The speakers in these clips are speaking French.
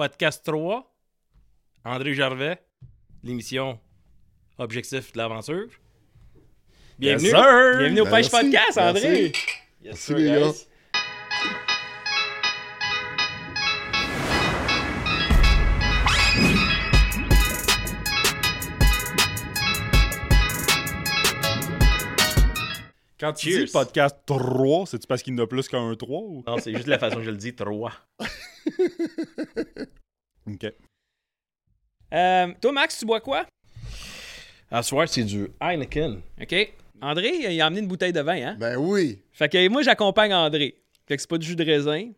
podcast 3. André Gervais, l'émission Objectif de l'aventure. Bienvenue. Yes, sir. Bienvenue au Pêche. Podcast, André. Merci. Yes, Merci, sir, les gars. Quand tu Cheers. dis podcast 3, c'est-tu parce qu'il y en a plus qu'un 3 ou... Non, c'est juste la façon que je le dis, 3. Ok. Euh, toi, Max, tu bois quoi? À soir, c'est du Heineken. OK. André, il a amené une bouteille de vin, hein? Ben oui. Fait que moi, j'accompagne André. Fait que c'est pas du jus de raisin.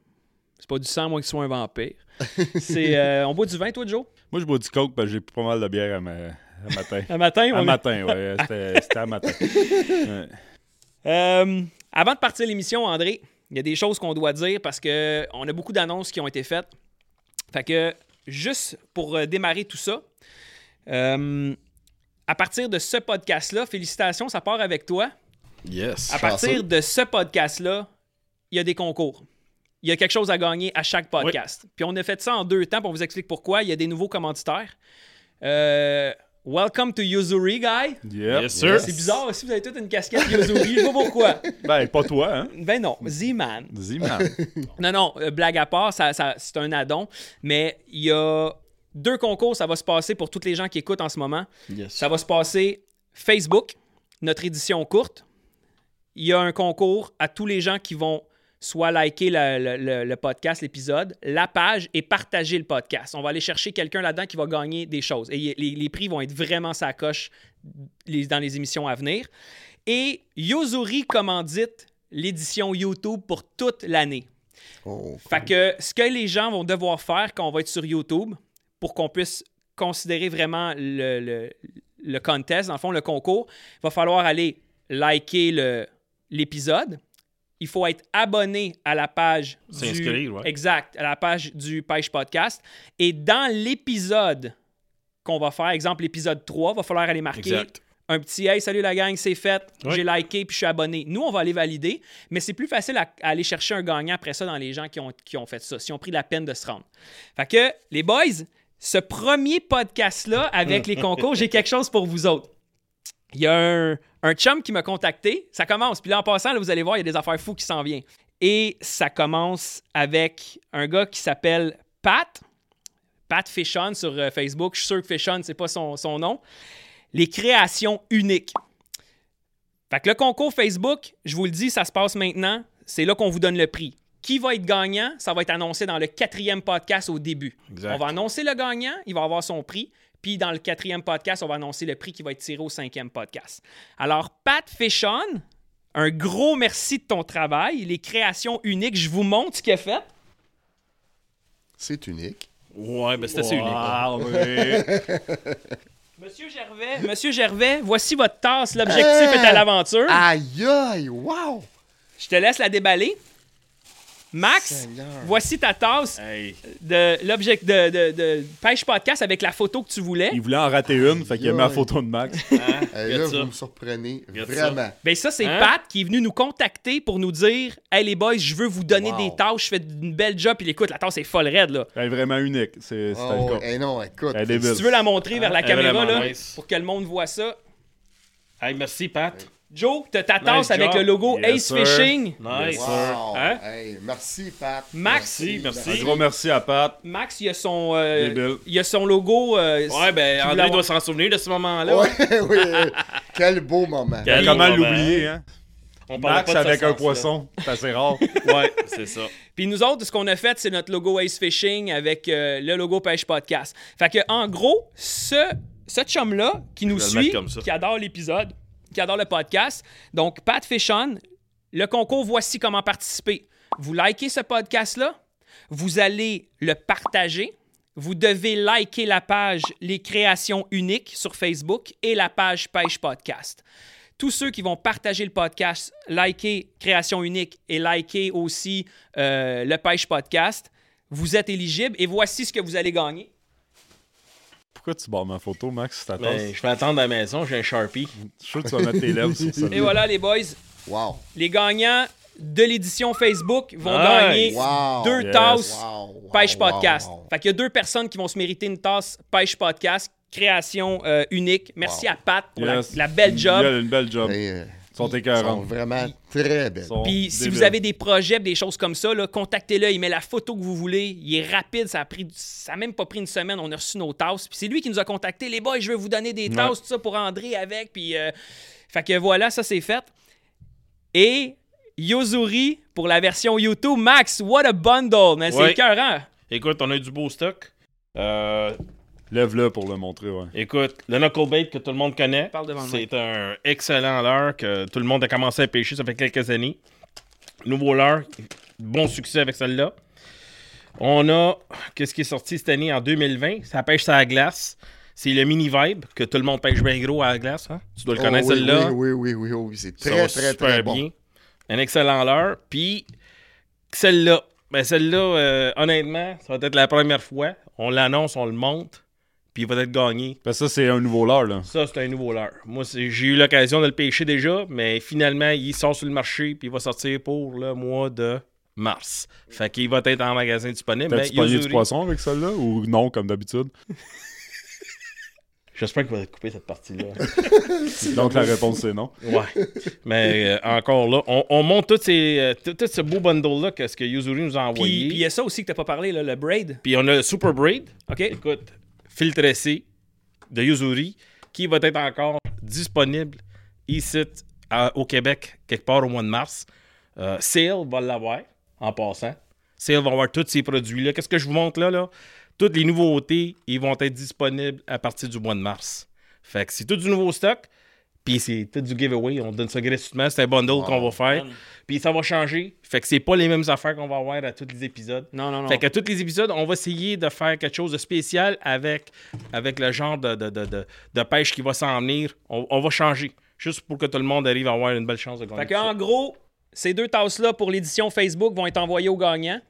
C'est pas du sang, moi, qu'il soit un vampire. C'est, euh, on boit du vin, toi, Joe? Moi, je bois du coke parce que j'ai pris pas mal de bière à, ma... à matin. Un matin, à matin, ouais. C'était c'était à matin. Ouais. Euh, avant de partir l'émission, André, il y a des choses qu'on doit dire parce que on a beaucoup d'annonces qui ont été faites. Fait que, juste pour euh, démarrer tout ça, euh, à partir de ce podcast-là, félicitations, ça part avec toi. Yes. À partir de ce podcast-là, il y a des concours. Il y a quelque chose à gagner à chaque podcast. Puis on a fait ça en deux temps, on vous explique pourquoi. Il y a des nouveaux commanditaires. Euh, welcome to Yuzuri, guy. Yep. Yes, sir. C'est bizarre aussi, vous avez toute une casquette Yuzuri. Je sais pas pourquoi. Ben, pas toi, hein? Ben non, Z-Man. Dis, man. Non, non, euh, blague à part, ça, ça- c'est un addon. Mais il y a deux concours, ça va se passer pour toutes les gens qui écoutent en ce moment. Yes. Ça va se passer Facebook, notre édition courte. Il y a un concours à tous les gens qui vont soit liker le, le- le- le podcast, l'épisode, la page et partager le podcast. On va aller chercher quelqu'un là-dedans qui va gagner des choses. Et les, les prix vont être vraiment sa coche dans les émissions à venir. Et Yozuri commandite l'édition YouTube pour toute l'année. Oh, Fait que ce que les gens vont devoir faire quand on va être sur YouTube pour qu'on puisse considérer vraiment le, le, le contest, dans le fond, le concours, il va falloir aller liker l'épisode. Il faut être abonné à la page du... S'inscrire, ouais. Exact, à la page du Pêche Podcast. Et dans l'épisode qu'on va faire, exemple l'épisode 3, il va falloir aller marquer Exact. un petit Hey, salut la gang, c'est fait, Oui. j'ai liké puis je suis abonné. Nous, on va aller valider, mais c'est plus facile à, à aller chercher un gagnant après ça dans les gens qui ont, qui ont fait ça, si ont pris la peine de se rendre. Fait que, les boys, ce premier podcast-là avec les concours, j'ai quelque chose pour vous autres. Il y a un, un chum qui m'a contacté. Ça commence. Puis là, en passant, là, vous allez voir, il y a des affaires fous qui s'en viennent. Et ça commence avec un gars qui s'appelle Pat. Pat Fishon sur euh, Facebook. Je suis sûr que Fishon, c'est pas son, son nom. Les créations uniques. Fait que le concours Facebook, je vous le dis, ça se passe maintenant. C'est là qu'on vous donne le prix. Qui va être gagnant? Ça va être annoncé dans le quatrième podcast au début. Exact. On va annoncer le gagnant, il va avoir son prix. Puis dans le quatrième podcast, on va annoncer le prix qui va être tiré au cinquième podcast. Alors, Pat Fishon, un gros merci de ton travail. Les créations uniques, je vous montre ce qu'il a fait. c'est unique. Ouais, ben c'était assez unique. Mais- Monsieur Gervais, Monsieur Gervais, voici votre tasse. L'objectif est à l'aventure. Aïe, aïe, wow! Je te laisse la déballer. Max, Seigneur. voici ta tasse Hey. de l'objectif de, de- de Pêche Podcast avec la photo que tu voulais. Il voulait en rater une, fait qu'il a mis la photo de Max. Hey, Regarde là, ça. vous me surprenez. Vraiment. Ben ça, c'est Hein? Pat qui est venu nous contacter pour nous dire Hey les boys, je veux vous donner Wow. des tâches, je fais une belle job. Puis écoute, la tasse est folle raide là. Elle est vraiment unique. C'est Oh, hey, non, écoute. Elle est débile. Si tu veux la montrer vers la est caméra là, nice. pour que le monde voit ça. Hey, merci, Pat. Joe, t'as ta tasse Nice avec job. le logo Yes, Ace sir. Fishing. Nice. Wow. Hein? Hey, merci, Pat. Max. Merci, merci. Un gros merci à Pat. Max, il a son, euh, il a son logo. euh, Ouais, ben, André doit s'en souvenir de ce moment-là. Ouais, oui. Quel beau moment. Quel- Comment l'oublier, hein? On Max pas de ce avec un poisson, c'est assez rare. Ouais, c'est ça. Puis nous autres, ce qu'on a fait, c'est notre logo Ace Fishing avec euh, le logo Pêche Podcast. Fait que, en gros, ce, ce chum-là qui nous suit, qui adore l'épisode, qui adore le podcast, donc Pat Fishon, le concours, voici comment participer. Vous likez ce podcast-là, vous allez le partager. Vous devez liker la page Les Créations Uniques sur Facebook et la page Pêche Podcast. Tous ceux qui vont partager le podcast, liker Création Unique et liker aussi euh, le Pêche Podcast, vous êtes éligible et voici ce que vous allez gagner. Pourquoi tu barres ma photo, Max, tasse? Ben, je vais attendre à la maison, j'ai un Sharpie. Je suis sûr que tu vas mettre tes lèvres sur ça. Et voilà les boys, Wow. les gagnants de l'édition Facebook vont Nice. gagner Wow. deux Yes. tasses Wow, wow, Pêche Podcast. wow. Fait qu'il y a deux personnes qui vont se mériter une tasse Pêche Podcast, création euh, unique. Merci Wow. à Pat pour la- Yes. la, belle Il job. y a une belle job. Et, euh, Ils sont Ils sont écœurants. vraiment très sont Puis si débiles. vous avez des projets, des choses comme ça, là, contactez-le. Il met la photo que vous voulez. Il est rapide. Ça a, pris, ça a même pas pris une semaine. On a reçu nos tasses. Puis c'est lui qui nous a contacté. Les boys, je vais vous donner des tasses, tout ça pour André avec. Puis euh, fait que voilà, ça c'est fait. Et Yozuri pour la version YouTube. Max, what a bundle! Mais c'est Ouais. écœurant. Écoute, on a eu du beau stock. Euh, Lève-le pour le montrer, ouais. écoute, le knucklebait que tout le monde connaît. C'est un excellent leurre que tout le monde a commencé à pêcher, ça fait quelques années. Nouveau leurre, bon succès avec celle-là. On a, qu'est-ce qui est sorti cette année en 2020? Ça pêche à la glace. C'est le mini vibe que tout le monde pêche bien gros à la glace. hein? Tu dois le Oh, connaître oui, celle-là. Oui, oui, oui, oui, oui, c'est très, très, super très bon. bien. Un excellent leurre. Puis celle-là, ben celle-là, euh, honnêtement, ça va être la première fois. On l'annonce, on le monte, puis il va être gagné. Parce que ça, c'est un nouveau leurre, là. Ça, c'est un nouveau leurre. Moi, j'ai eu l'occasion de le pêcher déjà, mais finalement, il sort sur le marché, puis il va sortir pour le mois de mars. Fait qu'il va être en magasin disponible. mais T'as-tu pogné du poisson avec celle-là ou non, comme d'habitude? J'espère qu'il va couper cette partie-là. Donc la réponse, c'est non. ouais. Mais euh, encore là, on, on monte tout, ces, euh, tout, tout ce beau bundle-là que ce que Yuzuri nous a envoyé. puis il y a ça aussi que t'as pas parlé, là, le braid. Puis on a le Super Braid. OK? Écoute, fil tressé de Yuzuri qui va être encore disponible ici au Québec quelque part au mois de mars. Euh, Sale va l'avoir en passant. Sale va avoir tous ces produits-là. Qu'est-ce que je vous montre là? là? Toutes les nouveautés, ils vont être disponibles à partir du mois de mars. Fait que c'est tout du nouveau stock. Puis c'est tout du giveaway. On donne ça gratuitement. C'est un bundle qu'on va faire. Puis ça va changer. Fait que c'est pas les mêmes affaires qu'on va avoir à tous les épisodes. Non, non, non. Fait que tous les épisodes, on va essayer de faire quelque chose de spécial avec, avec le genre de, de, de, de, de pêche qui va s'en venir. On, on va changer. Juste pour que tout le monde arrive à avoir une belle chance de gagner. Fait que, tout ça. en gros, ces deux tasses-là pour l'édition Facebook vont être envoyées aux gagnants.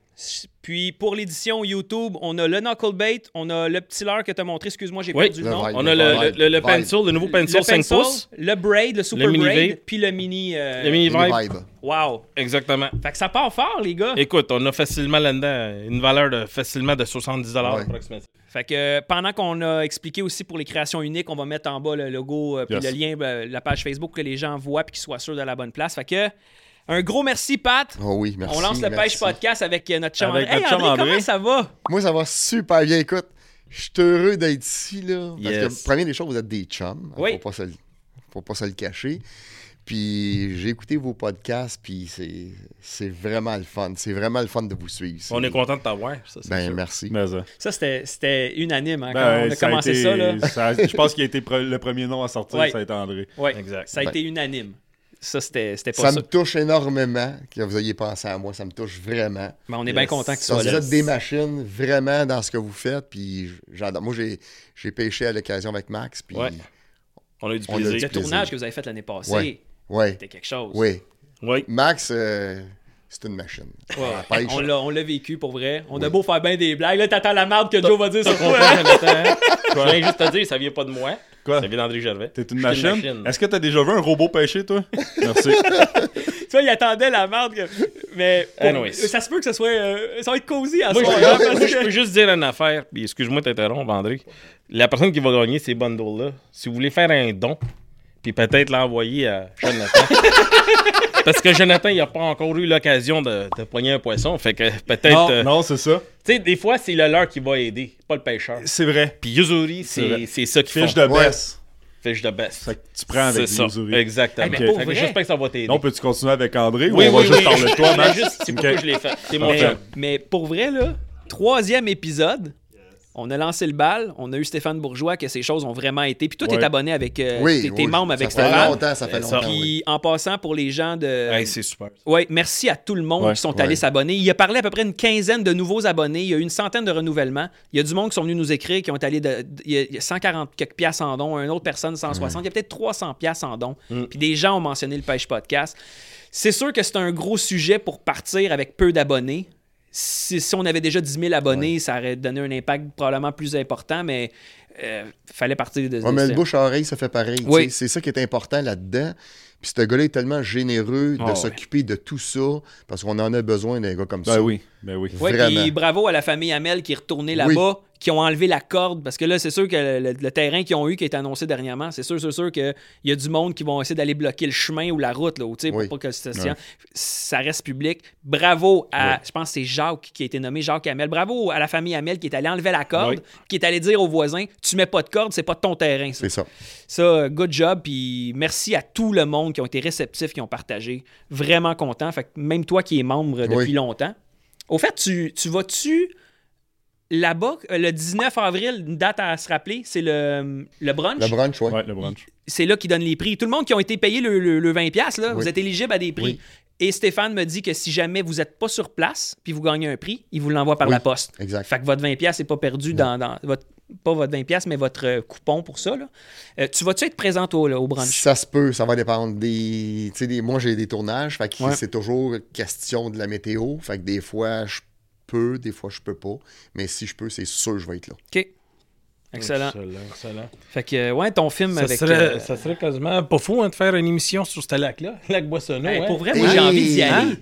Puis pour l'édition YouTube, on a le Knucklebait, on a le petit leurre que tu as montré. Excuse-moi, j'ai Oui. perdu le Le nom. vibe. On a le, le, le- le Vibe. pencil, le nouveau pencil le 5 pencil, pouces. le braid, le super Le mini braid, puis le mini. euh, Le mini vibe. vibe. Wow. Exactement. Fait que ça part fort, les gars. Écoute, on a facilement là-dedans une valeur de facilement de 70 Ouais. approximativement. Fait que euh, pendant qu'on a expliqué aussi pour les créations uniques, on va mettre en bas le logo euh, puis Yes. le lien, euh, la page Facebook pour que les gens voient puis qu'ils soient sûrs de la bonne place. Fait que un gros merci, Pat. Oh oui, merci. on lance le merci. Pêche Podcast avec euh, notre chum Avec André. Hey, notre André, André. comment ça va? Moi, ça va super bien. Écoute, je suis heureux d'être ici, là. Parce Yes. que, première des choses, vous êtes des chums. Oui. Faut pas se le, faut pas se le cacher. Puis j'ai écouté vos podcasts, puis c'est, c'est vraiment le fun. C'est vraiment le fun de vous suivre. C'est- On est content de t'avoir. ça, c'est Ben, sûr. merci. Mais ça. Ça, c'était- c'était unanime hein, quand Ben, on a ça a commencé été- ça. Là. ça- Je pense qu'il a été pre- le premier nom à sortir, Ouais. ça a été André. Ouais, Exact. Ça a Ben. été unanime. Ça, c'était c'était pas Ça ça. me touche énormément que vous ayez pensé à moi. Ça me touche vraiment. Mais on est bien content que tu Ça, sois vous là. êtes des machines vraiment dans ce que vous faites. Puis j'adore. Moi, j'ai, j'ai pêché à l'occasion avec Max. Puis Ouais. On a eu du On a eu plaisir. Le plaisir. tournage que vous avez fait l'année passée, Ouais. ouais, c'était quelque chose. oui. Oui. Max, euh, c'est une machine. Ouais. On l'a- on l'a vécu pour vrai. On a beau faire bien des blagues. Là, t'attends la marde que Joe va dire sur toi. Hein? Je viens juste te dire, ça vient pas de moi. Quoi? Ça vient d'André Gervais. T'es une machine? Est-ce que t'as déjà vu un robot pêcher, toi? Merci. Tu vois, il attendait la marde. que- Mais pour- Anyways. ça se peut que ça soit. euh, ça va être cosy à Moi, soir, je, moi, parce je peux juste dire une affaire, puis excuse-moi de t'interrompre, André. La personne qui va gagner ces bundles-là, si vous voulez faire un don, puis peut-être l'envoyer à Jonathan. Parce que Jonathan, il n'a pas encore eu l'occasion de, de poigner un poisson. Fait que peut-être. non, euh, non, c'est ça. Tu sais, des fois, c'est le leur qui va aider, pas le pêcheur. C'est vrai. Puis Yuzuri, C'est ça qui Fiche font. de baisse. Fiche de. Fait que tu prends avec. Yuzuri. Exactement. Hey, mais Fait pour que vrai- J'espère que ça va t'aider. Non, peux-tu continuer avec André oui, ou on oui, va juste oui. parler de toi, Max? juste, c'est pourquoi je l'ai fait. C'est mon mais, mais pour vrai, là, troisième épisode, on a lancé le bal. On a eu Stéphane Bourgeois que ces choses ont vraiment été. Puis toi, t'es Ouais. abonné avec. euh, Oui, t'es t'es oui, membre avec ça fait Stéphane. longtemps, ça fait Ça. longtemps. Puis oui. en passant pour les gens de. Hey, c'est super. Ouais, merci à tout le monde Ouais, qui sont ouais. allés s'abonner. Il a parlé à peu près une quinzaine de nouveaux abonnés. Il y a eu une centaine de renouvellements. Il y a du monde qui sont venus nous écrire, qui ont allé de. il, y a, il y a 140 quelques piastres en don, une autre personne 160. Il y a peut-être 300 piastres en don. Mm. Puis des gens ont mentionné le Pêche Podcast. C'est sûr que c'est un gros sujet pour partir avec peu d'abonnés. Si, si on avait déjà 10 000 abonnés, ça aurait donné un impact probablement plus important, mais euh, fallait partir de. Ouais, mais le bouche à oreille, ça fait pareil. Oui. C'est ça qui est important là-dedans. Puis ce gars-là est tellement généreux de Ah ouais. s'occuper de tout ça parce qu'on en a besoin d'un gars comme Ben ça. oui, ben oui. Ouais, puis bravo à la famille Hamel qui est retournée Oui. là-bas, qui ont enlevé la corde, parce que là, c'est sûr que le, le terrain qu'ils ont eu, qui est annoncé dernièrement, c'est sûr, c'est sûr qu'il y a du monde qui vont essayer d'aller bloquer le chemin ou la route, là, pour pas que le station- Ouais. ça reste public. Bravo à, Oui. je pense que c'est Jacques qui a été nommé Jacques Hamel. Bravo à la famille Hamel qui est allé enlever la corde, Oui. qui est allé dire aux voisins, tu mets pas de corde, c'est pas de ton terrain. ça. C'est ça. Ça, good job, puis merci à tout le monde qui ont été réceptifs, qui ont partagé. Vraiment content. Fait que même toi qui es membre depuis Oui. longtemps. Au fait, tu, tu vas-tu là-bas, euh, le 19 avril, une date à se rappeler, c'est le, le brunch? Le brunch. Ouais, le brunch. C'est là qu'ils donnent les prix. Tout le monde qui ont été payés le, le- le 20$, là, vous Oui. êtes éligible à des prix. Oui. Et Stéphane me dit que si jamais vous n'êtes pas sur place, puis vous gagnez un prix, il vous l'envoie par Oui. la poste. Exact. Fait que votre 20$ n'est pas perdu dans, dans votre. Pas votre 20$, mais votre euh, coupon pour ça. là. Euh, tu vas-tu être présent au, là, au brunch? Ça se peut, ça va dépendre des. Tu sais, des- moi j'ai des tournages, fait que Ouais. c'est toujours question de la météo. Fait que des fois je peux, des fois je peux pas. Mais si je peux, c'est sûr que je vais être là. OK. Excellent. Excellent, excellent. Fait que, euh, ouais, ton film Ça avec. serait, euh, ça serait quasiment pas fou hein, de faire une émission sur ce lac-là, lac Boissonneau. hey, hein? Pour vrai, moi, j'ai envie d'y hein?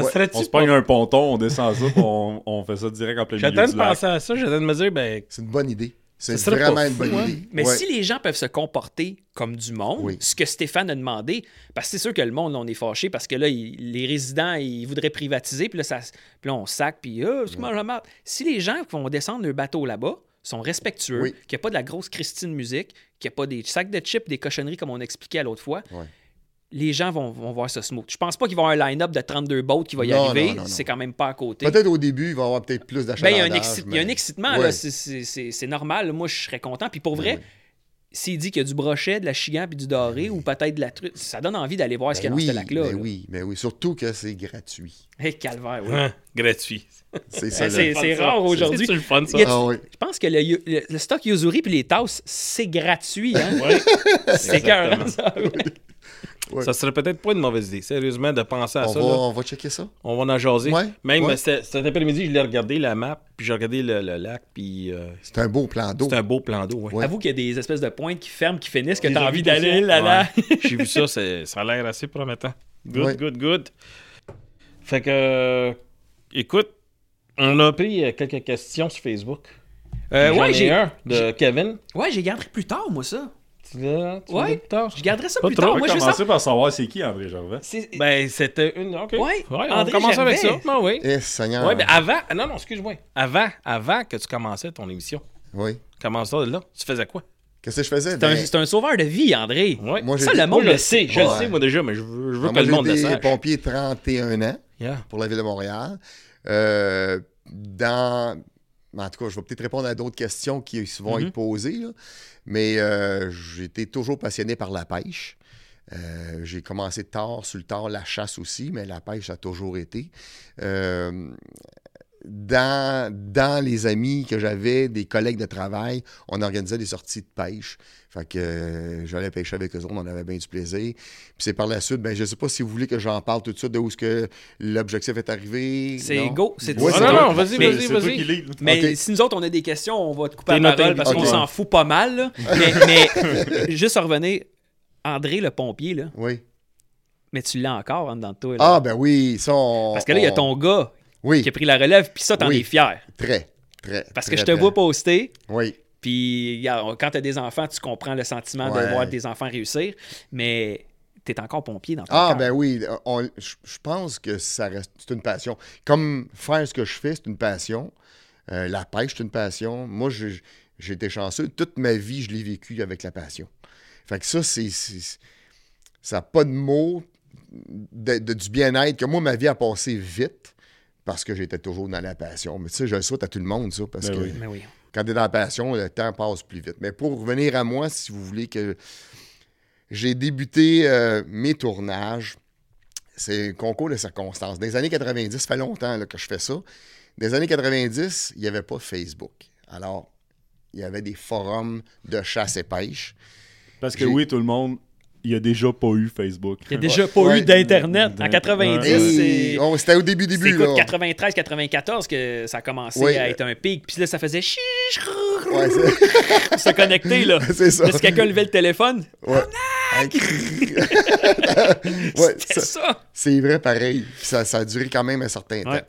Aller. Ça Ouais. serait-tu On se pas- pogne un ponton, on descend ça, on, on fait ça direct en plein milieu J'attends de penser à ça, j'attends de me dire, ben, C'est une bonne idée. C'est vraiment une bonne hein? idée. Mais Ouais. si les gens peuvent se comporter comme du monde, Oui. ce que Stéphane a demandé, parce que c'est sûr que le monde, on est fâché parce que là, il- les résidents, ils voudraient privatiser, puis là, ça, puis là on sac, puis ah, c'est. Si les gens qui vont descendre le bateau là-bas sont respectueux, Oui. qu'il n'y a pas de la grosse Christine musique, qu'il n'y a pas des sacs de chips, des cochonneries comme on expliquait à l'autre fois, Ouais. Les gens vont, vont voir ce smooth. Je pense pas qu'il va y avoir un line-up de 32 boats qui va y Non, arriver. C'est quand même pas à côté. Peut-être au début, il va y avoir peut-être plus Ben, il y a un, d'achalandage. exci- il y a un mais- excitement, Ouais. là, c'est- c'est c'est- c'est normal. Moi, je serais content. Puis pour vrai, Ben oui. s'il dit qu'il y a du brochet, de la chigan puis du doré ou peut-être de la truite, ça donne envie d'aller voir ce qu'il y a Ben oui, dans ce lac-là. ben là. oui, mais oui. Surtout que c'est gratuit. Hey, calvaire, oui. hein, gratuit. C'est rare aujourd'hui. C'est le fun, ça? Ah oui. Je pense que le, le- le stock Yuzuri puis les tasses, c'est gratuit. Hein? C'est cœur. ça. Ouais. Ça serait peut-être pas une mauvaise idée, sérieusement, de penser à On ça. va, là. on va checker ça. On va en jaser. Ouais, Même ouais. c'était- cet après-midi, je l'ai regardé, la map, puis j'ai regardé le, le lac, puis euh, C'est un beau plan d'eau. c'est un beau plan d'eau. Avoue qu'il y a des espèces de pointes qui ferment, qui finissent, que tu as envie d'aller ça. là là. Ouais. J'ai vu ça, ça a l'air assez promettant. Good, Ouais. good, good. Fait que, euh, écoute, on a pris euh, quelques questions sur Facebook. Euh, ouais, ai j'ai un de Kevin. ouais, j'ai gardé plus tard, moi, ça. Tu Ouais. Je garderai ça Pas plus trop. tard. On Moi, va je veux commencer par savoir c'est qui André Gervais. c'est- Ben, c'était une. OK. Ouais, on André commence avec ça. Gervais. Ben oui. Eh, Seigneur. Ouais, ben avant. Non, non, excuse-moi. Avant, avant que tu commençais ton émission. Oui. Comment ça, là? Tu faisais quoi? Qu'est-ce que je faisais? C'est un, Ben, un sauveur de vie, André. Ouais. Moi, j'ai Ça, le monde le sais, je le Ouais. sais, moi déjà, mais je veux, je veux Ah, que moi, le monde le J'ai été sache. pompier 31 ans Yeah. pour la ville de Montréal. Euh, dans... En tout cas, je vais peut-être répondre à d'autres questions qui vont Mhm. être posées. là. Mais euh, été toujours passionné par la pêche. Euh, j'ai commencé tard, sur le tard, la chasse aussi, mais la pêche a toujours été. Euh, dans, dans les amis que j'avais, des collègues de travail, on organisait des sorties de pêche. Fait que euh, j'allais pêcher avec eux autres, on avait bien du plaisir. Puis c'est par la suite, ben, je ne sais pas si vous voulez que j'en parle tout de suite de où est-ce que l'objectif est arrivé. C'est go. C'est Ouais, non, vas-y, Mais- vas-y, vas-y. Mais si nous autres, on a des questions, on va te couper la parole parce qu'on s'en fout pas mal. là. mais, mais juste à revenir, André, le pompier, là, Oui. mais tu l'as encore en dedans de toi. là. Ah, ben oui, ça, on- parce que là, il y a on- ton gars Oui, qui a pris la relève, puis ça, t'en Oui. es fier. très, très. Parce que je te très. vois poster, Oui, puis quand tu as des enfants, tu comprends le sentiment de voir tes enfants réussir, mais tu es encore pompier dans ton Ah, ben oui, je pense que ça reste, c'est une passion. Comme faire ce que je fais, c'est une passion. Euh, la pêche, c'est une passion. Moi, j'ai été chanceux. Toute ma vie, je l'ai vécu avec la passion. Fait que ça, c'est. c'est- Ça n'a pas de mots de, de- du bien-être. Que moi, ma vie a passé vite parce que j'étais toujours dans la passion. Mais tu sais, je le souhaite à tout le monde, ça, parce Ben que oui. Mais oui. quand tu es dans la passion, le temps passe plus vite. Mais pour revenir à moi, si vous voulez que j'ai débuté euh, mes tournages, c'est un concours de circonstances. Dans les années 90, ça fait longtemps là, que je fais ça. Dans les années 90, il n'y avait pas Facebook. Alors, il y avait des forums de chasse et pêche. Parce que oui, tout le monde, il n'y a déjà pas eu Facebook. Il n'y a déjà pas Ouais. eu d'Internet. En Ouais. 90, Ouais. c'est... Et on- C'était au début, C'est début. quoi, là. 93-94 que ça a commencé à être un pic. Puis là, ça faisait c'est- se connecter, là. c'est ça. Là, si quelqu'un levait le téléphone, Ouais. Ouais, C'était ça- ça. c'est vrai pareil. Puis Ça, ça a duré quand même un certain Ouais. temps.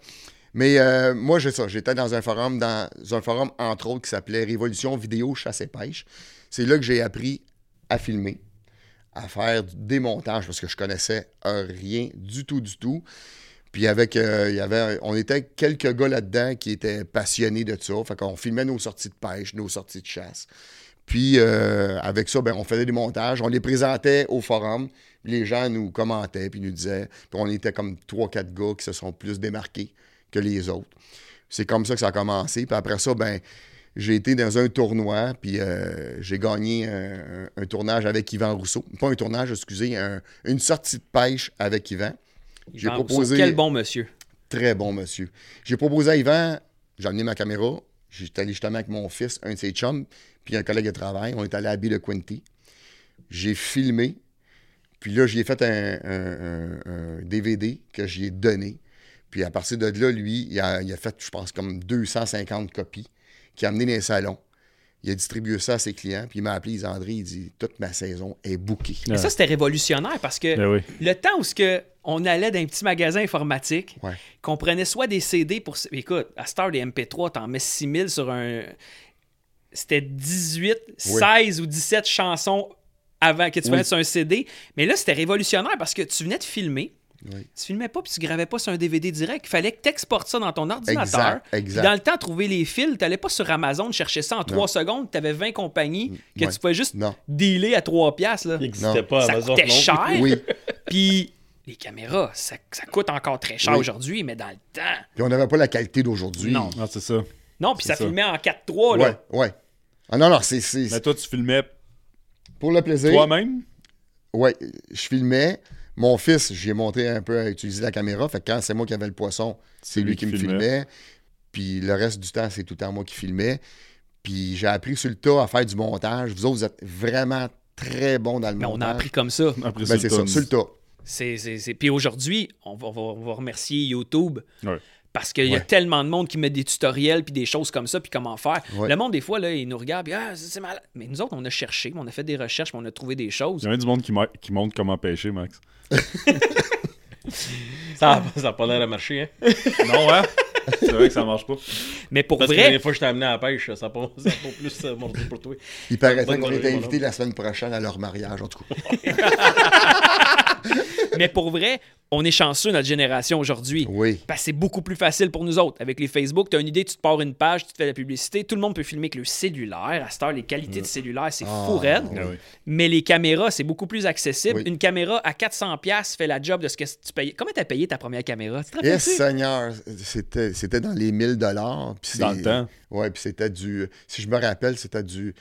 Mais euh, moi, j'ai ça. J'étais dans un forum, dans un forum, entre autres, qui s'appelait Révolution Vidéo Chasse et Pêche. C'est là que j'ai appris à filmer, à faire du démontage, parce que je connaissais rien du tout, du tout. Puis avec, euh, il y avait, on était quelques gars là-dedans qui étaient passionnés de ça. Fait qu'on filmait nos sorties de pêche, nos sorties de chasse. Puis euh, avec ça, ben, on faisait des montages, on les présentait au forum. Les gens nous commentaient, puis nous disaient. Puis on était comme trois, quatre gars qui se sont plus démarqués que les autres. C'est comme ça que ça a commencé. Puis après ça, ben, j'ai été dans un tournoi, puis euh, j'ai gagné un, tournage avec Yvan Rousseau. Pas un tournage, excusez, un- une sortie de pêche avec Yvan. J'ai Yvan Rousseau, proposé. Quel bon monsieur. Très bon monsieur. J'ai proposé à Yvan, j'ai amené ma caméra, j'étais allé justement avec mon fils, un de ses chums, puis un collègue de travail. On est allé à de Quinty. J'ai filmé, puis là, j'ai fait un, un- un- un DVD que j'ai donné. Puis à partir de là, lui, il a, il a fait, je pense, comme 250 copies qu'il a amené dans les salons. Il a distribué ça à ses clients, puis il m'a appelé, il dit, André, il dit, toute ma saison est bookée. Mais ça, c'était révolutionnaire parce que Ben oui. le temps où ce que on allait dans un petit magasin informatique, Ouais. qu'on prenait soit des CD pour. Écoute, à Star des MP3, t'en mets 6000 sur un. C'était 18, Oui. 16 ou 17 chansons avant que tu Oui. mettes sur un CD. Mais là, c'était révolutionnaire parce que tu venais de filmer. Oui. Tu filmais pas puis tu gravais pas sur un DVD direct. Il fallait que tu exportes ça dans ton ordinateur. Exact. Dans le temps, trouver les fils, tu n'allais pas sur Amazon chercher ça en 3 secondes. Tu avais 20 compagnies que Ouais. tu pouvais juste Non. dealer à 3 piastres. là. Il n'existait pas Ça Amazon coûtait non plus. cher. Oui. Puis les caméras, ça, ça coûte encore très cher Oui. aujourd'hui, mais dans le temps. Puis on n'avait pas la qualité d'aujourd'hui. Non. Non, c'est ça. Non, puis ça, ça. filmait en 4-3. Là. Ouais, ouais. Ah non, non, c'est. c'est- Mais toi, tu filmais Pour le plaisir. toi-même? Ouais, je filmais. Mon fils, j'ai montré un peu à utiliser la caméra. Fait que quand c'est moi qui avais le poisson, c'est lui, qui, me filmait. Puis le reste du temps, c'est tout le temps moi qui filmais. Puis j'ai appris sur le tas à faire du montage. Vous autres, vous êtes vraiment très bons dans le Mais on montage. a appris comme ça. Après Ben, ça, c'est le ça, sur le tas. C'est, c'est- c'est- Puis aujourd'hui, on va, on va- on va remercier YouTube. Ouais. Parce qu'il y a tellement de monde qui met des tutoriels puis des choses comme ça, puis comment faire. Ouais. Le monde, des fois, là, il nous regarde, puis ah, c'est mal. Mais nous autres, on a cherché, on a fait des recherches, on a trouvé des choses. Il y a du monde qui, qui montre comment pêcher, Max. Ça n'a pas l'air de marcher, hein? non, hein? C'est vrai que ça marche pas. Mais pour Parce que vrai, les fois que je t'ai amené à la pêche, ça n'a pas, ça a pas plus euh, mordu pour toi. Il paraît qu'on est invité la semaine prochaine à leur mariage, en tout cas. mais pour vrai, on est chanceux, notre génération aujourd'hui. Oui. Parce que c'est beaucoup plus facile pour nous autres. Avec les Facebook, tu as une idée, tu te pars une page, tu te fais la publicité. Tout le monde peut filmer avec le cellulaire. À cette heure, les qualités de cellulaire, c'est Ah, fou raide. oui. Ah oui. Mais les caméras, c'est beaucoup plus accessible. Oui. Une caméra à 400$ piastres fait la job de ce que tu payais. Comment tu as payé ta première caméra? Tu Yes, Seigneur, c'était, c'était dans les 1000 dollars. Dans le temps. Ouais, puis c'était du, si je me rappelle, c'était du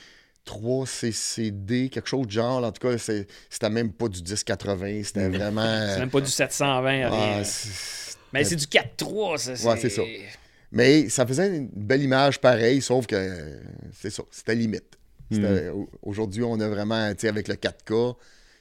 3 CCD, quelque chose de genre. En tout cas, c'est- c'était même pas du 1080, c'était vraiment. C'est même pas du 720. rien. Ah, c'est- Mais c'est du 4.3, ça. Ouais, c'est ça. Mais ça faisait une belle image pareille, sauf que euh, c'est ça, c'était limite. Au- Aujourd'hui, on a vraiment, tu sais, avec le 4K,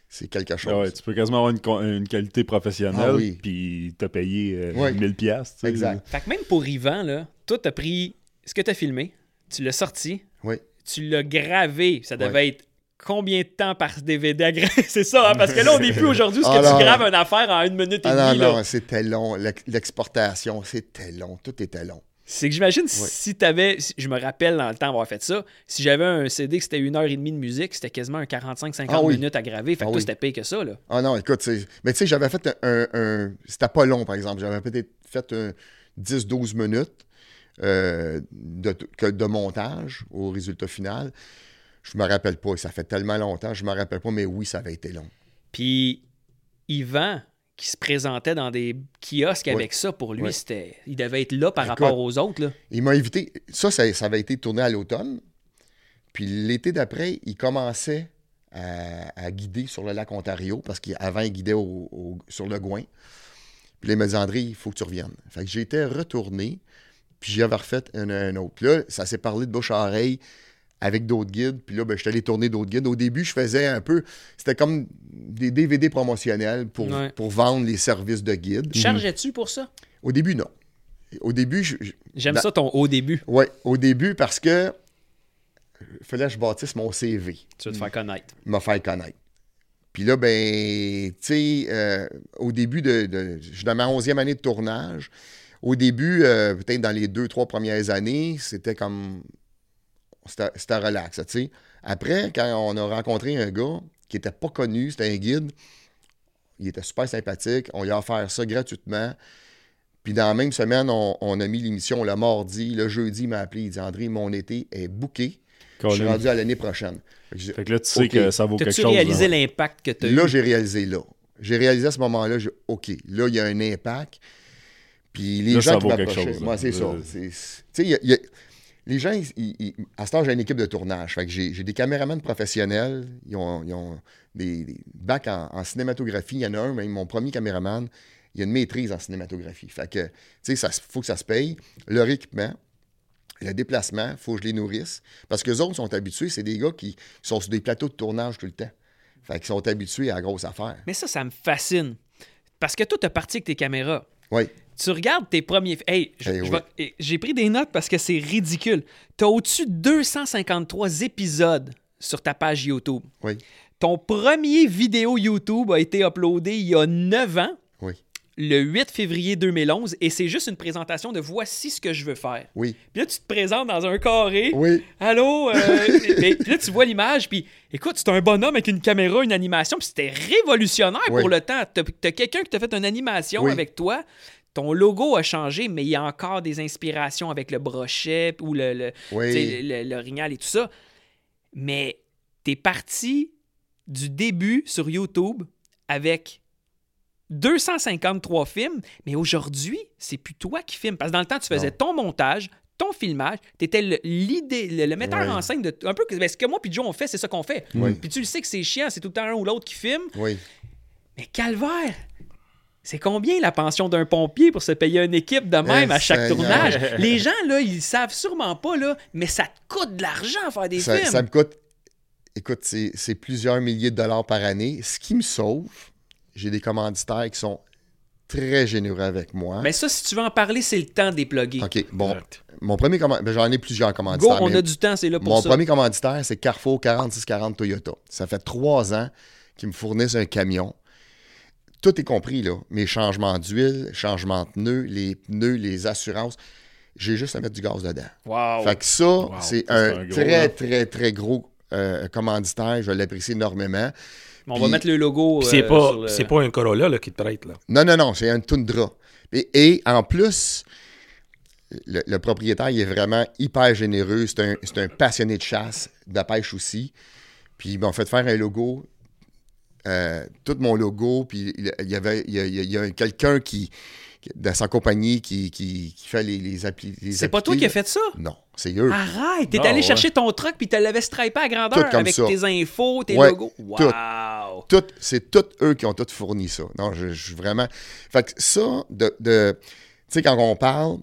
c'est quelque chose. Ah ouais, tu peux quasiment avoir une, qualité professionnelle, Ah oui. puis t'as payé euh, Ouais. 1000 piastres. tu sais. Exact. Fait que même pour Yvan, là, toi, t'as pris ce que t'as filmé, tu l'as sorti, Oui. Tu l'as gravé. Ça devait Ouais. être combien de temps par DVD à graver? C'est ça, hein? Parce que là, on n'est plus aujourd'hui où ce que Ah tu graves une affaire en une minute et Ah demie. non, non, c'était long. L'ex- L'exportation, c'était long. Tout était long. C'est que j'imagine si t'avais. si- Je me rappelle dans le temps avoir fait ça. Si j'avais un CD que c'était une heure et demie de musique, c'était quasiment un 45-50 Ah oui. minutes à graver. Fait que Ah toi, oui. c'était payé que ça, là. Ah non, écoute, mais tu sais, j'avais fait un, un- C'était pas long, par exemple. J'avais peut-être fait un 10-12 minutes euh, de, que- de montage au résultat final. Je me rappelle pas. Ça fait tellement longtemps, je me rappelle pas, mais oui, ça avait été long. Puis Yvan, qui se présentait dans des kiosques avec ça, pour lui, c'était. Il devait être là par Écoute. rapport aux autres, là. Il m'a invité. Ça, ça, ça avait été tourné à l'automne. Puis l'été d'après, il commençait à, à guider sur le lac Ontario parce qu'avant, il guidait au- au- sur le Gouin. Puis là, il m'a dit André, il faut que tu reviennes. Fait que j'étais retourné, puis j'avais refait un, un autre. Puis là, ça s'est parlé de bouche à oreille avec d'autres guides. Puis là, ben, je suis allé tourner d'autres guides. Au début, je faisais un peu. C'était comme des DVD promotionnels pour, Ouais. pour vendre les services de guide. Chargeais-tu pour ça? Au début, non. Au début, je- je- J'aime ça ton au début. oui, au début, parce que il fallait que je bâtisse mon CV, Tu veux te faire connaître. me faire connaître. Puis là, ben, tu sais, euh, au début de, de- Je suis dans ma onzième année de tournage. Au début, euh, peut-être dans les deux, trois premières années, c'était comme. C'était relax, tu sais. Après, quand on a rencontré un gars qui était pas connu, c'était un guide, il était super sympathique. On lui a offert ça gratuitement. Puis dans la même semaine, on, on a mis l'émission le mardi. Le jeudi, il m'a appelé. Il dit André, mon été est booké. Je suis rendu à l'année prochaine. Fait que j'ai- Fait que là, tu sais que ça vaut quelque chose. réalisé là. l'impact que tu as eu? Là, j'ai réalisé là. J'ai réalisé à ce moment-là, j'ai OK, là, il y a un impact. Puis les Là, gens ça qui vaut quelque m'approchaient, chose, moi, c'est ça. Euh, Tu sais, il il les gens, ils- ils- ils- à ce temps, j'ai une équipe de tournage. Fait que j'ai des caméramans professionnels. Ils ont, ils ont des, des bacs en, en cinématographie. Il y en a un, même mon premier caméraman, il a une maîtrise en cinématographie. Fait que, tu sais, ça faut que ça se paye. Leur équipement, le déplacement, il faut que je les nourrisse. Parce que les autres sont habitués, c'est des gars qui sont sur des plateaux de tournage tout le temps. Fait qu'ils sont habitués à la grosse affaire. Mais ça, ça me fascine. Parce que toi, t'as parti avec tes caméras. Oui. Tu regardes tes premiers. Hey, Eh oui. eh, j'ai pris des notes parce que c'est ridicule. T'as au-dessus de 253 épisodes sur ta page YouTube. Oui. Ton premier vidéo YouTube a été uploadé il y a 9 ans, Oui. le 8 février 2011, et c'est juste une présentation de voici ce que je veux faire. Oui. Puis là, tu te présentes dans un carré. Oui. Allô? euh, puis là, tu vois l'image, puis écoute, c'est un bonhomme avec une caméra, une animation, puis c'était révolutionnaire Oui. pour le temps. T'as as, quelqu'un qui t'a fait une animation Oui. avec toi. Ton logo a changé, mais il y a encore des inspirations avec le brochet ou le, le, Oui. et tout ça. Mais t'es parti du début sur YouTube avec 253 films, mais aujourd'hui, c'est plus toi qui filmes. Parce que dans le temps, tu faisais Non. ton montage, ton filmage, tu étais le, l'idée- le, le metteur en scène de. Un peu ben, ce que moi puis Joe on fait, c'est ça qu'on fait. Oui. Puis tu le sais que c'est chiant, c'est tout le temps un ou l'autre qui filme. Oui. Mais calvaire! C'est combien la pension d'un pompier pour se payer une équipe de même Eh, à chaque Seigneur. tournage? Les gens, là, ils savent sûrement pas, là, mais ça te coûte de l'argent faire des Ça, films. ça me coûte. Écoute, c'est c'est plusieurs milliers de dollars par année. Ce qui me sauve, j'ai des commanditaires qui sont très généreux avec moi. Mais ça, si tu veux en parler, c'est le temps déploguer. OK, bon. Mon premier commanditaire, j'en ai plusieurs Go, commanditaires. on mais a du temps, c'est là pour mon ça. premier commanditaire, c'est Carrefour 4640 Toyota. Ça fait trois ans qu'ils me fournissent un camion. Tout est compris, là. Mes changements d'huile, changements de pneus, les pneus, les assurances. J'ai juste à mettre du gaz dedans. Wow. Fait que ça, c'est un, c'est un gros, très, très, très gros euh, commanditaire. Je l'apprécie énormément. on va mettre le logo. C'est euh, pas, sur le- c'est pas un Corolla là, qui te prête. Là. Non, non, non, c'est un Tundra. Et, et en plus, le, le propriétaire, il est vraiment hyper généreux. C'est un, c'est un passionné de chasse, de la pêche aussi. Puis ils m'ont fait faire un logo, euh, tout mon logo. Puis il y avait il y a, il y quelqu'un qui, de sa compagnie qui, qui, qui fait les, les applis. C'est pas toi qui as fait ça? Non, c'est eux. Arrête! T'es allé ouais. chercher ton truck puis tu l'avais stripé à grandeur avec ça. tes infos, tes Ouais, logos. Wow! Tout- c'est tous eux qui ont tout fourni ça. Non, je, je suis vraiment. Fait que ça, de. de- tu sais, quand on parle,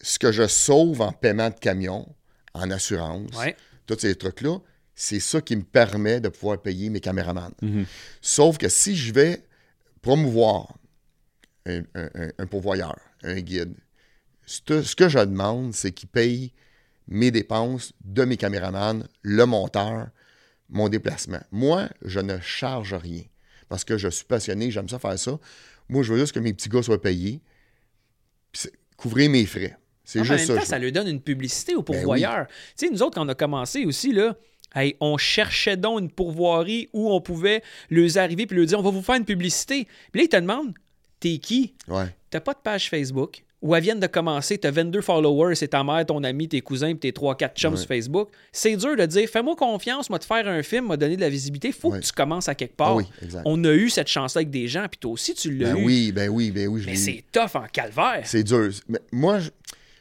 ce que je sauve en paiement de camion, en assurance, Ouais. tous ces trucs-là, c'est ça qui me permet de pouvoir payer mes caméramans. Mhm. Sauf que si je vais promouvoir un, un- un- un pourvoyeur, un guide, ce que je demande, c'est qu'il paye mes dépenses de mes caméramans, le monteur, mon déplacement. Moi, je ne charge rien parce que je suis passionné, j'aime ça faire ça. Moi, je veux juste que mes petits gars soient payés, couvrir mes frais. C'est en juste même ça. temps, ça lui donne une publicité au Ben pourvoyeur. Tu sais, nous autres, quand on a commencé aussi, là, hey, on cherchait donc une pourvoirie où on pouvait leur arriver puis leur dire on va vous faire une publicité. Puis là, ils te demandent t'es qui? Ouais. T'as pas de page Facebook ou elles viennent de commencer, t'as 22 followers, c'est ta mère, ton ami, tes cousins, puis tes 3-4 chums Ouais. sur Facebook. C'est dur de dire fais-moi confiance, moi te faire un film, m'a donner de la visibilité. Faut Ouais. que tu commences à quelque part. Ah oui. On a eu cette chance-là avec des gens, puis toi aussi, tu l'as Ben eu. oui, ben oui, ben oui. je Mais l'ai eu. c'est tough en calvaire. C'est dur. Mais moi, je-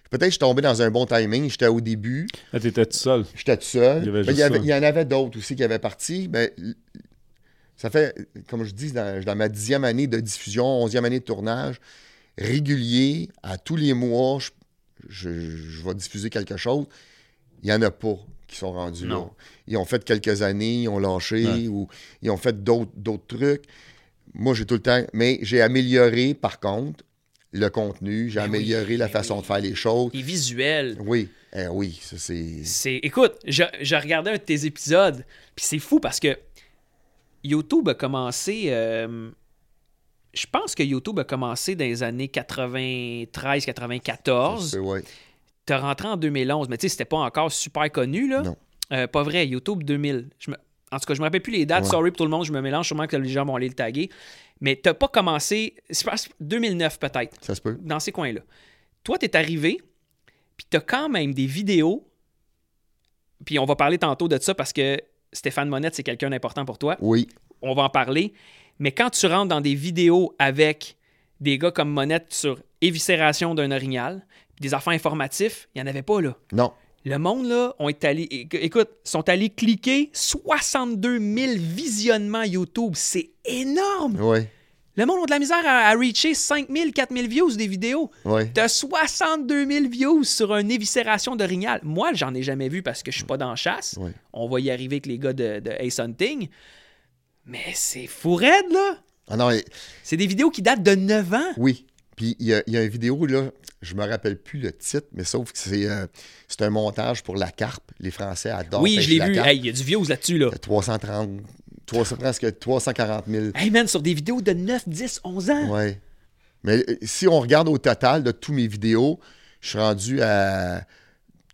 peut-être que je suis tombé dans un bon timing. J'étais au début, Là, t'étais tout seul. j'étais tout seul. Il y avait Mais juste il, y avait- ça. il y en avait d'autres aussi qui avaient parti. Mais ça fait, comme je dis, dans, dans ma dixième année de diffusion, onzième année de tournage, régulier, à tous les mois, je, je- je vais diffuser quelque chose. Il n'y en a pas qui sont rendus là. Non. Ils ont fait quelques années, ils ont lâché Ouais. ou ils ont fait d'autres trucs. Moi, j'ai tout le temps. Mais j'ai amélioré, par contre, le contenu. J'ai Ben oui, amélioré la ben façon oui. de faire les choses. Les visuels. Oui, eh oui, ça c'est. C'est, écoute, je, je regardais un de tes épisodes, puis c'est fou parce que YouTube a commencé. euh, je pense que YouTube a commencé dans les années 93-94. Ouais. T'es rentré en 2011, mais tu sais, c'était pas encore super connu, là. Non. Euh, pas vrai, YouTube 2000. Je me- En tout cas, je me rappelle plus les dates. Ouais. Sorry pour tout le monde, je me mélange. Sûrement que les gens vont aller le taguer. Mais t'as pas commencé. Je pense 2009 peut-être, Ça se peut. dans ces coins-là. Toi, t'es arrivé, puis t'as quand même des vidéos. Puis on va parler tantôt de ça parce que Stéphane Monette, c'est quelqu'un d'important pour toi Oui. on va en parler. Mais quand tu rentres dans des vidéos avec des gars comme Monette sur éviscération d'un orignal, des affaires informatifs, il n'y en avait pas là. Non. Le monde, là, ont été allés, éc- écoute, sont allés cliquer 62 000 visionnements YouTube. C'est énorme! Oui. Le monde a de la misère à, à reacher 5 000, 4 000 views des vidéos. Oui. T'as 62 000 views sur une éviscération d'orignal. Moi, j'en ai jamais vu parce que je suis pas dans la chasse. Ouais. On va y arriver avec les gars de, de Ace Hunting. Mais c'est fou raide, là! Ah non, et- C'est des vidéos qui datent de 9 ans. oui. Puis il y, y a une vidéo, là, je me rappelle plus le titre, mais sauf que c'est euh, c'est un montage pour la carpe. Les Français adorent oui, je l'ai la vu. Hey, il y a du views là-dessus, là. 330, 300, presque 340 000. Hey, man, sur des vidéos de 9, 10, 11 ans. Ouais. Mais euh, si on regarde au total de tous mes vidéos, je suis rendu à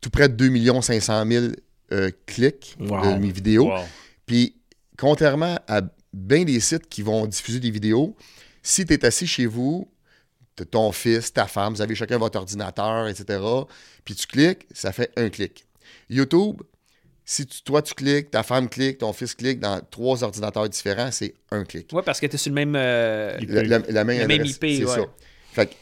tout près de 2 500 000 euh, clics Wow. de mes vidéos. Wow. Puis, contrairement à bien des sites qui vont diffuser des vidéos, si tu es assis chez vous, ton fils, ta femme, vous avez chacun votre ordinateur, etc., puis tu cliques, ça fait un clic. YouTube, si tu- toi tu cliques, ta femme clique, ton fils clique dans trois ordinateurs différents, c'est un clic. Ouais, parce que t'es sur le même. euh, IP. La, la- la même, Le même adresse, IP, c'est ouais. ça. Fait que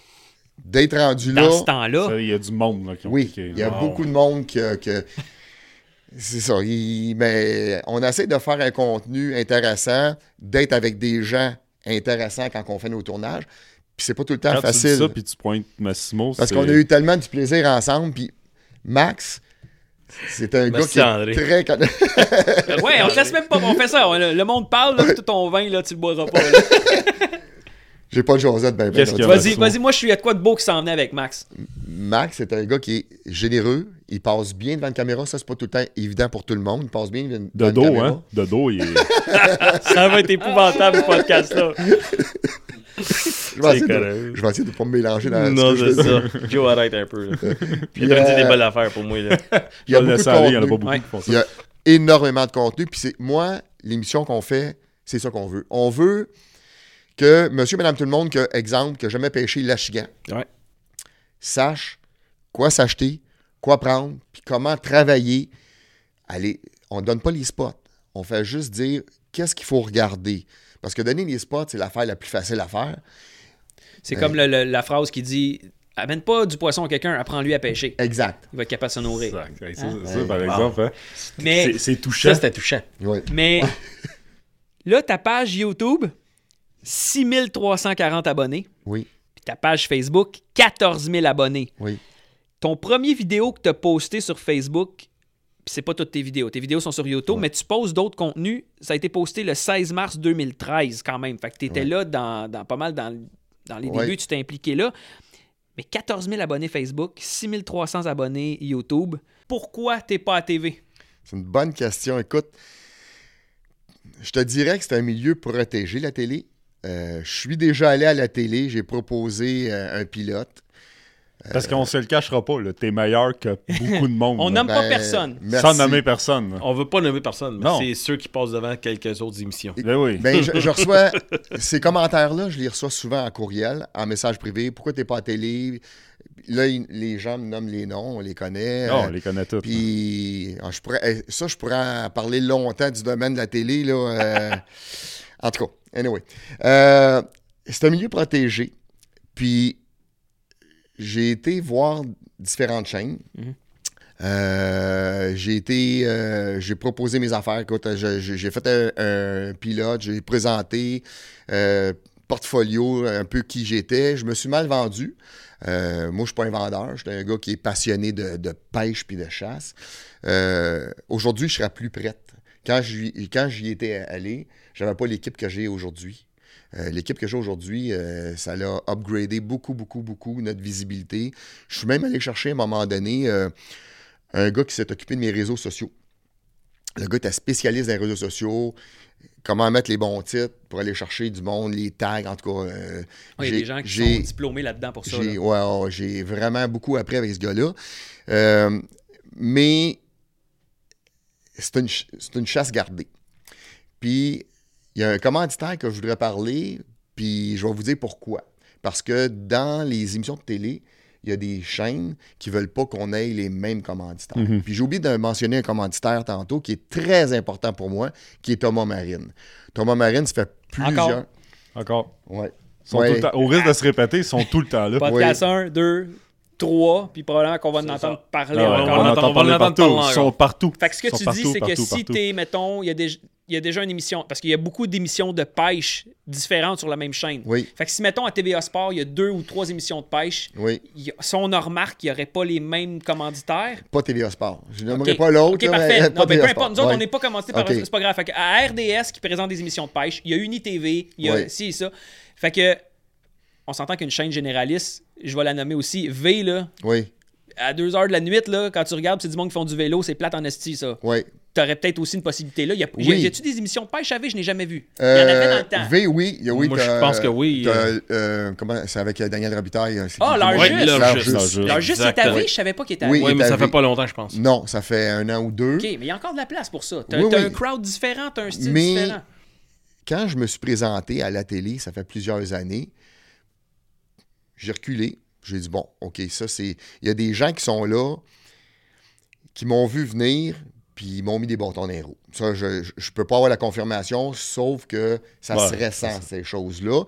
d'être rendu dans là, ce temps-là. Il y a du monde là, qui ont oui, il y a beaucoup de monde que. que- c'est ça. il- mais on essaie de faire un contenu intéressant, d'être avec des gens intéressants quand on fait nos tournages. Puis c'est pas tout le temps Quand tu dis facile. ça, puis tu pointes Massimo, parce qu'on a eu tellement du plaisir ensemble. Puis Max, c'est un gars qui est très. con- Ouais, on te laisse même pas. On fait ça. on- le, le monde parle, là, tout ton vin, là, tu le boiras pas. là. J'ai pas de Josette, ben, ben, Qu'est-ce non, qu'il y tu a? vois. Vas-y, vas-y, moi, je suis à quoi de beau qui s'en venait avec Max? Max, c'est un gars qui est généreux. Il passe bien devant la caméra. Ça, c'est pas tout le temps évident pour tout le monde. Il passe bien devant De la dos, caméra. hein? De dos, il est. Ça va être épouvantable, ce podcast-là. Je vais, essayer de, correct. je vais essayer de pas me mélanger dans Non, ce que je c'est ça. Joe, arrête un peu. Puis, Il a dit des euh, belles affaires pour moi. Là. Il y a beaucoup de il y en a pas beaucoup Ouais. qui font ça. Il y a énormément de contenu. Puis c'est moi, l'émission qu'on fait, c'est ça qu'on veut. On veut que monsieur, madame, tout le monde, que, exemple, que jamais pêché l'achigan, Ouais. sache quoi s'acheter, quoi prendre, puis comment travailler. Allez, on ne donne pas les spots. On fait juste dire qu'est-ce qu'il faut regarder. Parce que donner les spots, c'est l'affaire la plus facile à faire. C'est comme le- le- la phrase qui dit Amène pas du poisson à quelqu'un, apprends-lui à pêcher. Exact. Il va être capable de se nourrir. Exact. Ça, Hein? ça, par Wow. exemple, hein, Mais, c'est- touchant. Ça, c'était touchant. Mais là, ta page YouTube, 6340 abonnés. Oui, Puis ta page Facebook, 14 000 abonnés. oui. Ton premier vidéo que tu as posté sur Facebook, c'est pas toutes tes vidéos. Tes vidéos sont sur YouTube, Ouais. mais tu poses d'autres contenus. Ça a été posté le 16 mars 2013 quand même. Fait que tu étais Ouais. là dans, dans pas mal dans, dans les Ouais. débuts, tu t'es impliqué là. Mais 14 000 abonnés Facebook, 6 300 abonnés YouTube. Pourquoi t'es pas à TV? C'est une bonne question. Écoute, je te dirais que c'est un milieu protégé, la télé. Euh, je suis déjà allé à la télé, j'ai proposé euh, un pilote. Parce qu'on se le cachera pas, là. T'es meilleur que beaucoup de monde. On là. nomme pas Ben, personne. merci. Sans nommer personne. On veut pas nommer personne, mais Non. c'est ceux qui passent devant quelques autres émissions. Ben oui. Ben, je, je reçois ces commentaires-là, je les reçois souvent en courriel, en message privé. Pourquoi t'es pas à télé? Là, ils- les gens me nomment les noms, on les connaît. Non, Euh, on les connaît tous. Puis, ah, je pourrais, eh, ça, je pourrais en parler longtemps du domaine de la télé. Là, euh, en tout cas, anyway. Euh, c'est un milieu protégé. Puis, j'ai été voir différentes chaînes. Euh, j'ai été, euh, j'ai proposé mes affaires. J'ai fait un, pilote, j'ai présenté euh, portfolio, un peu qui j'étais. Je me suis mal vendu. Euh, moi, je suis pas un vendeur. Je suis un gars qui est passionné de, pêche puis de chasse. Aujourd'hui, je serais plus prête. Quand j'y quand j'y étais allé, j'avais pas l'équipe que j'ai aujourd'hui. Euh, l'équipe que j'ai aujourd'hui, euh, ça l'a upgradé beaucoup, beaucoup, beaucoup notre visibilité. Je suis même allé chercher à un moment donné euh, un gars qui s'est occupé de mes réseaux sociaux. Le gars était spécialiste dans les réseaux sociaux, comment mettre les bons titres pour aller chercher du monde, les tags, en tout cas. euh, Il y a des gens qui sont diplômés là-dedans pour ça. j'ai là. ouais, ouais, j'ai vraiment beaucoup appris avec ce gars-là. Euh, mais c'est une, ch- une chasse gardée. Puis, il y a un commanditaire que je voudrais parler, puis je vais vous dire pourquoi. Parce que dans les émissions de télé, il y a des chaînes qui veulent pas qu'on ait les mêmes commanditaires. Puis j'ai oublié de mentionner un commanditaire tantôt qui est très important pour moi, qui est Thomas Marine. Thomas Marine, ça fait plusieurs... Encore. Ouais. Sont Ouais. tout le temps- au risque de se répéter, ils sont tout le temps là. Podcast 1, 2, 3, puis probablement qu'on va en entendre parler Ah ouais, encore. on on entend entend parler parler partout. parler Ils sont partout. Fait que ce que tu partout, dis, c'est que partout, si t'es, mettons, il y, a déjà- il y a déjà une émission, parce qu'il y a beaucoup d'émissions de pêche différentes sur la même chaîne. Oui, Fait que si, mettons, à TVA Sport, il y a deux ou trois émissions de pêche, oui. il y a- si on en remarque qu'il n'y aurait pas les mêmes commanditaires? Pas TVA Sport. Je n'aimerais Ok. pas l'autre. Ok, là, parfait. mais Non, pas mais peu importe. Sport. Nous autres, Ouais. on n'est pas commandité par Ok. c'est pas grave. Fait que à RDS qui présente des émissions de pêche, il y a UniTV, il y a Ouais. ci et ça. Fait que on s'entend qu'une chaîne généraliste, je vais la nommer aussi, V, là, Oui, à 2 heures de la nuit, là, quand tu regardes, c'est du monde qui font du vélo, c'est plate en esti, ça. oui. T'aurais peut-être aussi une possibilité là. Y a, Oui. y a- y a-tu des émissions de pêche à V? Je n'ai jamais vu. Il y en avait dans le temps. Euh, V, oui. Il y a, oui Moi, je pense que oui. euh, comment, c'est avec euh, Daniel Robitaille. euh, c'est Ah, l'Argus. L'Argus. Alors, juste, c'est à. V, je savais pas qu'il était à Oui. V. Oui, mais ça fait pas longtemps, je pense. Non, ça fait un an ou deux. OK, mais il y a encore de la place pour ça. T'as Oui, t'as oui. un crowd différent, t'as un style Mais- différent. Quand je me suis présenté à la télé, ça fait plusieurs années, j'ai reculé. J'ai dit, bon, OK, ça, c'est. Il y a des gens qui sont là, qui m'ont vu venir, puis ils m'ont mis des bâtons dans les roues. Ça, je ne peux pas avoir la confirmation, sauf que ça Ouais, se ressent, ces choses-là.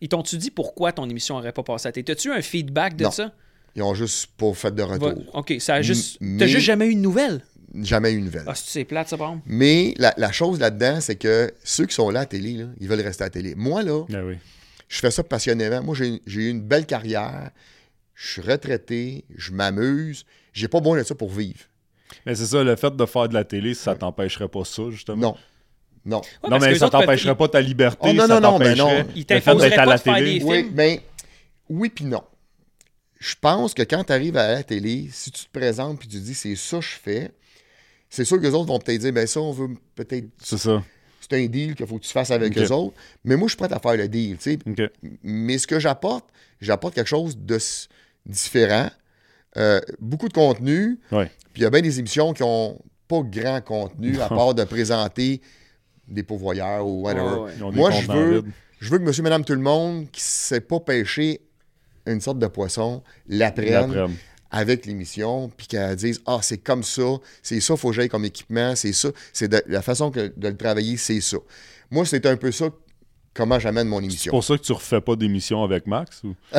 Ils t'ont-tu dit pourquoi ton émission aurait pas passé à télé? T'as-tu eu un feedback de Non. ça? Ils ont juste pas fait de Va- retour. OK, ça a juste. M- T'as juste jamais eu une nouvelle? Jamais eu une nouvelle. Ah, c'est plate, ça, exemple? Mais la, la chose là-dedans, c'est que ceux qui sont là à télé, là, ils veulent rester à la télé. Moi, là, Ah oui. Je fais ça passionnément. Moi, j'ai eu une belle carrière. Je suis retraité. Je m'amuse. J'ai pas besoin de ça pour vivre. Mais c'est ça, le fait de faire de la télé, ça t'empêcherait pas ça, justement? Non. Non. Ouais, non, mais ça t'empêcherait pas ta liberté. Oh, non, ça non, non, mais t'empêcherait non. Fait t'imposeraient d'être à pas la de faire télé. des Oui, mais oui puis non. Je pense que quand tu arrives à la télé, si tu te présentes puis tu dis c'est ça que je fais, c'est sûr que les autres vont peut-être dire ben ça, on veut peut-être. C'est ça. C'est un deal qu'il faut que tu fasses avec Ok. eux autres. Mais moi, je suis prêt à faire le deal. tu sais. OK. Mais ce que j'apporte, j'apporte quelque chose de différent. Euh, beaucoup de contenu. Ouais. Puis il y a bien des émissions qui ont pas grand contenu à part de présenter des pourvoyeurs ou whatever. Ouais, ouais. Moi, je veux, je veux que monsieur, madame, tout le monde qui ne sait pas pêcher une sorte de poisson l'apprenne l'apprennent. Avec l'émission, puis qu'elle dise Ah, c'est comme ça, c'est ça, faut que j'aille comme équipement, c'est ça, c'est de- la façon que, de le travailler, c'est ça. Moi, c'est un peu ça, comment j'amène mon C'est émission. pour ça que tu refais pas d'émission avec Max? Ou...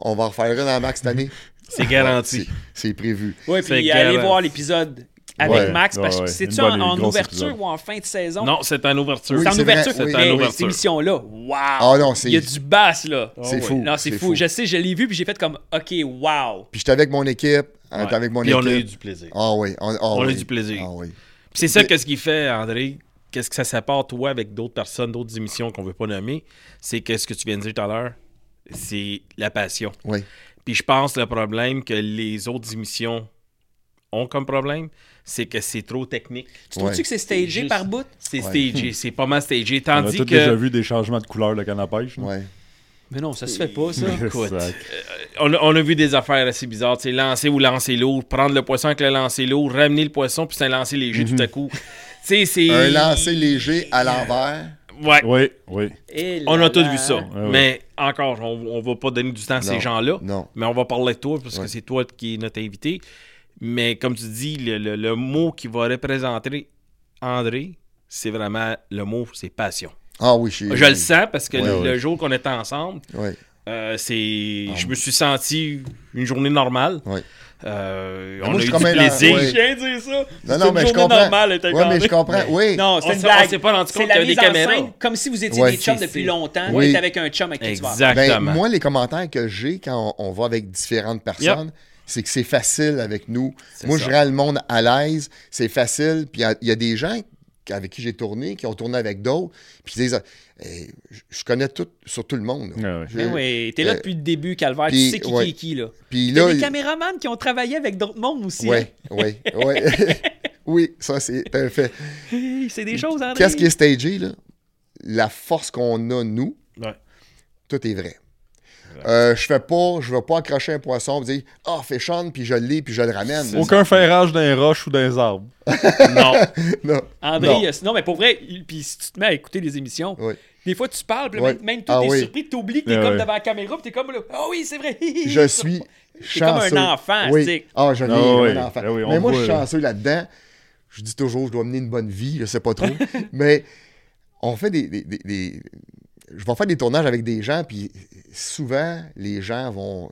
On va en refaire une en max cette année. C'est garanti. C'est c'est prévu. Oui, C'est puis allez voir l'épisode avec Ouais, Max. parce que ouais. C'est-tu en, ouverture épisode. ou en fin de saison? Non, c'est en ouverture. Oui, c'est en ouverture. oui, C'est en ouverture. Cette émission-là! Ah non, c'est- Il y a du bass, là. C'est ouais. fou. Non, c'est fou. Je sais, je l'ai vu, puis j'ai fait comme, OK, wow. Puis j'étais avec mon équipe, Ouais. avec mon Puis équipe. on a eu du plaisir. Ah oui. On, ah On a eu du plaisir. Ah oui. Puis c'est ça qu'est-ce qui fait, André, qu'est-ce que ça sépare toi avec d'autres personnes, d'autres émissions qu'on veut pas nommer, c'est que ce que tu viens de dire tout à l'heure, c'est la passion. Oui. Puis je pense que le problème que les autres émissions ont comme problème, c'est que c'est trop technique. Tu trouves-tu Ouais. que c'est stagé Juste- par bout? C'est Ouais. stagé, c'est pas mal stagé. On a Tandis tous que déjà vu des changements de couleur de canne à pêche. Ouais. Mais non, ça se fait pas, ça. Écoute, Exact. on a, on a vu des affaires assez bizarres. Tu sais, lancer ou lancer lourd, prendre le poisson avec le lancer lourd, ramener le poisson, puis c'est un lancer léger tout à coup. Tu sais, c'est. Un lancer léger à l'envers. Ouais. Oui, oui. Et On a tous vu ça. ouais. Mais encore, on, on va pas donner du temps à ces gens-là. Non. Mais on va parler de toi parce Ouais. que c'est toi qui es notre invité. Mais comme tu dis, le, le- le mot qui va représenter André, c'est vraiment le mot, c'est passion. Ah oui, je Je le sens parce que le, jour qu'on était ensemble, Oui. euh, c'est, je me suis senti une journée normale. Euh, on moi, a je eu du plaisir. Je viens de dire ça. Non, non, une mais je journée comprends. normale, Oui, mais je comprends. Oui. Non, c'est On une s'est- blague. on s'est pas rendu C'est compte la qu'il y avait des caméras. scène comme si vous étiez Ouais. des chums depuis longtemps. Oui. avec un chum avec qui tu vas. Ben, Exactement. moi, les commentaires que j'ai quand on, on va avec différentes personnes, c'est que c'est facile avec nous. Moi, ça. je rends le monde à l'aise, c'est facile. Puis il y a- il y, a des gens avec qui j'ai tourné, qui ont tourné avec d'autres, puis ils disent Eh, je- connais tout sur tout le monde. ouais. Je- Mais oui, t'es là Euh, depuis le début, Calvaire. puis, tu sais qui, ouais. qui est qui, là. Puis Il y a là, des caméramans qui ont travaillé avec d'autres mondes aussi. Oui, oui, oui. Oui, ça, c'est un fait. C'est des choses, André. Qu'est-ce qui est stagé, là? La force qu'on a, nous, Ouais. tout est vrai. Euh, je fais pas, je vais pas accrocher un poisson et dire Ah, fais chante, puis je l'ai, puis je le ramène. Aucun ferrage d'un roche ou d'un arbre. Non. Non. André, Non. euh, non, mais pour vrai, puis si tu te mets à écouter les émissions, Oui. des fois tu parles, puis même, même toi, Ah t'es oui. surpris, t'oublies que t'es Ah comme oui. devant la caméra, puis t'es comme là, ah oui, c'est vrai. Je suis T'es comme un chanceux. enfant, oui. stick. Ah, je l'ai, Ah comme un enfant. Mais moi, je suis là. chanceux là-dedans. Je dis toujours, je dois mener une bonne vie, je sais pas trop. mais on fait des, des- des- des- Je vais faire des tournages avec des gens, puis souvent, les gens vont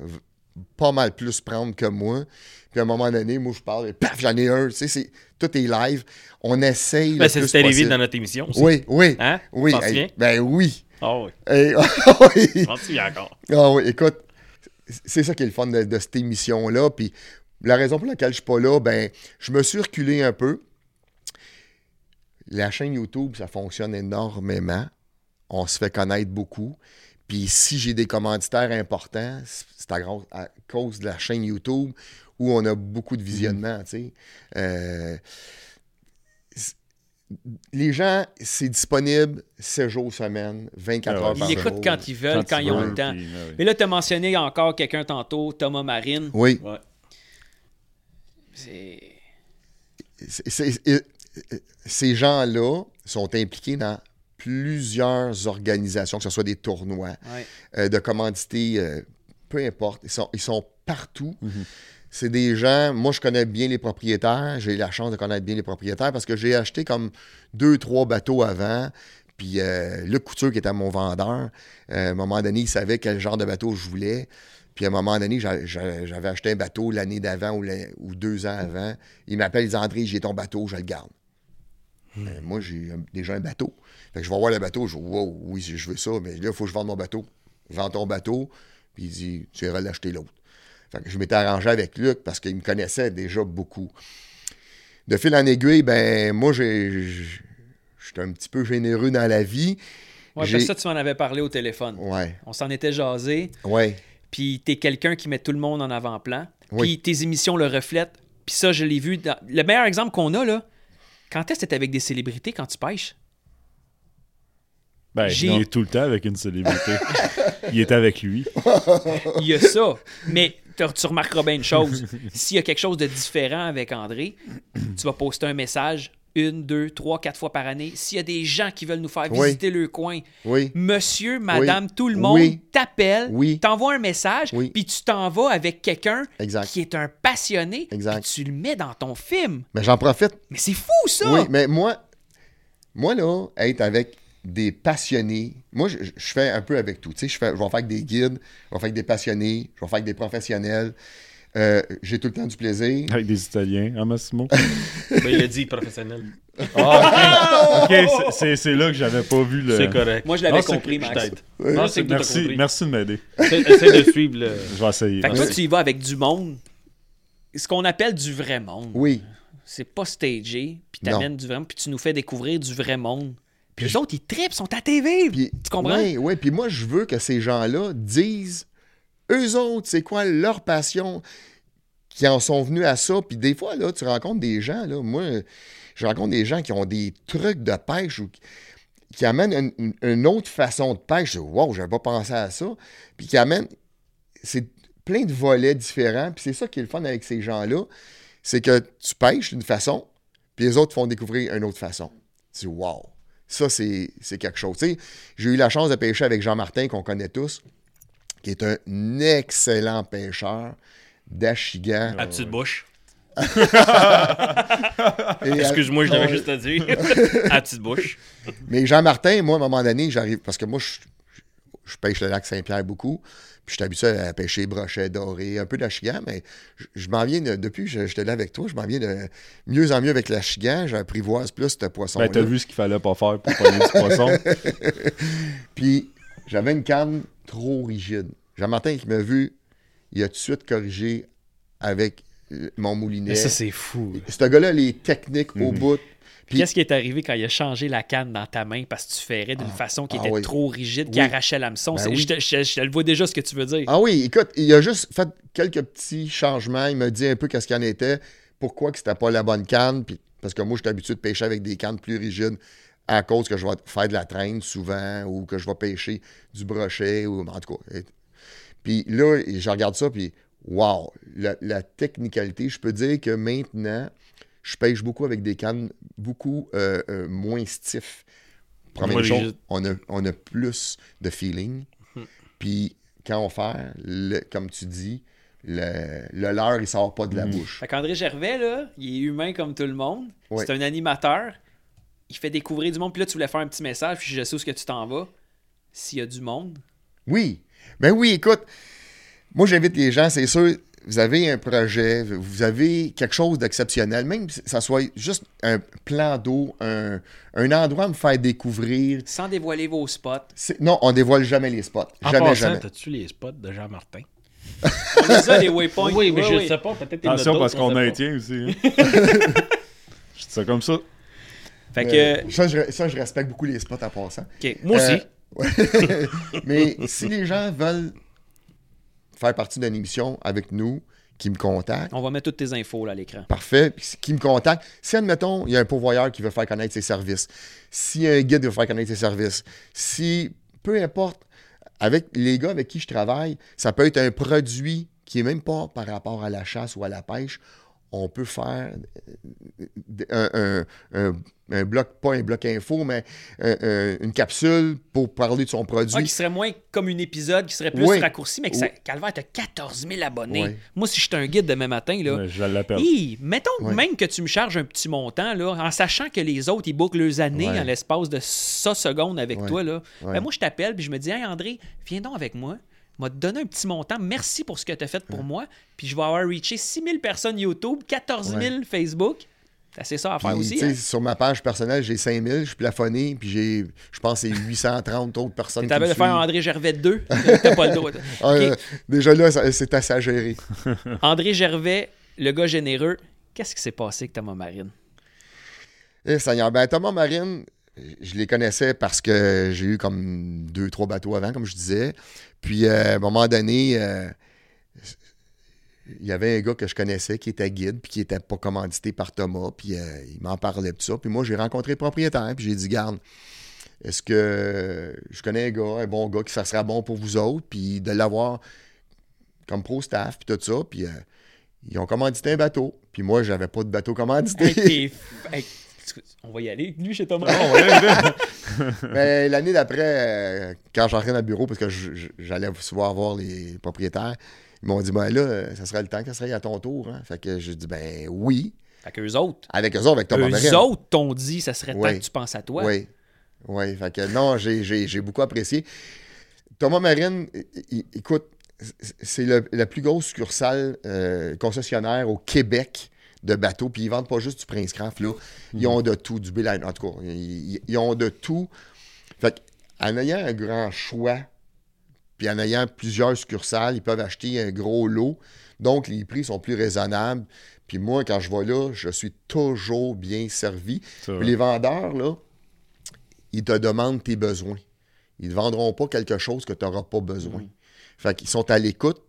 pas mal plus prendre que moi. Puis à un moment donné, moi, je parle, et paf, j'en ai un. Tu sais, c'est- tout est live. On essaye. Ben, c'est c'était possible. dans notre émission aussi. Oui, oui. Hein? Oui, hey, ben oui. Ah oui. Hey, oui. T'en souviens encore. Ah oui, écoute, c'est ça qui est le fun de, de cette émission-là. Puis la raison pour laquelle je suis pas là, ben, je me suis reculé un peu. La chaîne YouTube, ça fonctionne énormément. On se fait connaître beaucoup. Puis si j'ai des commanditaires importants, c'est à, cause de la chaîne YouTube où on a beaucoup de visionnement, tu sais. Euh, les gens, c'est disponible 7 jours semaine, 24 Ah ouais. heures Ils par l'écoutent jour. quand ils veulent, quand, tu ils ont le temps. puis, ah oui. Mais là, t'as mentionné encore quelqu'un tantôt, Thomas Marine. Oui. Ouais. C'est... c'est- c'est- euh, euh, ces gens-là sont impliqués dans plusieurs organisations, que ce soit des tournois, Ouais. euh, de commandité, euh, peu importe. Ils sont, ils sont partout. C'est des gens, moi je connais bien les propriétaires, j'ai eu la chance de connaître bien les propriétaires parce que j'ai acheté comme deux, trois bateaux avant. Puis euh, Luc Couture, qui était mon vendeur, à un moment donné, il savait quel genre de bateau je voulais. Puis à un moment donné, j'a- j'a- j'avais acheté un bateau l'année d'avant ou, deux ans avant. Il m'appelle, il dit André, j'ai ton bateau, je le garde. Euh, moi, j'ai déjà un bateau. Fait que je vais voir le bateau, je dis Wow, oui, je veux ça, mais là, il faut que je vende mon bateau. Je vends ton bateau, puis il dit Tu iras l'acheter l'autre. Fait que je m'étais arrangé avec Luc parce qu'il me connaissait déjà beaucoup. De fil en aiguille, ben moi, j'ai. J'étais un petit peu généreux dans la vie. J'ai- parce ça, tu m'en avais parlé au téléphone. Ouais, On s'en était jasé. ouais. Puis t'es quelqu'un qui met tout le monde en avant-plan. Puis Oui. tes émissions le reflètent. Puis ça, je l'ai vu. dans- Le meilleur exemple qu'on a, là, quand est-ce que t'es avec des célébrités quand tu pêches? Ben, J'ai- il est tout le temps avec une célébrité. il est avec lui. Il y a ça. Mais tu tu remarqueras bien une chose. S'il y a quelque chose de différent avec André, tu vas poster un message une, deux, trois, quatre fois par année. S'il y a des gens qui veulent nous faire Oui. visiter le coin, Oui. monsieur, madame, tout le monde t'appelle, t'envoie un message, puis tu t'en vas avec quelqu'un qui est un passionné, puis tu le mets dans ton film. Mais j'en profite Mais c'est fou, ça! Oui, mais moi, moi là, être avec des passionnés, moi, je, je fais un peu avec tout. Tu sais, je, fais, je vais faire avec des guides, je vais faire avec des passionnés, je vais faire avec des professionnels. Euh, J'ai tout le temps du plaisir. Avec des Italiens, hein, Massimo? Ben, il a dit professionnel. Ah, ok. Ok, c'est- là que j'avais pas vu le. C'est correct. Moi, je l'avais Non, c'est compris, Je Max. t'aide. Ouais. Non, c'est que t'as Merci, compris. merci de m'aider. Essaie de suivre le. Je vais essayer. Fait que toi, Oui. tu y vas avec du monde, ce qu'on appelle du vrai monde. Oui. C'est pas stagé, puis t'amènes du vrai monde, puis tu nous fais découvrir du vrai monde. Puis les autres, ils tripent, sont à TV. Puis, tu comprends? Oui, oui. Puis moi, je veux que ces gens-là disent, eux autres, c'est quoi leur passion, qui en sont venus à ça? Puis des fois, là, tu rencontres des gens, là, moi, je rencontre des gens qui ont des trucs de pêche ou qui, amènent une, autre façon de pêche. Je dis, wow, j'avais pas pensé à ça. Puis qui amènent, c'est plein de volets différents. Puis c'est ça qui est le fun avec ces gens-là, c'est que tu pêches d'une façon, puis les autres font découvrir une autre façon. Tu dis, wow. Ça, c'est c'est quelque chose. Tu j'ai eu la chance de pêcher avec Jean-Martin, qu'on connaît tous, qui est un excellent pêcheur d'achigan. À petite bouche? Excuse-moi, je devais juste te dire. À petite bouche? Mais Jean-Martin, moi, à un moment donné, j'arrive. Parce que moi, je, je pêche le lac Saint-Pierre beaucoup. Puis je suis habitué à pêcher brochet, doré, un peu d'achigan, mais je, je m'en viens, de- depuis que je- j'étais là avec toi, je m'en viens de mieux en mieux avec l'achigan. J'apprivoise plus ce poisson-là. Ben, t'as vu ce qu'il fallait pas faire pour pogner du poisson. Puis j'avais une canne trop rigide. Jean-Martin qui m'a vu, il a tout de suite corrigé avec euh, mon moulinet. Mais ça, c'est fou. Ce gars-là, les techniques au Mhm. bout. Puis- Qu'est-ce qui est arrivé quand il a changé la canne dans ta main parce que tu ferais d'une façon qui ah était oui. trop rigide, qui Oui. arrachait l'hameçon? Ben oui. je, le vois déjà ce que tu veux dire. Ah oui, écoute, il a juste fait quelques petits changements. Il m'a dit un peu qu'est-ce qu'il en était, pourquoi que c'était pas la bonne canne. Puis parce que moi, je suis habitué de pêcher avec des cannes plus rigides à cause que je vais faire de la traîne souvent ou que je vais pêcher du brochet ou en tout cas. Et- Puis là, je regarde ça, puis wow, la, la technicalité, je peux dire que maintenant, je pêche beaucoup avec des cannes beaucoup euh, euh, moins stiff. Première chose, on a, on a plus de feeling. Hmm. Puis quand on fait, le- comme tu dis, le, le leurre, il sort pas de Hmm. la bouche. Fait qu'André Gervais, là, il est humain comme tout le monde. Ouais. C'est un animateur. Il fait découvrir du monde. Puis là, tu voulais faire un petit message, puis je sais où est-ce que tu t'en vas. S'il y a du monde. Oui. Ben oui, écoute, moi j'invite les gens, c'est sûr, vous avez un projet, vous avez quelque chose d'exceptionnel, même si ça soit juste un plan d'eau, un, un endroit à me faire découvrir. Sans dévoiler vos spots. C'est- Non, on dévoile jamais les spots. En jamais, passant, jamais. t'as-tu les spots de Jean-Martin? On les a, les waypoints. Oui, mais Ouais, je ouais. sais pas. Peut-être Attention, parce on qu'on a un tien aussi. hein. Je dis ça comme ça. Fait que. ça, je, ça, je respecte beaucoup les spots en passant. OK. Moi aussi. Euh. Mais si les gens veulent faire partie d'une émission avec nous, qui me contactent, On va mettre toutes tes infos là, à l'écran. Parfait. Qui me contacte. Si, admettons, il y a un pourvoyeur qui veut faire connaître ses services, si un guide veut faire connaître ses services, si, peu importe, avec les gars avec qui je travaille, ça peut être un produit qui est même pas par rapport à la chasse ou à la pêche. On peut faire euh, un, un- un- un bloc, pas un bloc info, mais un- un- une capsule pour parler de son produit. Ah, qui serait moins comme un épisode, qui serait plus Oui. raccourci, mais que ça, Oui. Calvaire, t'as 14 000 abonnés. Moi, si j'étais un guide demain matin, là, je l'appelle. Mettons même que tu me charges un petit montant, là, en sachant que les autres, ils bouclent leurs années en l'espace de ça secondes avec toi. Là. Ben, moi, je t'appelle puis je me dis Hey André, viens donc avec moi. M'a donné un petit montant. Merci pour ce que tu as fait pour moi. Puis je vais avoir reaché 6000 personnes YouTube, 14 000 Facebook. C'est assez ça à faire Puis, aussi. hein. Sur ma page personnelle, j'ai 5000, je suis plafonné, puis j'ai, je pense, c'est 830 autres personnes Tu avais de faire. André Gervais 2. T'as pas le droit. Ah, euh, déjà là, c'est assez à gérer. André Gervais, le gars généreux. Qu'est-ce qui s'est passé avec Thomas Marine? Eh, Seigneur, ben, Thomas Marine, je les connaissais parce que j'ai eu comme deux, trois bateaux avant, comme je disais. Puis, euh, à un moment donné, euh, il y avait un gars que je connaissais qui était guide, puis qui n'était pas commandité par Thomas, puis euh, il m'en parlait de ça. Puis moi, j'ai rencontré le propriétaire, puis j'ai dit, garde, est-ce que je connais un gars, un bon gars, qui ça sera bon pour vous autres, puis de l'avoir comme pro-staff, puis tout ça, puis ils ont commandité un bateau. Puis moi, j'avais pas de bateau commandité. On va y aller, lui, chez Thomas. Mais l'année d'après, euh, quand j'entrais dans le bureau, parce que j'allais souvent voir les propriétaires, ils m'ont dit ben là, ça serait le temps que ça serait à ton tour. hein. Fait que j'ai dit ben oui. Fait qu'eux autres, Avec eux autres, avec Thomas eux Marine. autres t'ont dit, ça serait temps Oui. que tu penses à toi. Oui. Oui. Fait que non, j'ai- j'ai j'ai beaucoup apprécié. Thomas Marine, écoute, c'est le- la plus grosse succursale euh, concessionnaire au Québec de bateaux. Puis ils vendent pas juste du Prince Craft, là. Ils ont de tout, du Bill En tout cas, ils, ils ont de tout. Fait en ayant un grand choix, puis en ayant plusieurs succursales, ils peuvent acheter un gros lot. Donc, les prix sont plus raisonnables. Puis moi, quand je vais là, je suis toujours bien servi. Puis les vendeurs, là, ils te demandent tes besoins. Ils ne vendront pas quelque chose que tu n'auras pas besoin. Fait qu'ils sont à l'écoute.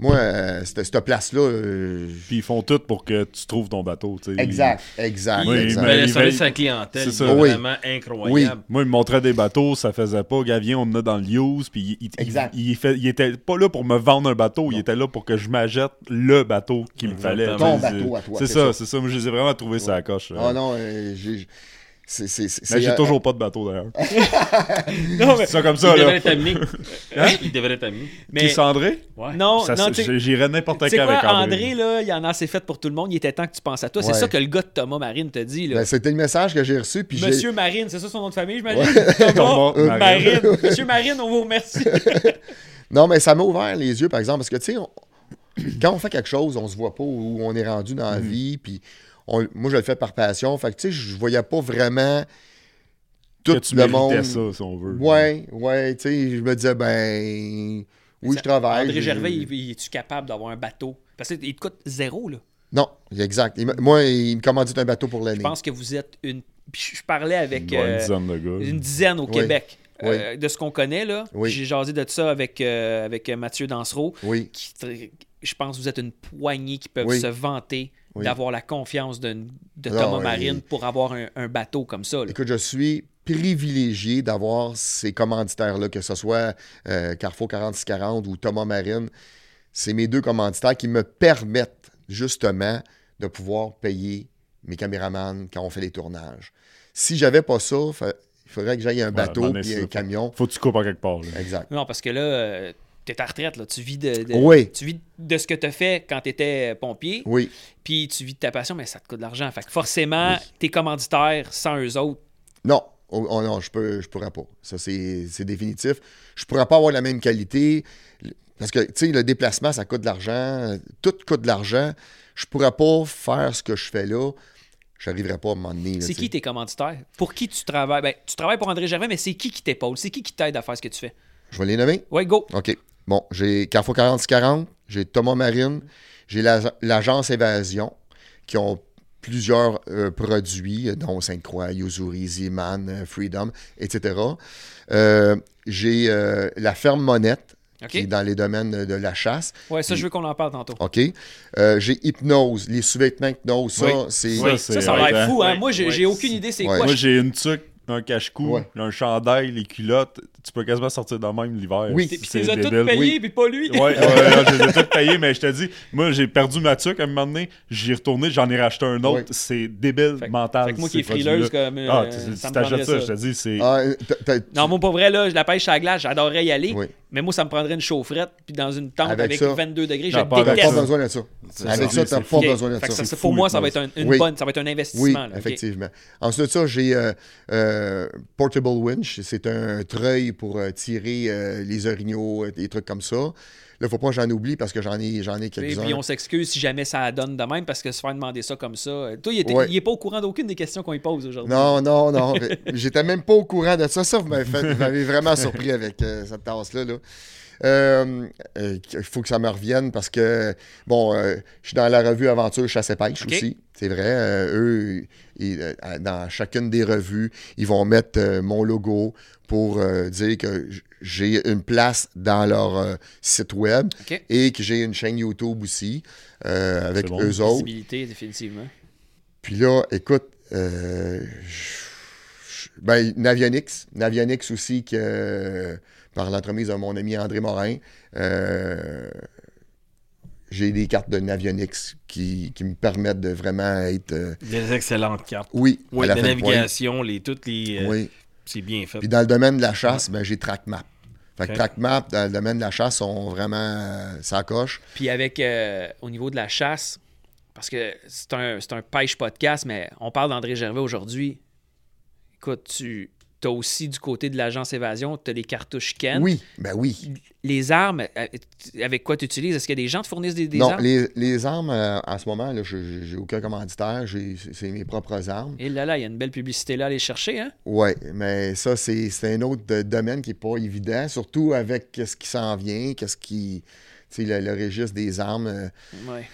Moi, euh, cette, cette place-là. euh, Puis ils font tout pour que tu trouves ton bateau. tu sais. exact, exact, Oui, exact. mais- il service veille- à la clientèle, C'est ça. Oui. vraiment incroyable. Moi, il me montrait des bateaux, ça faisait pas. Gavien, on en a dans le use. Puis il, il- Exact. il, il fait, il était pas là pour me vendre un bateau, il était là pour que je m'achète le bateau qu'il me fallait. Ton bateau à toi, C'est ça, ça. c'est ça. Moi, je les ai vraiment trouvés sur la coche. Ah non, euh, j'ai. C'est, c'est, c'est- Mais j'ai euh, toujours pas de bateau d'ailleurs. Non, mais, C'est ça comme Il ça, devrait là. être amené. Hein? Il devrait être amené. mais- Qui Cendré? Ouais. non, Ça, non, c'est- J'irais n'importe quand quoi, avec André, André. là, il en a assez fait pour tout le monde. Il était temps que tu penses à toi. C'est Ouais. ça que le gars de Thomas Marine te dit. Là. ben, c'était le message que j'ai reçu. Puis j'ai- Monsieur Marine, c'est ça son nom de famille, j'imagine? Thomas Thomas Marine. Marine. Monsieur Marine, on vous remercie. Non, mais ça m'a ouvert les yeux, par exemple, parce que, tu sais, on- quand on fait quelque chose, on se voit pas où on est rendu dans la Mhm. vie, puis on- moi, je le fais par passion. Fait que, tu sais, je voyais pas vraiment tout Que tu le monde. ça, si on veut. Ouais, ouais, tu sais, je me disais, ben, oui, je travaille. André Gervais, il, il- es-tu capable d'avoir un bateau? Parce qu'il te coûte zéro, là. Non, exact. Il moi, il me commandite un bateau pour l'année. Je pense que vous êtes une. Puis je parlais avec Ouais, euh, une dizaine de gars. une dizaine au Oui. Québec. euh, de ce qu'on connaît, là. Oui. J'ai jasé de ça avec, euh, avec Mathieu Dansereau. Oui, qui- je pense que vous êtes une poignée qui peuvent Oui. se vanter Oui. d'avoir la confiance de Non, Thomas et- Marine pour avoir un, un bateau comme ça. là. Écoute, je suis privilégié d'avoir ces commanditaires-là, que ce soit euh, Carrefour 4640 ou Thomas Marine. C'est mes deux commanditaires qui me permettent justement de pouvoir payer mes caméramans quand on fait les tournages. Si j'avais pas ça, il faudrait que j'aille un bateau puis c'est un camion. Faut que tu coupes en quelque part. là. Exact. Non, parce que là, euh, t'es à retraite, là. Tu vis de, de- Oui. tu vis de ce que tu as fait quand tu étais pompier, Oui, puis tu vis de ta passion, mais ça te coûte de l'argent. Fait que forcément, tes commanditaires, sans eux autres, Non, oh, oh non, je peux, je pourrais pas. Ça, c'est définitif. Je pourrais pas avoir la même qualité. Parce que, tu sais, le déplacement, ça coûte de l'argent. Tout coûte de l'argent. Je pourrais pas faire ce que je fais là. Je n'arriverais pas à moment donné. c'est qui tes commanditaires? Pour qui tu travailles? Ben, tu travailles pour André Gervais, mais c'est qui qui t'épaule? C'est qui qui t'aide à faire ce que tu fais? Je vais les nommer. Ouais, go! OK. Bon, j'ai Carrefour 4040, j'ai Thomas Marine, j'ai la- l'agence Évasion, qui ont plusieurs euh, produits, dont Sainte-Croix, Yuzuri, Z-Man, euh, Freedom, etc. Euh, j'ai euh, la ferme Monette, qui est dans les domaines de, la chasse. Ouais, ça, je veux qu'on en parle tantôt. OK. Euh, j'ai Hypnose, les sous-vêtements Hypnose. Ça, Oui. c'est. Oui. Ça, ça a Ouais, l'air fou, hein? Moi, j'ai aucune idée c'est Ouais. quoi. Moi, j'ai une tuque, un cache-cou, Ouais. un chandail, les culottes. Tu peux quasiment sortir de même l'hiver. Oui. Puis tu C'est les as toutes payées, Oui. puis pas lui. Ouais, ouais, ouais, je les ai toutes payées, mais je te dis, moi, j'ai perdu ma tuque à un moment donné, j'y ai retourné, j'en ai racheté un autre. Ouais. C'est débile Fait mental. fait que moi qui est frileuse, comme, euh, Ah, me t'achètes ça, ça. je te dis, c'est. Ah, t'as- Non, moi, pas vrai, là, la pêche à la glace, j'adorerais y aller. Oui. Mais moi, ça me prendrait une chaufferette, puis dans une tente avec, Avec ça. 22 degrés, je t'as déteste. pas besoin de ça. Avec ça, t'as pas besoin de Fait que ça. pour moi, ça va être un, une Oui. bonne, ça va être un Oui, investissement. effectivement. Ensuite de ça, j'ai euh, Portable Winch. C'est un treuil pour euh, tirer euh, les orignaux, des trucs comme ça. Là, faut pas que j'en oublie parce que j'en ai, j'en ai Et quelques-uns. puis on s'excuse si jamais ça donne de même parce que se faire demander ça comme ça. Toi, il, était- Ouais. il est pas au courant d'aucune des questions qu'on lui pose aujourd'hui. Non, non, non. J'étais même pas au courant de ça. Ça, vous m'avez vraiment surpris avec cette tasse-là. là. Euh, euh, Il faut que ça me revienne parce que, bon, euh, je suis dans la revue Aventure Chasse et Pêche aussi. C'est vrai. euh, eux, ils, euh, dans chacune des revues, ils vont mettre euh, mon logo pour euh, dire que j'ai une place dans leur euh, site web et que j'ai une chaîne YouTube aussi euh, avec C'est bon. eux autres. Visibilité, définitivement. Puis là, écoute, euh, ben, Navionics, Navionics aussi, que, euh, par l'entremise de mon ami André Morin, euh, j'ai des cartes de Navionics qui, qui me permettent de vraiment être, euh, Des excellentes cartes. oui, la navigation, les, toutes les. euh, Oui. C'est bien fait. Puis dans le domaine de la chasse, ben, j'ai TrackMap. Fait que. TrackMap, dans le domaine de la chasse, sont vraiment euh, ça coche. Puis avec, euh, au niveau de la chasse, parce que c'est un, c'est un pêche podcast, mais on parle d'André Gervais aujourd'hui. Écoute, tu as aussi du côté de l'agence Évasion, tu as les cartouches Ken. Oui, ben oui. Les armes, euh, avec quoi tu utilises? Est-ce qu'il y a des gens qui te fournissent des, des non, armes? les, les armes, euh, en ce moment, là, je- j'ai aucun commanditaire, c'est mes propres armes. Et là, là, il y a une belle publicité là à aller chercher, hein? Oui, mais ça, c'est un autre domaine qui n'est pas évident, surtout avec ce qui s'en vient, qu'est-ce qui. Tu sais, le, le registre des armes. euh, Ouais.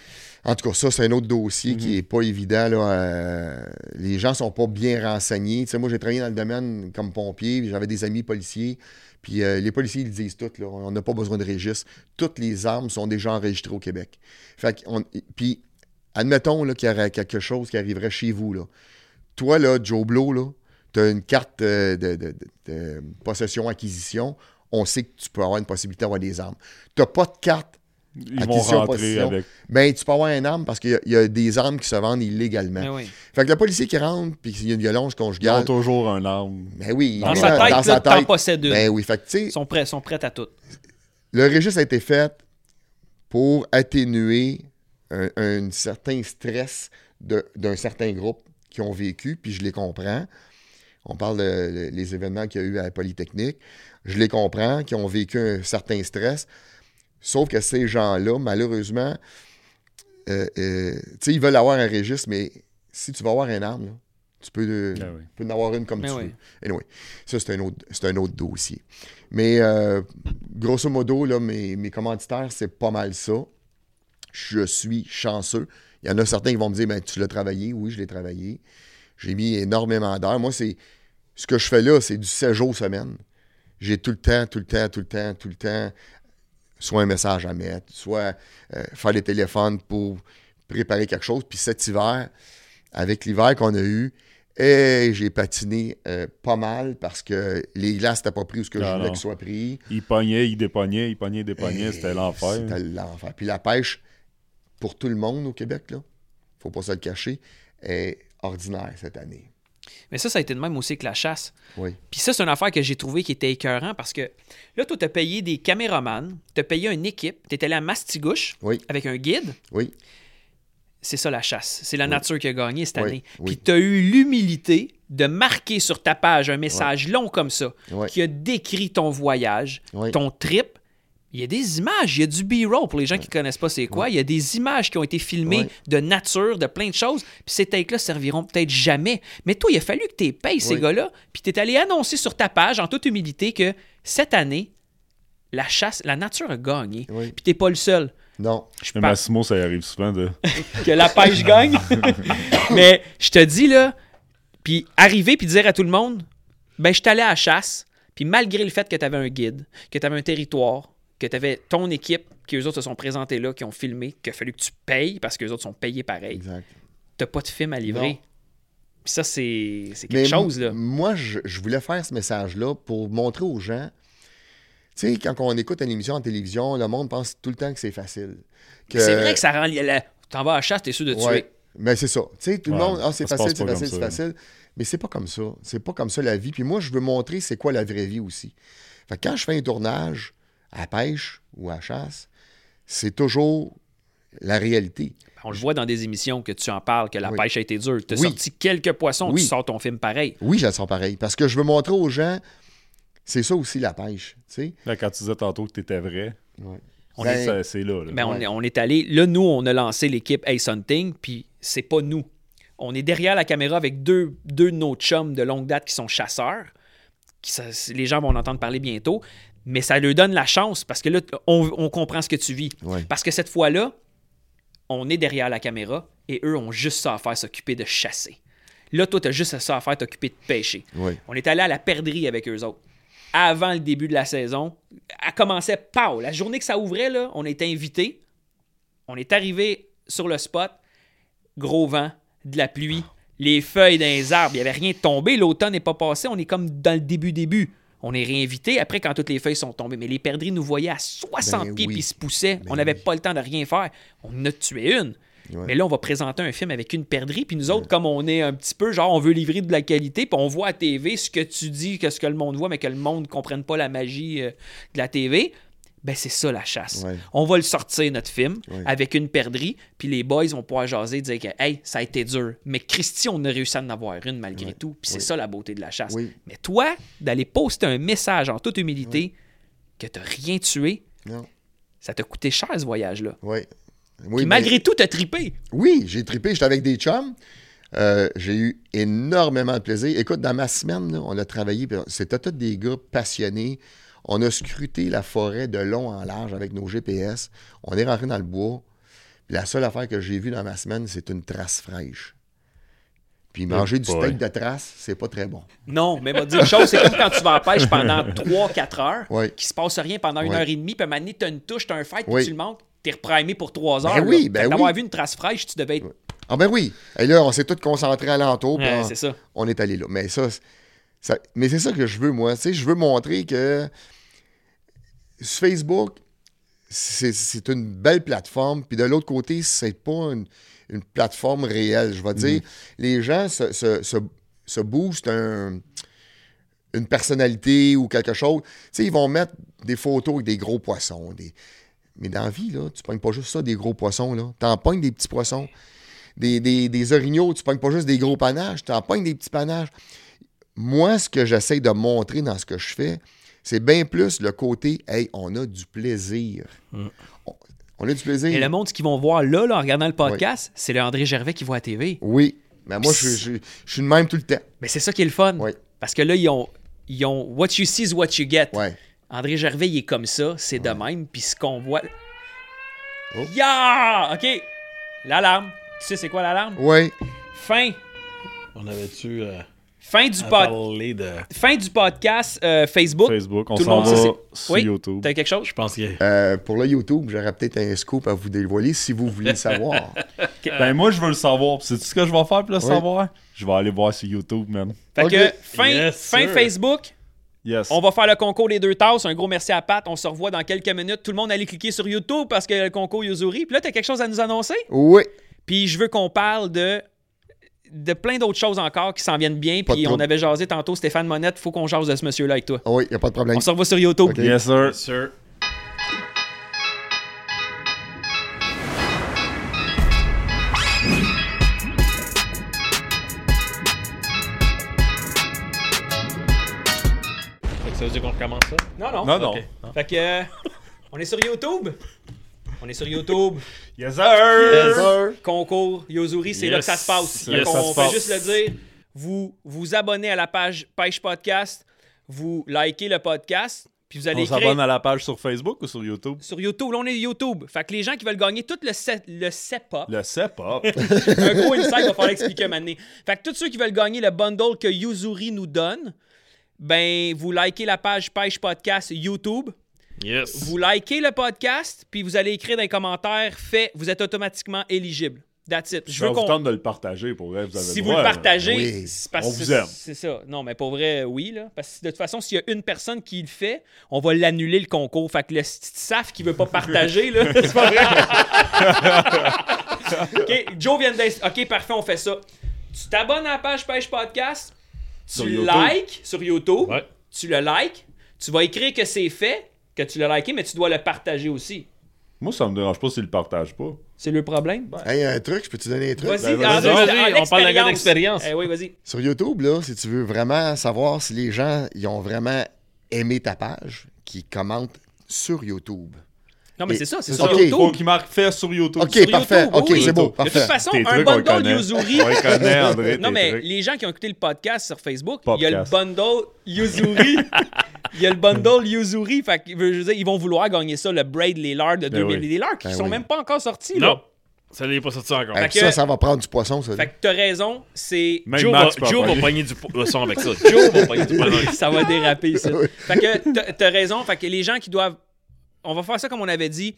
En tout cas, ça, c'est un autre dossier qui n'est pas évident. Là, euh, les gens sont pas bien renseignés. Tu sais, moi, j'ai travaillé dans le domaine comme pompier, j'avais des amis policiers. Puis euh, les policiers, ils le disent tout, là, on n'a pas besoin de registre. Toutes les armes sont déjà enregistrées au Québec. Fait puis, admettons qu'il y aurait quelque chose qui arriverait chez vous. Là. Toi, là, Joe Blow, là, tu as une carte euh, de, de- de- de possession-acquisition. On sait que tu peux avoir une possibilité d'avoir des armes. Tu n'as pas de carte Ils vont rentrer avec. ben, tu peux avoir une arme parce qu'il y a- il y, a des armes qui se vendent illégalement. Mais oui. Fait que le policier qui rentre puis qu'il y a une violence Ils ont conjugale, toujours un arme. ben oui, Dans il sa tête, dans sa t'en tête. possèdes une. Ben oui, fait que tu sais, Ils sont prêts, sont prêts à tout. le registre a été fait pour atténuer un, un certain stress de- d'un certain groupe qui ont vécu, puis je les comprends. On parle des événements qu'il y a eu à la Polytechnique. Je les comprends, qui ont vécu un certain stress. Sauf que ces gens-là, malheureusement, euh, euh, tu sais, ils veulent avoir un registre, mais si tu vas avoir une arme, là, tu peux, euh, Ah oui. tu peux en avoir une comme Mais tu oui. veux. Anyway, ça, c'est un, autre, c'est un autre dossier. Mais euh, grosso modo, là, mes, mes commanditaires, c'est pas mal ça. Je suis chanceux. Il y en a certains qui vont me dire ben, Tu l'as travaillé Oui, je l'ai travaillé. J'ai mis énormément d'heures. Moi, c'est ce que je fais là, c'est du 7 jours semaine. J'ai tout le temps, tout le temps, tout le temps, tout le temps, soit un message à mettre, soit euh, faire des téléphones pour préparer quelque chose. Puis cet hiver, avec l'hiver qu'on a eu, et j'ai patiné euh, pas mal parce que les glaces n'étaient pas pris où ce que je voulais qu'ils soient pris. Il pognait, il dépognait, il pognait, il dépognait, Et c'était l'enfer. C'était l'enfer. Puis la pêche, pour tout le monde au Québec, là, faut pas se le cacher, est ordinaire cette année. Mais ça, ça a été de même aussi que la chasse. Oui. Puis ça, c'est une affaire que j'ai trouvé qui était écœurant parce que là, toi, t'as payé des caméramans, t'as payé une équipe, t'es allé à Mastigouche Oui. avec un guide. Oui. C'est ça la chasse. C'est la nature qui a gagné cette année. Puis tu as eu l'humilité de marquer sur ta page un message long comme ça qui a décrit ton voyage, ton trip. Il y a des images, il y a du B-roll pour les gens qui ne connaissent pas c'est quoi. Il y a des images qui ont été filmées Ouais. de nature, de plein de choses. Puis ces takes-là serviront peut-être jamais. Mais toi, il a fallu que tu payes ces gars-là. Puis tu es allé annoncer sur ta page, en toute humilité, que cette année, la chasse, la nature a gagné. Puis t'es pas le seul. Non. Je Mais parle- Massimo, ça y arrive souvent de. que la pêche gagne. Mais je te dis, là, puis arriver puis dire à tout le monde, ben, je suis allé à la chasse, puis malgré le fait que tu avais un guide, que tu avais un territoire, que tu avais ton équipe, que les autres se sont présentés là, qui ont filmé, qu'il a fallu que tu payes parce que les autres sont payés pareil, Exact. t'as pas de film à livrer. Non. Puis ça, c'est c'est quelque Mais chose, là. Moi, je, je voulais faire ce message-là pour montrer aux gens. Tu sais, quand on écoute une émission en télévision, le monde pense tout le temps que c'est facile. Que- C'est vrai que ça rend... la- T'en vas à la chasse, t'es sûr de tuer. Ouais. Mais c'est ça. Tu sais, tout le monde, ah, c'est facile, c'est facile, c'est facile. Mais c'est pas comme ça. C'est pas comme ça la vie. Puis moi, je veux montrer c'est quoi la vraie vie aussi. Fait que quand je fais un tournage à la pêche ou à la chasse, c'est toujours la réalité. On le voit dans des émissions que tu en parles, que la Oui. pêche a été dure. T'as Oui. sorti quelques poissons, Oui. tu sors ton film pareil. Oui, je le sens pareil. Parce que je veux montrer aux gens, c'est ça aussi la pêche. Tu sais? Là, quand tu disais tantôt que t'étais vrai, On Ben, ça, c'est là. là. Ben, on, Ouais. est, on est allé. Là, nous, on a lancé l'équipe Ace Hunting, puis c'est pas nous. On est derrière la caméra avec deux, deux de nos chums de longue date qui sont chasseurs. Qui, ça- les gens vont en entendre parler bientôt. Mais ça leur donne la chance parce que là, on, on comprend ce que tu vis. Ouais. Parce que cette fois-là, on est derrière la caméra et eux ont juste ça à faire, s'occuper de chasser. Là, toi, t'as juste ça à faire, t'occuper de pêcher. Ouais. On est allé à la perdrix avec eux autres. Avant le début de la saison, elle commençait pau. La journée que ça ouvrait, là, on était invités. On est arrivé sur le spot. Gros vent, de la pluie, les feuilles dans les arbres. Il n'y avait rien tombé. L'automne n'est pas passé. On est comme dans le début-début. On est réinvité après quand toutes les feuilles sont tombées. Mais les perdrix nous voyaient à 60 Ben pieds oui. puis se poussaient. Ben on n'avait oui. pas le temps de rien faire. On a tué une. Ouais. Mais là, on va présenter un film avec une perdrix. Puis nous autres, comme on est un petit peu, genre, on veut livrer de la qualité, puis on voit à TV ce que tu dis, que ce que le monde voit, mais que le monde ne comprenne pas la magie euh, de la TV. Ben, c'est ça la chasse. Ouais. On va le sortir, notre film, Ouais. avec une perdrix, puis les boys vont pouvoir jaser, dire que, hey, ça a été dur. Mais Christy, on a réussi à en avoir une malgré Ouais. tout. Puis c'est ça la beauté de la chasse. Oui. Mais toi, d'aller poster un message en toute humilité que tu rien tué, Non. ça t'a coûté cher ce voyage-là. Oui, Puis mais- malgré tout, t'as trippé. Oui, j'ai trippé, j'étais avec des chums. Euh, j'ai eu énormément de plaisir. Écoute, dans ma semaine, là, on a travaillé, c'était tous des gars passionnés. On a scruté la forêt de long en large avec nos GPS. On est rentré dans le bois. Puis la seule affaire que j'ai vue dans ma semaine, c'est une trace fraîche. Puis manger du steak de trace, c'est pas très bon. Non, mais va te dire une chose, c'est comme quand tu vas en pêche pendant 3-4 heures, Ouais. qu'il se passe rien pendant une Ouais. heure et demie, puis à un moment donné, t'as une touche, t'as un fight, puis Oui. tu le manques, t'es reprimé pour 3 heures. Ben oui, ben D'avoir oui. vu une trace fraîche, tu devais être. Ah ben oui. Et là, on s'est tous concentrés alentour. puis Ouais, on- c'est ça. on est allé là. Mais ça, ça- mais c'est ça que je veux, moi. Tu sais, je veux montrer que sur Facebook, c'est une belle plateforme. Puis de l'autre côté, c'est pas une, une plateforme réelle. Je vais dire, les gens se, se, se, se boostent un- une personnalité ou quelque chose. Tu sais, ils vont mettre des photos avec des gros poissons. Des... Mais dans la vie, là, tu pognes pas juste ça, des gros poissons. là. T'en pognes des petits poissons. Des, des, des orignaux, tu pognes pas juste des gros panaches, t'en pognes des petits panaches. Moi, ce que j'essaie de montrer dans ce que je fais, c'est bien plus le côté, hey, on a du plaisir. On, on a du plaisir. Et le monde, ce qu'ils vont voir là, là, en regardant le podcast, c'est le André Gervais qui voit à TV. Oui. Mais moi, je, je- je suis de même tout le temps. Mais c'est ça qui est le fun. Oui. Parce que là, ils ont, ils ont What you see is what you get. Ouais. André Gervais, il est comme ça, c'est de même. Puis ce qu'on voit. Oh. Ya! OK. L'alarme. Tu sais, c'est quoi l'alarme? Ouais. Fin. On avait-tu. euh, Fin du, à pod- parler de. fin du podcast euh, Facebook. Facebook, on Tout le s'en monde, va ça, sur Oui, YouTube. T'as quelque chose? Je pense que. Euh, pour le YouTube, j'aurais peut-être un scoop à vous dévoiler si vous voulez le savoir. Ben moi, je veux le savoir. C'est ce que je vais faire pour le Oui. savoir? Je vais aller voir sur YouTube, man. Fait Ok. que fin, Yes, fin sir. Facebook, Yes. on va faire le concours des deux tasses. Un gros merci à Pat. On se revoit dans quelques minutes. Tout le monde allait cliquer sur YouTube parce que le concours Yuzuri. Puis là, t'as quelque chose à nous annoncer? Oui. Puis je veux qu'on parle de de plein d'autres choses encore qui s'en viennent bien. Pas Puis on avait jasé tantôt Stéphane Monette. Faut qu'on jase de ce monsieur-là avec toi. Oui, il n'y a pas de problème. On se revoit sur YouTube. Ok. Yes, sir. Sûr. Fait que Ça veut dire qu'on recommence ça? Non, non. Non. Non. Fait que euh, on est sur YouTube? On est sur YouTube. Yes, sir. Yes, sir. Concours Yozuri, c'est Yes. là que ça se passe. Yes, Fait passe. juste le dire. Vous vous abonnez à la page Pêche Podcast. Vous likez le podcast. Puis vous allez On s'abonne à la page sur Facebook ou sur YouTube? sur YouTube. Là, on est YouTube. Fait que les gens qui veulent gagner tout le, set, le setup, Le CEPOP. un gros insight, il va falloir expliquer maintenant. Fait que tous ceux qui veulent gagner le bundle que Yuzuri nous donne, ben, vous likez la page Pêche Podcast YouTube. Yes. Vous likez le podcast, puis vous allez écrire dans les commentaires fait, vous êtes automatiquement éligible. That's it. Je Je veux vous qu'on. tente de le partager pour vrai. Vous avez Si le vous le partagez, Oui. c'est parce On que vous c'est- aime. C'est ça. Non, mais pour vrai, oui. Là. Parce que de toute façon, s'il y a une personne qui le fait, on va l'annuler le concours. Fait que le SAF qui veut pas partager, là, c'est pas vrai. OK, Joe vient d'ins- OK, parfait, on fait ça. Tu t'abonnes à la page Pêche Podcast, tu Sur YouTube. likes sur YouTube, Ouais. tu le likes, tu vas écrire que c'est fait, que tu l'as liké, mais tu dois le partager aussi. Moi, ça me dérange pas s'il le partage pas. C'est le problème? Hey, un truc, je peux te donner un truc? Vas-y, Ben, en on parle d'un d'expérience. Eh oui, vas-y. Sur YouTube, là, si tu veux vraiment savoir si les gens ils ont vraiment aimé ta page, qui commentent sur YouTube. Non, mais Et- c'est ça, c'est sur. YouTube. Faut qu'il marque fait sur YouTube. Ok, Sur parfait. YouTube, ok, oui. c'est beau. De toute Parfait. façon, Tes un bundle. Yuzuri. On le connaît, André. Non, mais trucs. les gens qui ont écouté le podcast sur Facebook, il y a le bundle Yuzuri. Il y a le bundle Yuzuri. Fait que, je veux dire, ils vont vouloir gagner ça, le Braid, les lards de 2000. oui. Les lards qui Ben sont oui. même pas encore sortis. Non. Là. Ça n'est pas sorti encore. Que- Ça, ça va prendre du poisson, ça. Fait que t'as raison, c'est. Joe, Max va, Joe va pogner du po- le son avec ça. Joe va pogner du poison. ça va déraper, ça. Fait que t'as- t'as raison. Fait que les gens qui doivent. On va faire ça comme on avait dit.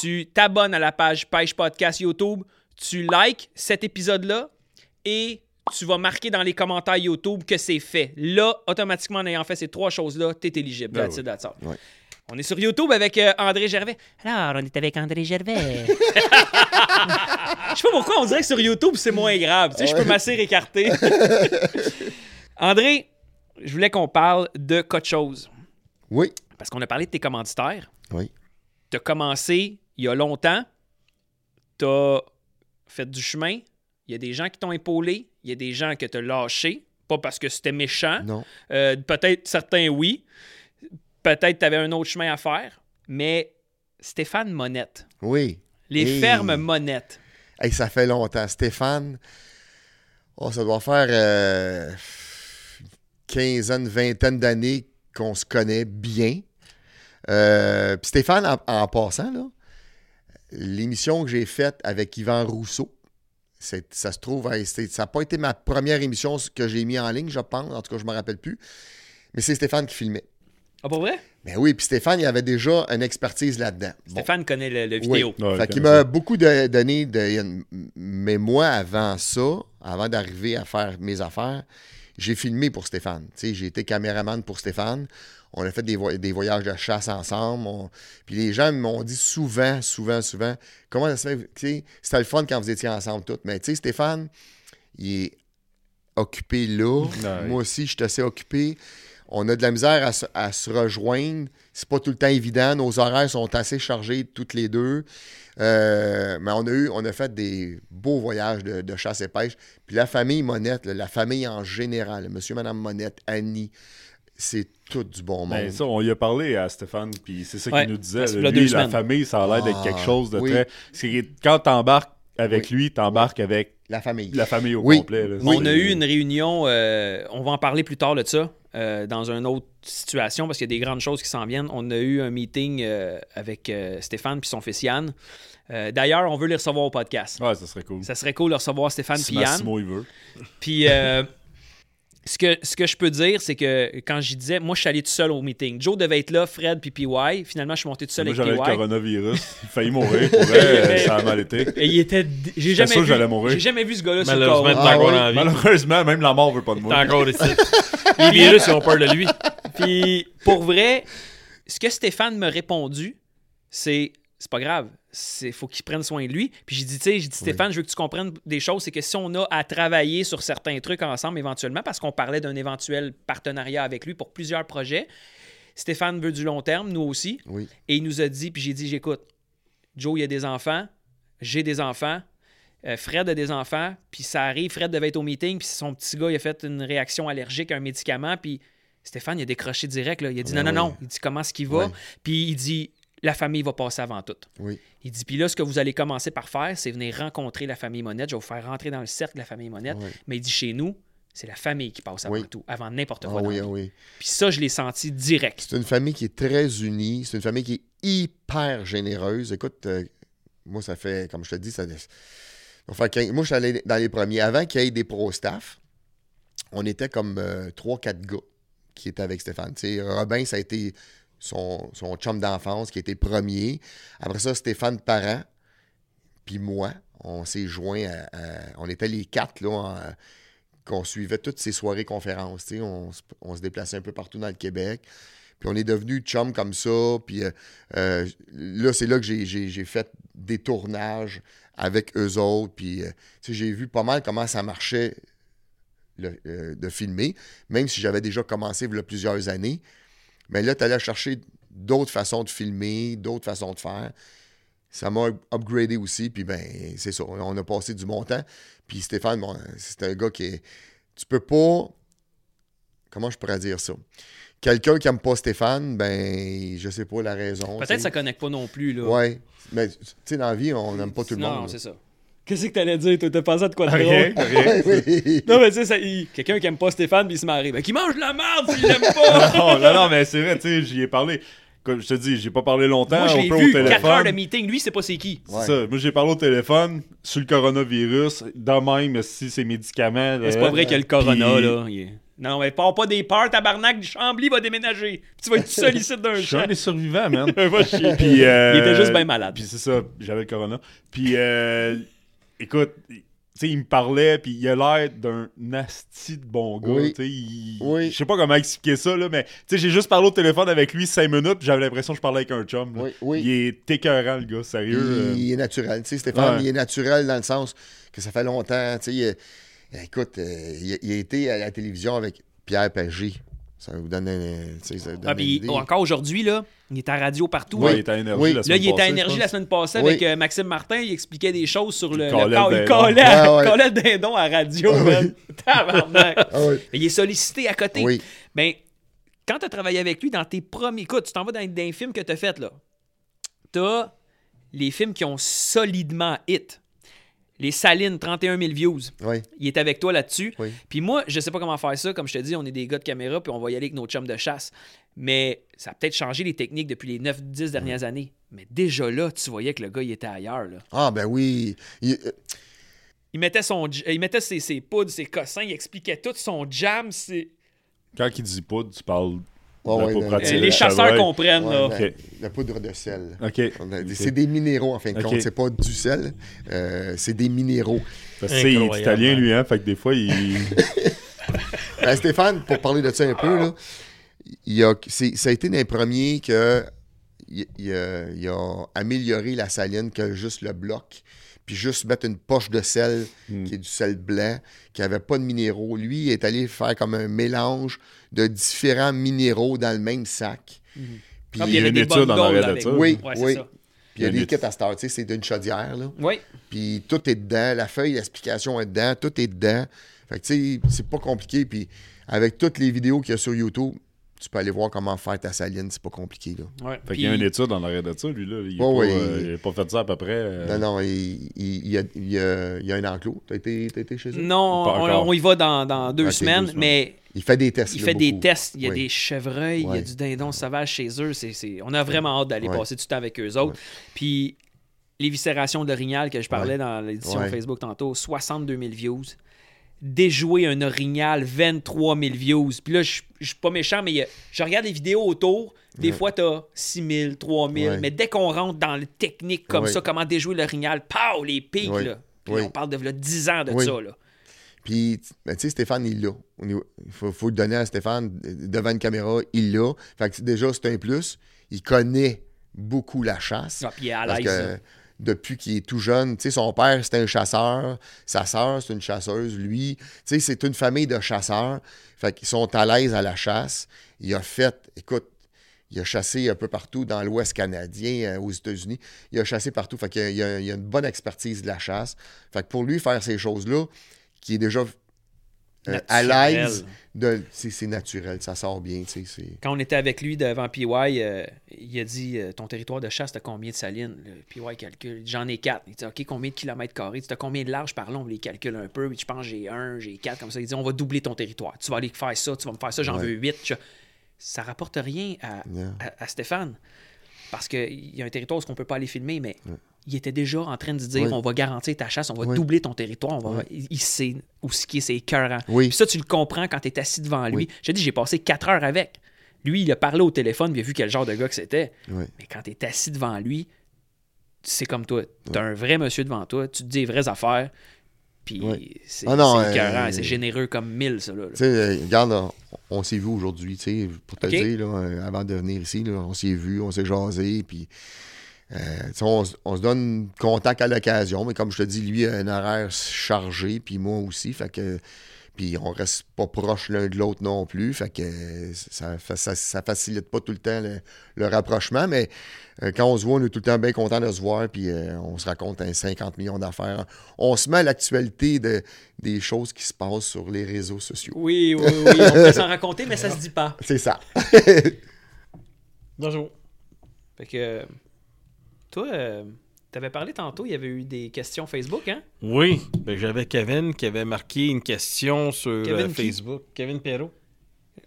Tu t'abonnes à la page Pêche Podcast YouTube. Tu likes cet épisode-là et tu vas marquer dans les commentaires YouTube que c'est fait. Là, automatiquement, en ayant fait ces trois choses-là, t'es éligible. Ben That's it, that's all. Ouais. On est sur YouTube avec euh, André Gervais. Alors, on est avec André Gervais. Je sais pas pourquoi on dirait que sur YouTube, c'est moins grave. Tu sais, je peux m'asseoir écarté. André, je voulais qu'on parle de quelque chose. Oui. Parce qu'on a parlé de tes commanditaires. Oui. Tu as commencé il y a longtemps. Tu as fait du chemin. Il y a des gens qui t'ont épaulé. Il y a des gens que tu as lâchés. Pas parce que c'était méchant. Non. Euh, Peut-être certains, oui. Peut-être tu avais un autre chemin à faire. Mais Stéphane Monette. Oui. Les Hey. fermes Monette. Hey, ça fait longtemps. Stéphane, oh, ça doit faire euh, quinzaine, vingtaine d'années qu'on se connaît bien. Euh, Stéphane, en, en passant, là, l'émission que j'ai faite avec Yvan Rousseau, ça se trouve, c'est- ça n'a pas été ma première émission que j'ai mis en ligne, je pense. En tout cas, je ne me rappelle plus. Mais c'est Stéphane qui filmait. Ah, pas vrai? Ben oui, puis Stéphane, il avait déjà une expertise là-dedans. Bon. Stéphane connaît le, le Oui. vidéo. Ouais, fait quand qu'il ça. m'a beaucoup de- donné de. Mais moi, avant ça, avant d'arriver à faire mes affaires, j'ai filmé pour Stéphane. Tu sais, j'ai été caméraman pour Stéphane. On a fait des, voy- des voyages de chasse ensemble. On- Puis les gens m'ont dit souvent, souvent, souvent, comment ça se fait. Tu sais, c'était le fun quand vous étiez ensemble tous. Mais tu sais, Stéphane, il est occupé là. Moi aussi, je suis assez occupé. On a de la misère à se, à se rejoindre. C'est pas tout le temps évident. Nos horaires sont assez chargés toutes les deux. Euh, mais on a eu, on a fait des beaux voyages de, de chasse et pêche. Puis la famille Monette, là, la famille en général, monsieur, madame Monette, Annie, c'est tout du bon monde. Ben, ça, on y a parlé à Stéphane, puis c'est ça Ouais, qu'il nous disait. là. Lui, la famille, ça a l'air d'être Ah, quelque chose de oui. très. quand t'embarques avec Oui. lui, t'embarques avec la famille. la famille au Oui. complet. là. Oui. On a eu une réunion, euh, on va en parler plus tard de ça, euh, dans une autre situation, parce qu'il y a des grandes choses qui s'en viennent. On a eu un meeting euh, avec euh, Stéphane puis son fils Yann. Euh, D'ailleurs, on veut les recevoir au podcast. Ouais, ça serait cool. Ça serait cool de recevoir Stéphane si puis Yann. Massimo, il veut. Puis euh, ce que, ce que je peux dire, c'est que quand j'y disais, moi, je suis allé tout seul au meeting. Joe devait être là, Fred puis PY. Finalement, je suis monté tout seul Moi, avec j'avais le PY. coronavirus. Il failli mourir. Pour vrai, ça a mal été. Et il était. J'ai jamais, sûr que vu- j'allais mourir. j'ai jamais vu ce gars-là sur le Malheureusement, corps. Ah oui. Malheureusement, même la mort veut pas de T'es moi. encore ici. Les virus, ils ont peur de lui. Puis pour vrai, ce que Stéphane m'a répondu, c'est c'est pas grave. C'est faut qu'il prenne soin de lui. Puis j'ai dit, tu sais, j'ai dit Stéphane, je veux que tu comprennes des choses, c'est que si on a à travailler sur certains trucs ensemble éventuellement, parce qu'on parlait d'un éventuel partenariat avec lui pour plusieurs projets, Stéphane veut du long terme, nous aussi. Oui. Et il nous a dit, puis j'ai dit, j'écoute, Joe, il a des enfants, j'ai des enfants, euh, Fred a des enfants, puis ça arrive, Fred devait être au meeting, puis son petit gars, il a fait une réaction allergique à un médicament, puis Stéphane, il a décroché direct, là. il a dit, Ben non, non, non, il dit, comment est-ce qu'il va? Puis il dit, la famille va passer avant tout. Oui. Il dit, puis là, ce que vous allez commencer par faire, c'est venir rencontrer la famille Monette, je vais vous faire rentrer dans le cercle de la famille Monette, mais il dit, chez nous, c'est la famille qui passe avant Oui. tout, avant n'importe Ah quoi. dans oui, ah vie. oui. Puis ça, je l'ai senti direct. C'est une famille qui est très unie. C'est une famille qui est hyper généreuse. Écoute, euh, moi, ça fait, comme je te dis, ça, 15 Moi, je suis allé dans les premiers. Avant qu'il y ait des pro-staff, on était comme 3-4 gars qui étaient avec Stéphane. Tu sais, Robin, ça a été son, son chum d'enfance qui était premier. Après ça, Stéphane Parent, puis moi, on s'est joints à, On était les quatre, là, qu'on suivait toutes ces soirées conférences. On, se- on se déplaçait un peu partout dans le Québec. Puis on est devenus chum comme ça. Puis euh, euh, là, c'est là que j'ai- fait des tournages avec eux autres. Puis euh, j'ai vu pas mal comment ça marchait de filmer, même si j'avais déjà commencé il y a plusieurs années. Mais là, tu allais chercher d'autres façons de filmer, d'autres façons de faire. Ça m'a upgradé aussi, puis ben, c'est ça. On a passé du bon temps. Puis Stéphane, bon, c'est un gars qui est. Tu peux pas. Comment je pourrais dire ça? Quelqu'un qui aime pas Stéphane, ben, je sais pas la raison. Peut-être que ça connecte pas non plus. Là. Ouais. Mais, tu sais, dans la vie, on n'aime pas tout le monde. Non, c'est ça. Qu'est-ce que t'allais dire? T'as pensé à de quoi de Rien, drôle? rien. oui. Non, mais tu sais, il- quelqu'un qui aime pas Stéphane, puis il se marie. Ben, qui mange de la merde s'il l'aime pas! non, non, non, mais c'est vrai, tu sais, j'y ai parlé. Comme je te dis, j'ai pas parlé longtemps. Moi, je l'ai vu, au 4 heures de téléphone. meeting. Lui, c'est pas c'est qui. Ouais. C'est ça. Moi, j'ai parlé au téléphone sur le coronavirus. De même, si c'est médicaments. C'est pas vrai qu'il y a le corona, puis- là. Non, mais pars pas des peurs, tabarnak. Chambly va déménager. Puis tu vas être tout seul ici d'un Je suis un des survivants, man. Va chier. Puis, euh, Il était juste bien malade. Puis c'est ça, j'avais le corona. Puis, euh, écoute, tu sais, il me parlait, puis il a l'air d'un nasty de bon gars. Oui. tu sais, il- Oui. Je sais pas comment expliquer ça, là, mais tu sais, j'ai juste parlé au téléphone avec lui cinq minutes, puis j'avais l'impression que je parlais avec un chum. là. Oui, oui. Il est écœurant, le gars, sérieux. euh. Il, il est naturel. Tu sais, Stéphane, Ouais. il est naturel dans le sens que ça fait longtemps. Tu sais, il écoute, euh, il, a- il a été à la télévision avec Pierre Pagé. Ça vous donne, un- tu sais, ça vous donne Ah, une puis idée. encore aujourd'hui, là, il est à radio partout. Ouais, là. il était à énergie Oui. la Là, semaine il était à passée, Énergie la semaine passée Oui. avec euh, Maxime Martin. Il expliquait des choses sur le. Il collait le il dindon. collait, Ah le dindon à radio, Ah man. Tabarnak. Ah oui. Il est sollicité à côté. Oui. Mais quand tu as travaillé avec lui dans tes premiers. Écoute, tu t'en vas dans, dans les films que tu as fait, là. Tu as les films qui ont solidement hit. Les Salines, 31 000 views. Oui. Il est avec toi là-dessus. Oui. Puis moi, je sais pas comment faire ça. Comme je te dis, on est des gars de caméra, puis on va y aller avec nos chums de chasse. Mais ça a peut-être changé les techniques depuis les 9-10 dernières années. Mais déjà là, tu voyais que le gars, il était ailleurs. Là. Ah, ben oui. Il- euh, Il mettait, son, j- il mettait ses, ses poudres, ses cossins, il expliquait tout son jam. c'est- Quand il dit poudre, tu parles Ouais, les le chasseurs comprennent. ouais, là. la, Ok. la poudre de sel. C'est des minéraux, en fin de Ok. compte. C'est pas du sel. euh, c'est des minéraux. Parce que, il est italien, lui, hein. Fait que des fois, il. Ben, Stéphane, pour parler de ça un peu, là, il a, c'est- ça a été l'un des premiers que il, il a, il a amélioré la saline que juste le bloc, puis juste mettre une poche de sel Hmm. qui est du sel blanc, qui n'avait pas de minéraux. Lui, il est allé faire comme un mélange de différents minéraux dans le même sac. Puis, puis il y a avait une des étude en arrière de ça. Oui, Ouais, oui. ça. puis il y a des une kits à Star, tu sais, c'est d'une chaudière, là. Oui. Puis tout est dedans, la feuille d'explication est dedans, tout est dedans. Fait que tu sais, c'est pas compliqué. Puis avec toutes les vidéos qu'il y a sur YouTube, tu peux aller voir comment faire ta saline, c'est pas compliqué, là. Ouais. Fait Puis- qu'il y a une étude en arrière de ça, lui, là. Il a, Ouais, pas, ouais, euh, il- il pas fait ça à peu près. euh, Non, non, il, il- il y a, il y a- il y a un enclos. T'as été, t'as été chez eux? Non, on, y va dans, dans deux, semaines, mais Il fait des tests. il là, fait des tests. Il y a Oui. des chevreuils, il y a du dindon sauvage chez eux. C'est, c'est- On a vraiment hâte d'aller Ouais. passer du temps avec eux autres. Puis l'éviscération de l'orignal que je parlais dans l'édition Ouais. Facebook tantôt, 62 000 views. Déjouer un orignal 23 000 views. Puis là, je suis pas méchant, mais a- je regarde les vidéos autour. Des fois, tu as 6 000, 3 000. Ouais. Mais dès qu'on rentre dans le technique comme Ouais. ça, comment déjouer l'orignal, pow, les pics, là. Puis on parle de là, 10 ans de ça, là. Puis, ben, tu sais, Stéphane, il l'a. Il faut, faut le donner à Stéphane devant une caméra, il l'a. Fait que déjà, c'est un plus. Il connaît beaucoup la chasse. Ah, puis il est à l'aise. Depuis qu'il est tout jeune, son père, c'était un chasseur. Sa sœur, c'est une chasseuse. Lui, c'est une famille de chasseurs. Fait qu'ils sont à l'aise à la chasse. Il a fait, écoute, il a chassé un peu partout dans l'Ouest canadien, euh, aux États-Unis. Il a chassé partout. Fait qu'il il a- a une bonne expertise de la chasse. Fait que pour lui, faire ces choses-là, qui est déjà euh, à l'aise, c'est naturel, ça sort bien, Quand on était avec lui devant PY, euh, il a dit euh, Ton territoire de chasse, t'as combien de salines Le PY calcule. J'en ai quatre. Il dit Ok, combien de kilomètres carrés Tu as combien de large par là On les calcule un peu. Je pense j'ai un, j'ai quatre, comme ça. Il dit On va doubler ton territoire. Tu vas aller faire ça, tu vas me faire ça, j'en Ouais. veux huit. Je- Ça rapporte rien à- à Stéphane. Parce qu'il y a un territoire où on ne peut pas aller filmer, mais il était déjà en train de dire Oui. on va garantir ta chasse, on va Oui. doubler ton territoire, on va, Oui. il, sait où ce qui est, c'est écœurant. Oui. Puis ça, tu le comprends quand tu es assis devant lui. Oui. J'ai dit, j'ai passé quatre heures avec. Lui, il a parlé au téléphone, il a vu quel genre de gars que c'était. Mais quand tu es assis devant lui, c'est comme toi. Tu as un vrai monsieur devant toi, tu te dis les vraies affaires, puis c'est Ah c'est écœurant, euh, c'est généreux comme mille, ça. Là, euh, regarde, on, on s'est vu aujourd'hui, tu sais, pour te dire, là, euh, avant de venir ici, là, on s'est vu, on s'est jasé, puis euh, on, se donne contact à l'occasion, mais comme je te dis, lui a un horaire chargé, puis moi aussi, fait que puis on reste pas proche l'un de l'autre non plus, fait que ça, ça, ça facilite pas tout le temps le, le rapprochement, mais euh, quand on se voit, on est tout le temps bien content de se voir, puis euh, on se raconte un 50 millions d'affaires. On se met à l'actualité de, des choses qui se passent sur les réseaux sociaux. Oui, oui, oui, on peut s'en raconter, mais ça se dit pas. C'est ça. Bonjour. Fait que, euh, toi, euh, t'avais parlé tantôt, il y avait eu des questions Facebook, hein? Oui, ben, j'avais Kevin qui avait marqué une question sur Kevin euh, qui? Facebook. Kevin Perrault.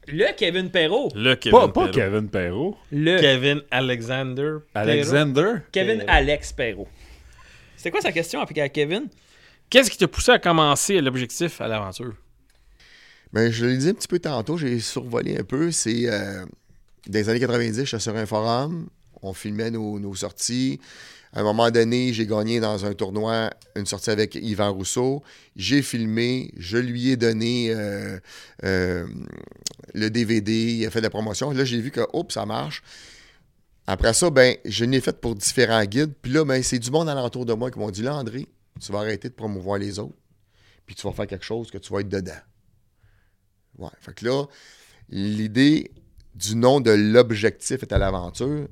Le Kevin Perrault. Le Kevin Pas, pas Perrault. Kevin Perrault. Le Kevin Alexander. Perrault. Alexander. Kevin Perrault. Alex Perrault. C'était quoi sa question appliquée à Kevin? Qu'est-ce qui t'a poussé à commencer l'objectif à l'aventure? Ben, je l'ai dit un petit peu tantôt, j'ai survolé un peu. C'est euh, dans les années 90, j'étais sur un forum, on filmait nos, sorties. À un moment donné, j'ai gagné dans un tournoi une sortie avec Yvan Rousseau. J'ai filmé, je lui ai donné euh, euh, le DVD, il a fait de la promotion. Là, j'ai vu que, hop, ça marche. Après ça, ben, je l'ai fait pour différents guides. Puis là, ben, c'est du monde alentour de moi qui m'ont dit Là, André, tu vas arrêter de promouvoir les autres. Puis tu vas faire quelque chose que tu vas être dedans. Ouais. Fait que là, l'idée du nom de l'objectif est à l'aventure,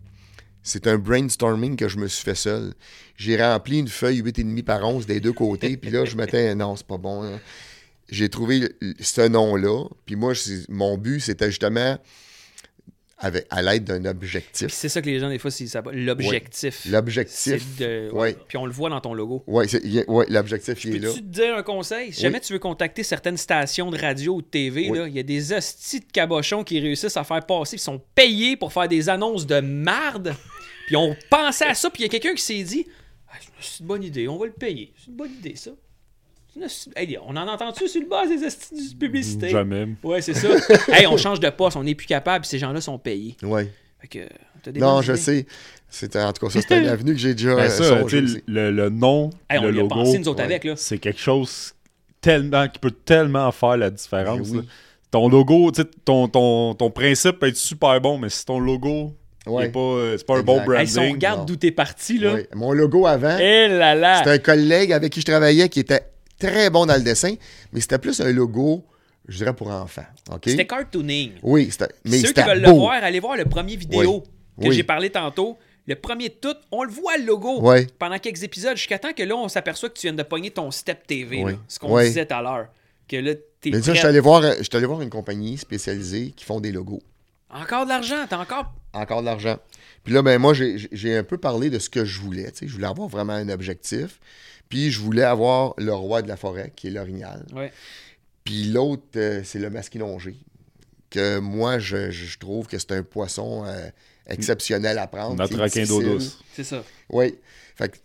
c'est un brainstorming que je me suis fait seul. J'ai rempli une feuille 8,5 par 11 des deux côtés, puis là, je mettais non, c'est pas bon. hein. J'ai trouvé ce nom-là, puis moi, mon but, c'était justement avec, à l'aide d'un objectif. c'est ça que les gens, des fois, ça. L'objectif. L'objectif. De- Ouais. Puis on le voit dans ton logo. Oui, ouais, l'objectif, il est là. Peux-tu te dire un conseil? Si jamais tu veux contacter certaines stations de radio ou de TV, Oui. là, il y a des hosties de cabochons qui réussissent à faire passer, ils sont payés pour faire des annonces de marde. Puis on pensait à ça, puis il y a quelqu'un qui s'est dit Ah, C'est une bonne idée, on va le payer. C'est une bonne idée, ça. C'est une hostie- Hey, on en entend-tu sur le bas des hosties de publicité? Jamais. Ouais, c'est ça. hey, on change de poste, on n'est plus capable, puis ces gens-là sont payés. Ouais. Fait que, t'as des Non, je idées? sais. C'était, en tout cas, ça, c'est une avenue que j'ai déjà Ben euh, ça, aussi. le, le nom, Hey, le logo, pensé, nous autres, ouais. avec, là. c'est quelque chose tellement qui peut tellement faire la différence. Ben oui. Ton logo, ton, ton, ton principe peut être super bon, mais si ton logo Ouais. pas, euh, c'est pas un bon branding. Hey, si on regarde non. d'où t'es parti, là. Ouais. Mon logo avant, Eh là là! C'était un collègue avec qui je travaillais qui était très bon dans le dessin, mais c'était plus un logo, je dirais, pour enfants. OK? C'était cartooning. Oui, c'était. Mais Ceux qui veulent beau. le voir, allez voir le premier vidéo que Oui. j'ai parlé tantôt. Le premier de tout, on le voit le logo Ouais. pendant quelques épisodes, jusqu'à temps que là, on s'aperçoit que tu viens de pogner ton Step TV, Oui. là, ce qu'on Oui. disait tout à l'heure. Que là, t'es Mais ça, je prêt. suis allé voir, je suis allé voir une compagnie spécialisée qui font des logos. Encore de l'argent, t'as encore... Encore de l'argent. Puis là, ben moi, j'ai un peu parlé de ce que je voulais. tu sais. Je voulais avoir vraiment un objectif. Puis je voulais avoir le roi de la forêt, qui est l'orignal. Ouais. Puis l'autre, euh, c'est le masquinongé. Que moi, je, je trouve que c'est un poisson euh, exceptionnel à prendre. Notre requin d'eau douce. C'est ça. Oui. Fait que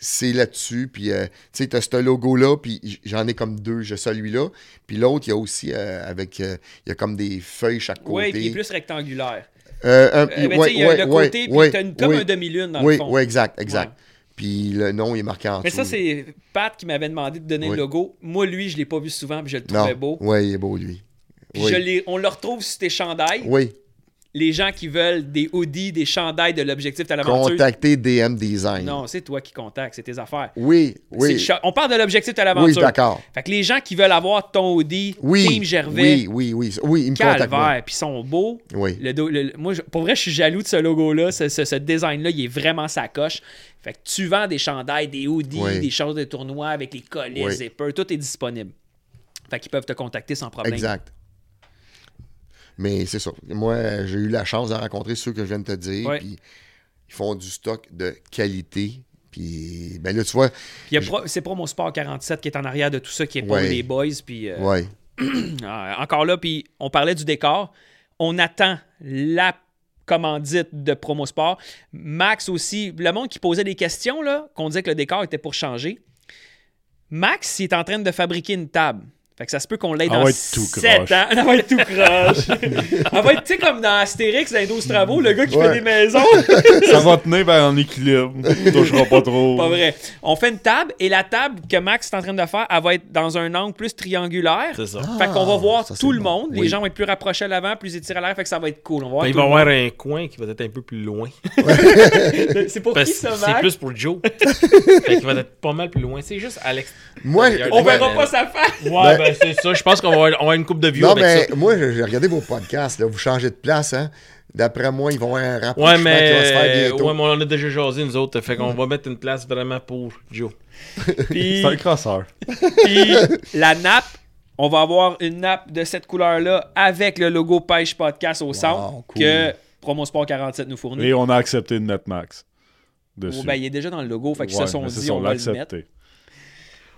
c'est là-dessus. Puis, euh, tu sais, t'as ce logo-là, puis j'en ai comme deux. J'ai celui-là. Puis l'autre, il y a aussi euh, avec. euh, il y a comme des feuilles chaque côté. Oui, puis il est plus rectangulaire. Euh, Euh, ben, ouais, il y a ouais, le côté, puis ouais, t'as une- comme un demi-lune dans le fond. oui, exact, exact. Puis le nom, il est marqué en Mais ça, c'est Pat qui m'avait demandé de donner le logo. Moi, lui, je l'ai pas vu souvent, puis je le Non, trouvais beau. oui, il est beau, lui. Puis oui. je l'ai- on le retrouve sur tes chandails. oui, Les gens qui veulent des hoodies, des chandails de l'objectif de l'aventure. contactez DM Design. Non, c'est toi qui contactes, c'est tes affaires. Oui, oui. On parle de l'objectif de Oui, l'aventure. d'accord. fait que les gens qui veulent avoir ton hoodie, Oui. Team Gervais, Oui, oui, oui. Oui, me puis ils sont beaux. Oui. Le moi, pour vrai, je suis jaloux de ce logo-là. Ce, ce- ce design-là, il est vraiment sa coche. Fait que tu vends des chandails, des hoodies, Oui. des choses de tournoi avec les collets, Oui. zippers, tout est disponible. Fait qu'ils peuvent te contacter sans problème. Exact. Mais c'est ça. Moi, j'ai eu la chance de rencontrer ceux que je viens de te dire. Ouais. Puis ils font du stock de qualité. Puis, ben là, tu vois, Pro- c'est Promo Sport 47 qui est en arrière de tout ça, qui est pour les boys. Puis euh, ouais. euh, encore là, puis on parlait du décor. On attend la commandite de Promo Sport. Max aussi, le monde qui posait des questions, là, qu'on disait que le décor était pour changer. Max, il est en train de fabriquer une table. Fait que ça se peut qu'on l'ait Elle dans va être tout 7 croche. ans. Elle va être tout croche. Elle va être, tu sais, comme dans Astérix, dans les 12 travaux, le gars qui Ouais. fait des maisons. Ça va tenir ben, en équilibre. Tu toucheras pas trop. Pas vrai. On fait une table et la table que Max est en train de faire, elle va être dans un angle plus triangulaire. C'est ça. Fait qu'on va voir ça, c'est tout le bon. monde. Les gens vont être plus rapprochés à l'avant, plus étirés à l'air. Fait que ça va être cool. On va voir Ben, il va y avoir un coin qui va être un peu plus loin. C'est pour Parce qui que ça, c'est Max? plus pour Joe. fait qu'il va être pas mal plus loin. C'est juste Alex. Moi, On verra pas sa face. Ouais, c'est ça. Je pense qu'on va avoir, on va avoir une coupe de views Non, avec mais ça. moi, j'ai regardé vos podcasts. Là, vous changez de place. Hein? D'après moi, ils vont avoir un rapprochement Ouais, qui va se faire mais, bientôt. ouais, mais on en a déjà jasé, nous autres. Fait qu'on va mettre une place vraiment pour Joe. Puis, C'est un crosseur. puis la nappe, on va avoir une nappe de cette couleur-là avec le logo Pêche Podcast au centre cool. que Promo Sport 47 nous fournit. Et on a accepté de mettre Max. Dessus. Oh, ben, il est déjà dans le logo, fait qu'ils Ouais, se sont mais dit on va l'a le mettre.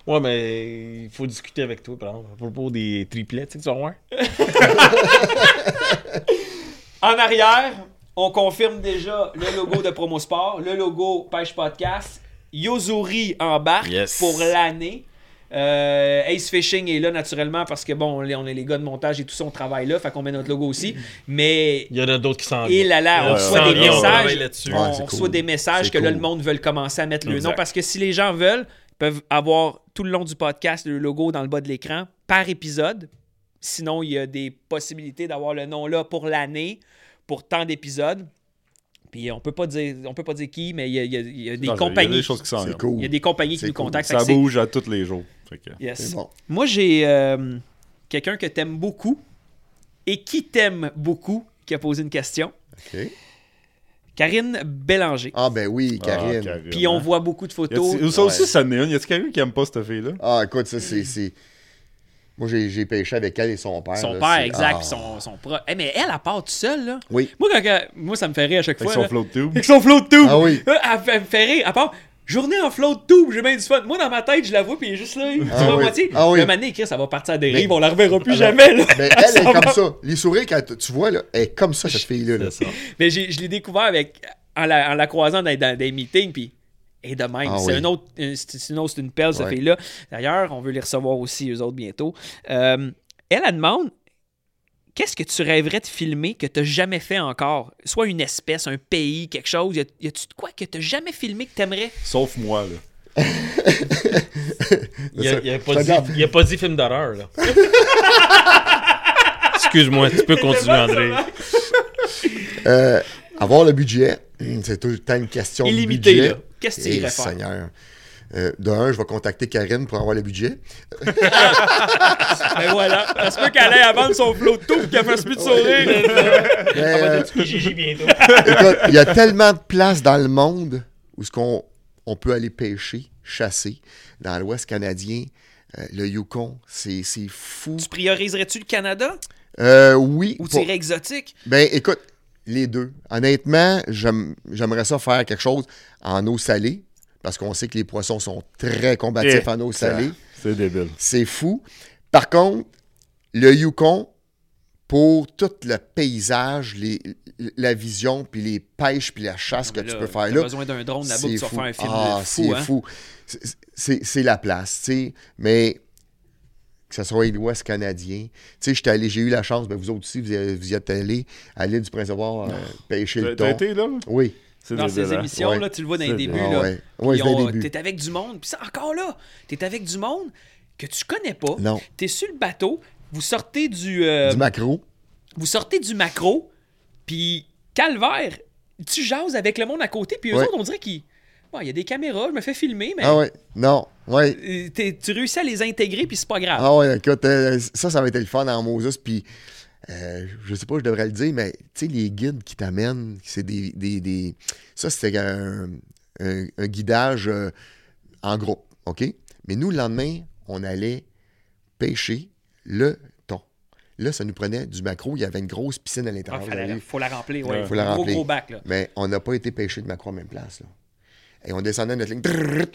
Ouais, mais il faut discuter avec toi, par exemple, à propos des triplets, tu sais, tu voir. En arrière, on confirme déjà le logo de Promo Sport, le logo Pêche Podcast. Yozuri embarque Yes. pour l'année. Euh, Ace Fishing est là naturellement parce que bon, on est on est les gars de montage et tout ça, on travaille là, fait qu'on met notre logo aussi. Mais Il y en a d'autres qui s'en et là là, on reçoit ouais, des ouais, messages. on reçoit cool. des messages que là, le monde veut commencer à mettre le Exact. nom parce que si les gens veulent, peuvent avoir tout le long du podcast le logo dans le bas de l'écran par épisode. Sinon, il y a des possibilités d'avoir le nom là pour l'année, pour tant d'épisodes. Puis on peut pas dire, on peut pas dire qui, mais il y a, il y a- il y a des Non, compagnies. Il y a des choses qui viennent. cool. Il y a des compagnies qui nous cool. contactent. Ça bouge à tous les jours. Fait que- Yes. Bon. Moi, j'ai euh, quelqu'un que t'aimes beaucoup et qui t'aime beaucoup qui a posé une question. OK. Karine Bélanger. Ah, ben oui, Karine. Ah, Karine, Puis on hein. voit beaucoup de photos. Ça aussi, Ouais. ça en est une. Y a-t-il quelqu'un qui aime pas cette fille-là? Ah, écoute, ça, c'est. c'est- Moi, j'ai pêché avec elle et son père. Son là, père, exact, Ah. puis son, son pro. Eh, mais elle, elle part toute seule, là. Oui. Moi, quand, moi, ça me fait rire à chaque Avec fois. son là. float tube. Avec son float tube. Ah oui. Elle me fait rire. À part, journée en float tube, j'ai bien du fun. Moi, dans ma tête, je la vois, puis elle est juste là. Tu Ah oui. moitié. Ah oui. Matin, écrit, ça va partir à des Mais- rives, on la reverra plus Alors, jamais, là. Ben, elle est comme ça. Les sourires, quand tu vois, là, elle est comme ça, cette fille-là. là. Mais je l'ai découvert avec, en, la, en la croisant dans, dans des meetings, puis et de même. Ah c'est oui. un autre, un- c'est une autre, c'est une pelle, cette Ouais. fille-là. D'ailleurs, on veut les recevoir aussi, eux autres, bientôt. Euh, elle, elle demande qu'est-ce que tu rêverais de filmer que tu n'as jamais fait encore? Soit une espèce, un pays, quelque chose. Y a-tu de quoi que tu n'as jamais filmé que tu aimerais Sauf moi, là. Il a, il a pas dit, pas dit film d'horreur, là. Excuse-moi, tu peux continuer, André. Euh, avoir le budget, c'est tout le temps une question Illimité, de budget. là. Qu'est-ce que tu Eh, irais faire? Seigneur. Euh, de un, je vais contacter Karine pour avoir le budget. Ben voilà. Ça se peut qu'elle aille à vendre son flot de tout qu'elle fasse plus de sourire. Mais, euh, Gigi bientôt. écoute, il y a tellement de places dans le monde où ce qu'on on peut aller pêcher, chasser. Dans l'Ouest canadien, euh, le Yukon, c'est c'est fou. tu prioriserais-tu le Canada? Euh, oui. ou tu pour- irais exotique? Ben, écoute, les deux. Honnêtement, j'aime- j'aimerais ça faire quelque chose en eau salée, parce qu'on sait que les poissons sont très combatifs en eau salée. C'est débile. C'est fou. Par contre, le Yukon, pour tout le paysage, les, la vision, puis les pêches, puis la chasse que Mais tu peux faire t'as là. besoin d'un drone là-bas fou. faire un film ah, fou. c'est hein? fou. C'est- la place, tu sais. Mais que ce soit l'Ouest canadien. Tu sais, j'étais allé, j'ai eu la chance, mais vous autres aussi, vous y, êtes allés à l'île du Prince-Édouard euh, pêcher le T'as thon. été là? Oui. Dans ces émissions, Ouais. là, tu le vois dans les débuts. Ah là. ouais. T'es avec du monde, puis c'est encore là. T'es avec du monde que tu connais pas. Non. T'es sur le bateau, vous sortez du, euh, Du macro. vous sortez du macro, puis calvaire, tu jases avec le monde à côté, puis eux autres, on dirait qu'ils. Bon, il y a des caméras, je me fais filmer, mais Ah ouais. Non. Ouais. euh, tu réussis à les intégrer, puis c'est pas grave. Ah ouais, écoute, euh, ça, ça va être le fun en Moses. Puis, euh, je sais pas, je devrais le dire, mais tu sais, les guides qui t'amènent, c'est des, des, des- Ça, c'était un, un- un guidage euh, en groupe, OK? Mais nous, le lendemain, on allait pêcher le thon. Là, ça nous prenait du macro. Il y avait une grosse piscine à Ah, l'intérieur. Vous avez- faut la remplir, ouais. Ouais. Faut la gros, remplir. gros bac, là. Mais on n'a pas été pêcher de macro en même place. Là. Et on descendait notre ligne.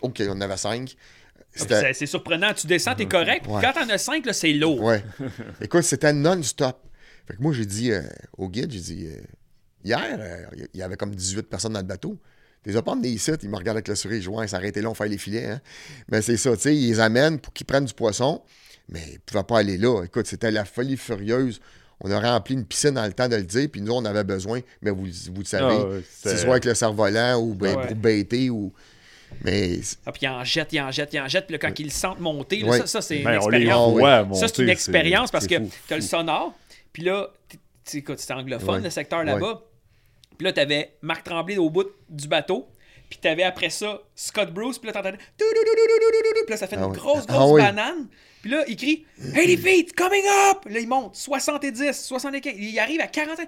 OK, on en avait cinq. C'était- C'est surprenant. Tu descends, t'es correct. Ouais. Quand t'en as cinq, c'est lourd. Ouais. Écoute, c'était non-stop. Fait que moi, j'ai dit euh, au guide, j'ai dit, euh, hier, euh, il y avait comme 18 personnes dans le bateau. Tu les as pas emmenés ici, ils me regardent avec le sourire, ils s'arrêtaient là, on fait les filets. Hein. Mais c'est ça, tu sais, ils les amènent pour qu'ils prennent du poisson, mais ils ne pouvaient pas aller là. Écoute, c'était la folie furieuse. On a rempli une piscine dans le temps de le dire, puis nous, on avait besoin, mais vous, vous le savez, Ah ouais, que c'était- ce soit avec le cerf-volant ou ben, Ouais. pour baiter ou. Mais Ah, puis il en jette, il en jette, il en jette. Puis là, quand ils le sentent monter, là, Ouais. ça, ça, c'est une Ben, les expérience. Ah monter. Ça, c'est une expérience parce que tu as le sonore, puis là, écoute, c'était anglophone, Ouais. le secteur là-bas. Puis là, tu avais Marc Tremblay au bout du bateau, puis tu avais après ça Scott Bruce, puis là, t'entendais. Puis là, ça fait Ah une grosse, Ah grosse oui. banane. Puis là, il crie 80 feet, coming up! Là, il monte 70, 75. Il arrive à 40, 40,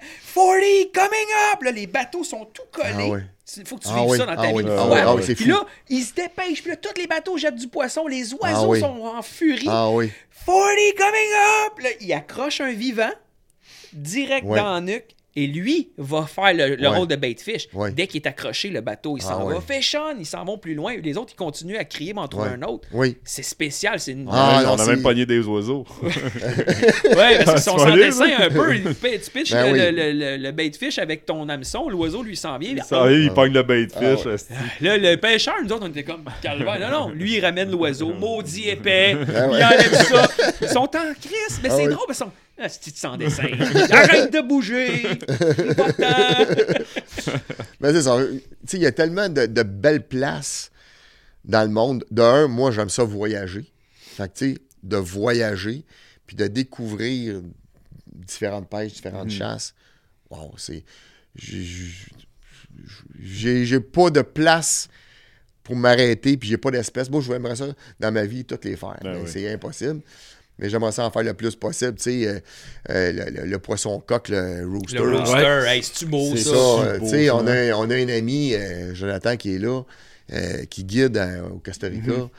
coming up! Là, les bateaux sont tout collés. Ah. Il faut que tu vives oui, ça dans ta vie. oui, oui, oui, Puis là, ils se dépêchent. Puis là, tous les bateaux jettent du poisson. Les oiseaux oui. sont en furie. Ah oui. 40 coming up! Là, il accroche un vivant direct Ouais. dans la nuque. Et lui va faire le, le Ouais. rôle de baitfish. Ouais. Dès qu'il est accroché, le bateau, il s'en Ah va. ouais. Fish on! Ils s'en vont plus loin. Les autres, ils continuent à crier, mais en un autre. Oui. C'est spécial. C'est une... On Ah, non, on a même pogné des oiseaux. Ouais, parce qu'ils sont sans dessin un peu. Il Tu pitches Ben le, oui. le, le, le baitfish avec ton hameçon. L'oiseau, lui, s'en vient. Ça arrive, il pogne le bait de Ah fish. Là, le pêcheur, nous autres, on était comme calvaire. Non, non, lui, il ramène l'oiseau, maudit épais. Ah ouais. Il enlève ça. Ils sont en crise. Mais Ah c'est drôle, sont. Ah, c'est sans dessin. Arrête de bouger. Mais c'est ça. Tu sais, il y a tellement de, de belles places dans le monde. De un, moi, j'aime ça voyager. Fait que, tu sais, de voyager, puis de découvrir différentes pêches, différentes chasses. Wow, c'est. j'ai- pas de place pour m'arrêter, puis j'ai pas d'espèce. Moi, je voudrais ça dans ma vie, toutes les faire. Ben oui. c'est impossible. Mais j'aimerais ça en faire le plus possible. Tu sais, euh, euh, le, le- le poisson coq, le rooster. Le rooster, hey, c'est-tu beau, C'est ça? euh, tu sais, ça? on a, on a un ami, Jonathan, qui est là, qui guide à- au Costa Rica. Mhm.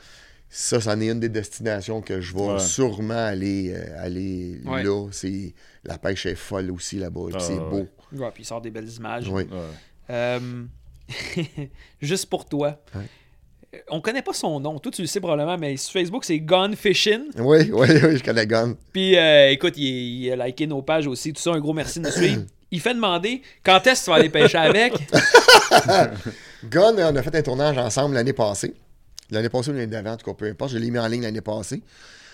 Ça, c'en est une des destinations que je vais Ouais. sûrement aller, euh, aller Ouais. là. C'est, la pêche est folle aussi là-bas. Ah, c'est ouais. beau. Ouais, puis il sort des belles images. Oui. Euh, Juste pour toi. On connaît pas son nom. Toi, tu le sais probablement, mais sur Facebook, c'est Gone Fishing. Oui, oui, oui, je connais Gun. Puis, euh, écoute, il, il a liké nos pages aussi. Tout ça, un gros merci de nous suivre. Il fait demander quand est-ce que tu vas aller pêcher avec? Gun, on a fait un tournage ensemble l'année passée. L'année passée ou l'année d'avant, en tout cas, peu importe. Je l'ai mis en ligne l'année passée.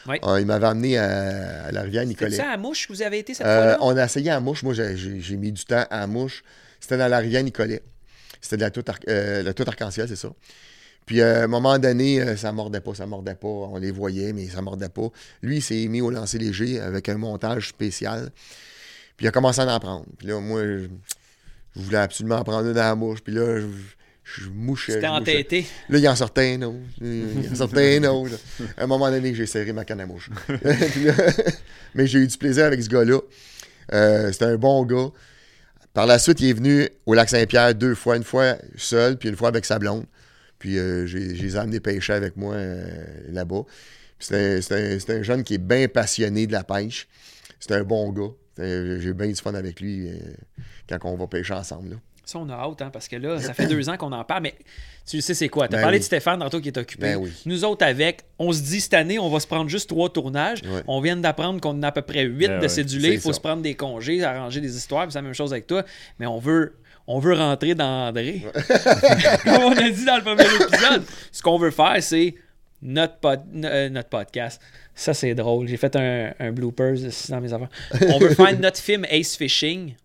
Ouais. Euh, il m'avait amené à, à la rivière C'est Nicolet. ça à mouche que vous avez été cette Euh, fois-là? on a essayé à mouche. Moi, j'ai- mis du temps à mouche. C'était dans la rivière Nicolet. C'était de la toute, euh, la toute arc-en-ciel, c'est ça. Puis à un moment donné, euh, ça mordait pas, ça mordait pas. On les voyait, mais ça mordait pas. Lui, il s'est mis au lancer léger avec un montage spécial. Puis il a commencé à en prendre. Puis là, moi, je, je voulais absolument en prendre une dans la mouche. Puis là, je, je mouchais. C'était entêté? Là, il en sortait un autre. Il en sortait un autre. À un moment donné, j'ai serré ma canne à mouche. Là, mais j'ai eu du plaisir avec ce gars-là. Euh, C'était un bon gars. Par la suite, il est venu au lac Saint-Pierre deux fois. Une fois seul, puis une fois avec sa blonde. Puis euh, j'ai- je les ai amenés pêcher avec moi euh, là-bas. C'est un, c'est un- jeune qui est bien passionné de la pêche. C'est un bon gars. C'est- J'ai bien du fun avec lui euh, quand on va pêcher ensemble. là. Ça, on a hâte, hein, parce que là, ça fait deux ans qu'on en parle, mais tu sais c'est quoi? Tu as Ben parlé oui. de Stéphane tantôt qui est occupé. Ben oui. Nous autres, avec, on se dit cette année, on va se prendre juste trois tournages. On vient d'apprendre qu'on a à peu près huit Ben de cédulés. Il faut ça. se prendre des congés, arranger des histoires. puis C'est la même chose avec toi. Mais on veut, on veut rentrer dans André. Comme on a dit dans le premier épisode. Ce qu'on veut faire, c'est notre, pod- euh, notre podcast. Ça, c'est drôle. J'ai fait un, un bloopers ici dans mes affaires. On veut faire notre film Ace Fishing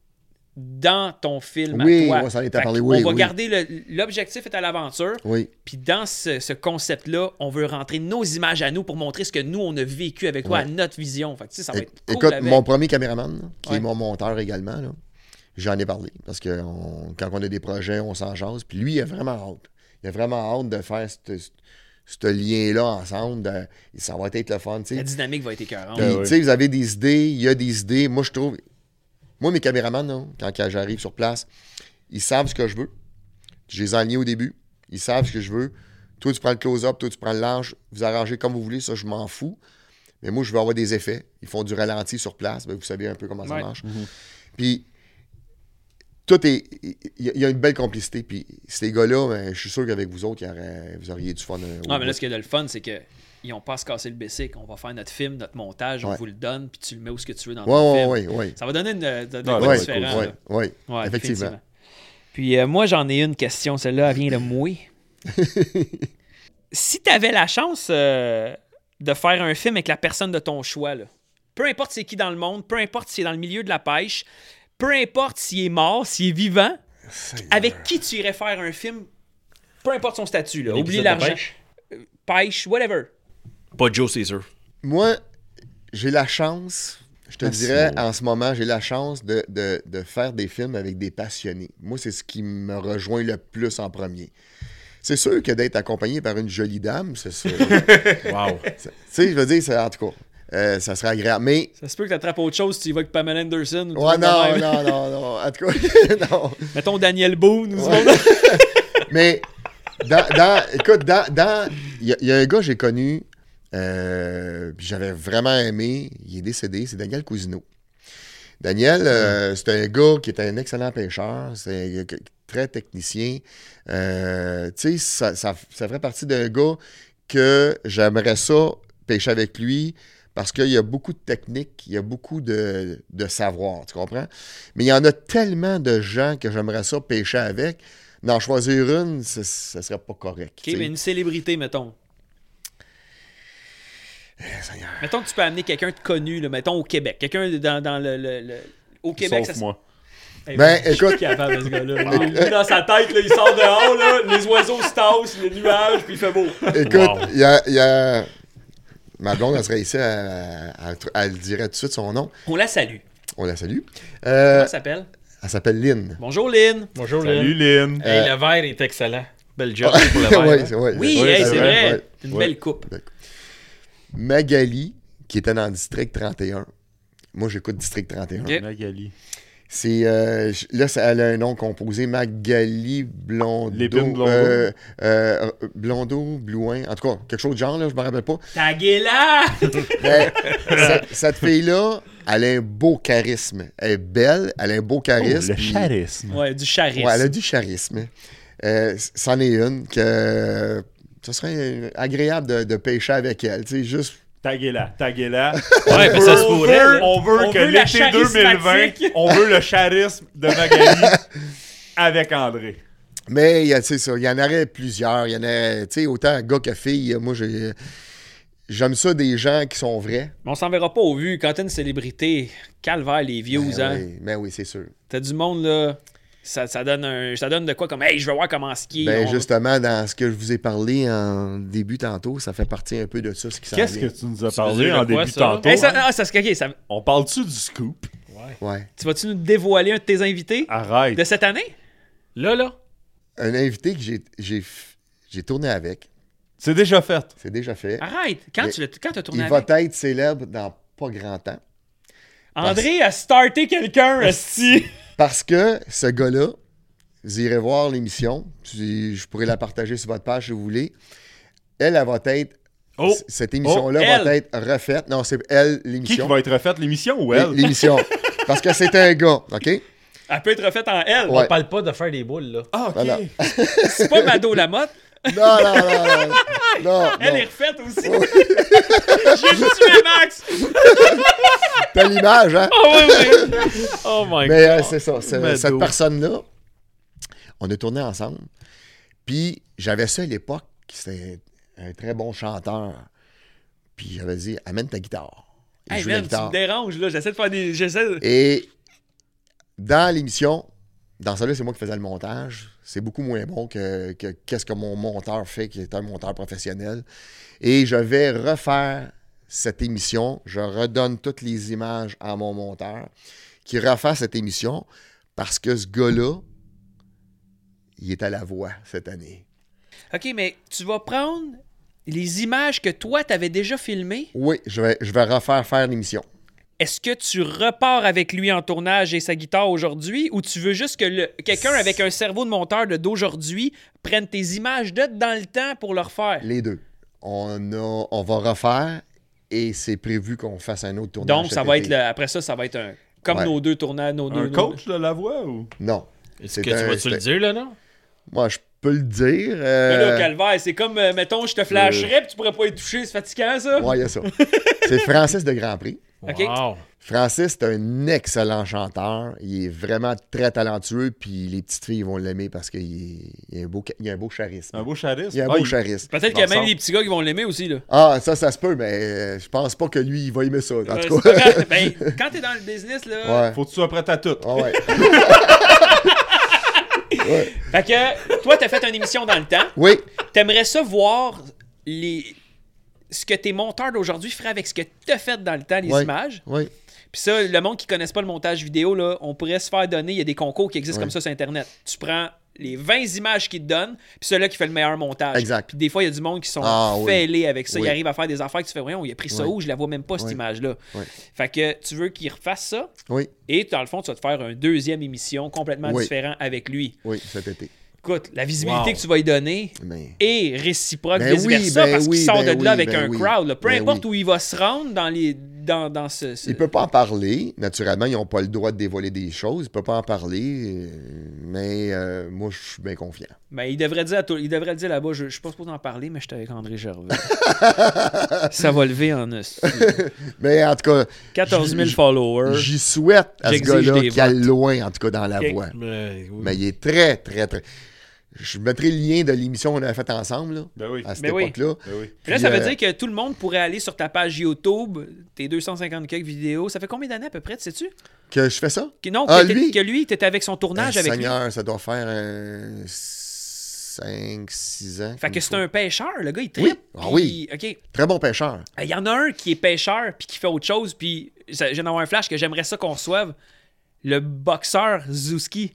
dans ton film Oui, à toi. ça parlé, qu'on oui, va oui. garder l'objectif est à l'aventure. Oui. Puis dans ce, ce concept-là, on veut rentrer nos images à nous pour montrer ce que nous, on a vécu avec toi, à notre vision. Fait que, tu sais, ça va être cool Écoute, avec. mon premier caméraman, qui Ouais. est mon monteur également, là, j'en ai parlé. Parce que on- quand on a des projets, on s'en jase. Puis lui, il a vraiment hâte. Il a vraiment hâte de faire ce lien-là ensemble. de- ça va être le fun. tu sais. La dynamique va être écœurante. Puis, Ah oui. tu sais, vous avez des idées, il y a des idées. Moi, je trouve. Moi, mes caméramans, là, quand j'arrive sur place, ils savent ce que je veux. Je les ai au début. Ils savent ce que je veux. Toi, tu prends le close-up, toi, tu prends le large. Vous arrangez comme vous voulez, ça, je m'en fous. Mais moi, je veux avoir des effets. Ils font du ralenti sur place. Ben, vous savez un peu comment ça marche. Puis, tout est. Il y, a- il y a une belle complicité. Puis, ces gars-là, ben, je suis sûr qu'avec vous autres, il y aurait- vous auriez du fun. euh, Non, mais là, ce qui est de le fun, c'est que ils n'ont pas à se casser le basic. On va faire notre film, notre montage, on Ouais. vous le donne, puis tu le mets où ce que tu veux dans Ouais, ton ouais, film. Ça va donner une, de, de Ouais, quoi ouais, différent. cool, là. Ouais, ouais, Ouais, effectivement. Puis euh, moi, j'en ai une question. Celle-là, elle vient de moi. si tu avais la chance euh, de faire un film avec la personne de ton choix, là, peu importe c'est qui dans le monde, peu importe s'il est dans le milieu de la pêche, peu importe s'il est mort, s'il est vivant, avec qui tu irais faire un film, peu importe son statut, là, oublie l'argent. pêche? Pêche, whatever. Pas Joe Caesar. Moi, j'ai la chance, je te Merci, dirais, en ce moment, j'ai la chance de, de- de faire des films avec des passionnés. Moi, c'est ce qui me rejoint le plus en premier. C'est sûr que d'être accompagné par une jolie dame, c'est ça. tu Wow. sais, je veux dire, c'est- en tout cas, euh, ça serait agréable. Mais, Ça se peut que tu attrapes autre chose si tu y vas avec Pamela Anderson. ou ouais, non, non, non, non. En tout cas, non. Mettons Daniel Boone ou du Ouais. Mais, dans, dans- écoute, dans, dans- il y, a- il y a un gars que j'ai connu, euh, puis j'avais vraiment aimé, il est décédé, c'est Daniel Cousineau. Daniel, euh, c'est un gars qui était un excellent pêcheur, c'est très technicien. Euh, tu sais, ça, ça, ça ferait partie d'un gars que j'aimerais ça pêcher avec lui parce qu'il y a beaucoup de technique, il y a beaucoup de, de savoir, tu comprends? Mais il y en a tellement de gens que j'aimerais ça pêcher avec. D'en choisir une, ce ne serait pas correct. Ok, mais une célébrité, mettons. Eh, Seigneur. Mettons que tu peux amener quelqu'un de connu, là, mettons au Québec. Quelqu'un dans, dans le, le- le- Au Québec, Sauf ça moi. Hey, Ben, je suis écoute- capable de ce gars-là. Lui, dans sa tête, là, il sort dehors, là, les oiseaux se tassent, les nuages, puis il fait beau. Écoute, Wow. il y, a, il y a- Ma blonde, elle serait ici, elle, elle- elle dirait tout de suite son nom. On la salue. On la salue. Comment Euh, elle s'appelle? elle s'appelle Lynn. Bonjour, Lynn. Bonjour, Salut, Lynn. Hey, Euh, le verre est excellent. Belle job pour le verre. Ouais, hein. c'est- ouais, Oui, ouais, hey, c'est vrai, vrai. ouais. Une Ouais. belle coupe. Magali, qui était dans le district 31. Moi, j'écoute district 31. Ok. Magali. C'est euh, là, ça, elle a un nom composé, Magali Blondeau. Lépine Blondeau. euh, euh, Blondeau, Blouin, en tout cas, quelque chose de genre, là, je me rappelle pas. Taguez-la! Mais cette, cette fille-là, elle a un beau charisme. Elle est belle, elle a un beau Oh, charisme. le puis- charisme. Ouais, du charisme. Ouais, elle a du charisme. Euh, c'en est une que ce serait agréable de, de pêcher avec elle. Tu sais, juste. Taguez-la, taguez-la. Ouais, mais ça se on pourrait. on veut On que l'été 2020, charismatique. on veut le charisme de Magali avec André. Mais il y a- c'est ça, il y en aurait plusieurs. Il y en a, tu sais, autant gars que filles. Moi, j'ai. J'aime ça des gens qui sont vrais. Mais on s'en verra pas au vu. Quand t'es une célébrité, calvaire les views, Ben hein. oui, ben oui, c'est sûr. T'as du monde, là. Ça, ça donne un, ça donne de quoi comme, hey, je veux voir comment skier. Ben On- justement, dans ce que je vous ai parlé en début tantôt, ça fait partie un peu de ça, ce qui s'en Qu'est-ce que tu nous as parlé en quoi, début ça? tantôt? Hey, ça, hein? ah, ça, On parle-tu du scoop? Ouais. tu vas-tu nous dévoiler un de tes invités? Arrête. de cette année? Là, là. Un invité que j'ai- j'ai j'ai tourné avec, C'est déjà fait. c'est déjà fait. Arrête! Quand Mais tu l'as- quand t'as tourné Il avec? va être célèbre dans pas grand temps. André a starté quelqu'un, esti! Parce que ce gars-là, vous irez voir l'émission. Je pourrais la partager sur votre page si vous voulez. Elle, elle va être. Oh! Cette émission-là elle. va être refaite. Non, c'est elle, Qui, qui l'émission. va être refaite, l'émission ou elle? L'émission. Parce que c'est un gars, OK? Elle peut être refaite en L. Ouais. On parle pas de faire des boules, là. Ah, ok. Voilà. C'est pas Mado Lamotte? Non, non, non, non. non, Elle non. est refaite aussi. J'ai tué Max. T'as l'image, hein? Oh, oui, oui. oh my Mais god. euh, c'est ça. c'est- Mado. cette personne-là, on a tourné ensemble. Puis j'avais ça à l'époque, c'était un très bon chanteur. Puis j'avais dit, amène ta guitare. Hey man, tu me déranges là. J'essaie de faire des. J'essaie. Et dans l'émission, dans celle-là, c'est moi qui faisais le montage. C'est beaucoup moins bon que, que qu'est-ce que mon monteur fait, qui est un monteur professionnel. Et je vais refaire cette émission. Je redonne toutes les images à mon monteur qui refait cette émission parce que ce gars-là, il est à la voix cette année. Ok, mais tu vas prendre les images que toi t'avais déjà filmées? Oui, je vais, je vais refaire faire l'émission. Est-ce que tu repars avec lui en tournage et sa guitare aujourd'hui ou tu veux juste que le- quelqu'un avec un cerveau de monteur de d'aujourd'hui prenne tes images de dans le temps pour le refaire? Les deux. On, a, on va refaire et c'est prévu qu'on fasse un autre tournage. Donc, ça va été. être le- après ça, ça va être un. Comme Ouais. nos deux tournages, nos deux. Un nos- coach, là, la voix ou? Non. Est-ce C'est que tu vas-tu le dire, là, non? Moi, je peux le dire. Mais euh, là, Calvaire, c'est comme, euh, mettons, je te flasherais puis tu pourrais pas y toucher. C'est fatigant, ça? Ouais, il y a ça. c'est Francis de Grand Prix. Ok. Wow. Francis, c'est un excellent chanteur. Il est vraiment très talentueux. Puis les petites filles vont l'aimer parce qu'il est- il a un beau, il a un beau charisme. Un beau charisme. Il a un Ah, beau charisme. Peut-être qu'il y a même des petits gars qui vont l'aimer aussi, là. Ah, ça, ça se peut, mais euh, je pense pas que lui, il va aimer ça. En tout cas. ben, quand t'es dans le business, là. Ouais. Faut que tu sois prêt à tout. Ah ouais. Fait que toi, t'as fait une émission dans le temps. Oui, T'aimerais ça voir les... ce que tes monteurs d'aujourd'hui feraient avec ce que t'as fait dans le temps, les Ouais. images? oui. Puis ça, le monde qui connaisse pas le montage vidéo, là, on pourrait se faire donner, il y a des concours qui existent Ouais. comme ça sur Internet. Tu prends les 20 images qu'ils te donnent, puis celui-là qui fait le meilleur montage. Exact. Puis des fois, il y a du monde qui sont Ah, oui. fêlés avec ça. Oui. Ils arrivent à faire des affaires que tu fais, voyons, il a pris ça Oui. où? Je la vois même pas, cette image-là. Fait que tu veux qu'il refasse ça, Oui, et dans le fond, tu vas te faire une deuxième émission complètement différente avec lui. oui, cet été. Écoute, la visibilité Wow. que tu vas lui donner Mais... est réciproque Ben vice oui, versa ben parce qu'il oui, sort ben de là oui, avec ben un oui. crowd. là. Peu Ben importe oui. où il va se rendre dans, les, dans, dans ce. ce- Il peut pas en parler. Naturellement, ils n'ont pas le droit de dévoiler des choses. Il peut pas en parler. euh, Mais euh, moi, je suis bien confiant. Ben, il devrait dire à tout- il devrait le dire là-bas, je, je suis pas supposé en parler, mais je suis avec André Gervais. ça va lever en esti. Mais en tout cas, 14 000 J- followers. j'y souhaite à ce gars-là qu'il aille loin, en tout cas, dans la voie. Ben, oui. Mais il est très, très, très. Je mettrai le lien de l'émission qu'on avait faite ensemble, là, Ben oui. à cette Ben oui. époque-là. Ben oui. Puis là, ça veut euh, dire que tout le monde pourrait aller sur ta page YouTube, tes 250 quelques vidéos. Ça fait combien d'années à peu près, tu sais-tu? Que je fais ça? Que- Non, Ah, que, lui? que lui, t'étais avec son tournage Ben, avec Seigneur, ça doit faire un 5, 6 ans. Fait que c'est un pêcheur, le gars, il Oui. tripe. Ah oui. OK. Très bon pêcheur. Il y en a un qui est pêcheur puis qui fait autre chose, puis viens d'avoir un flash que j'aimerais ça qu'on reçoive. Le boxeur Zuski.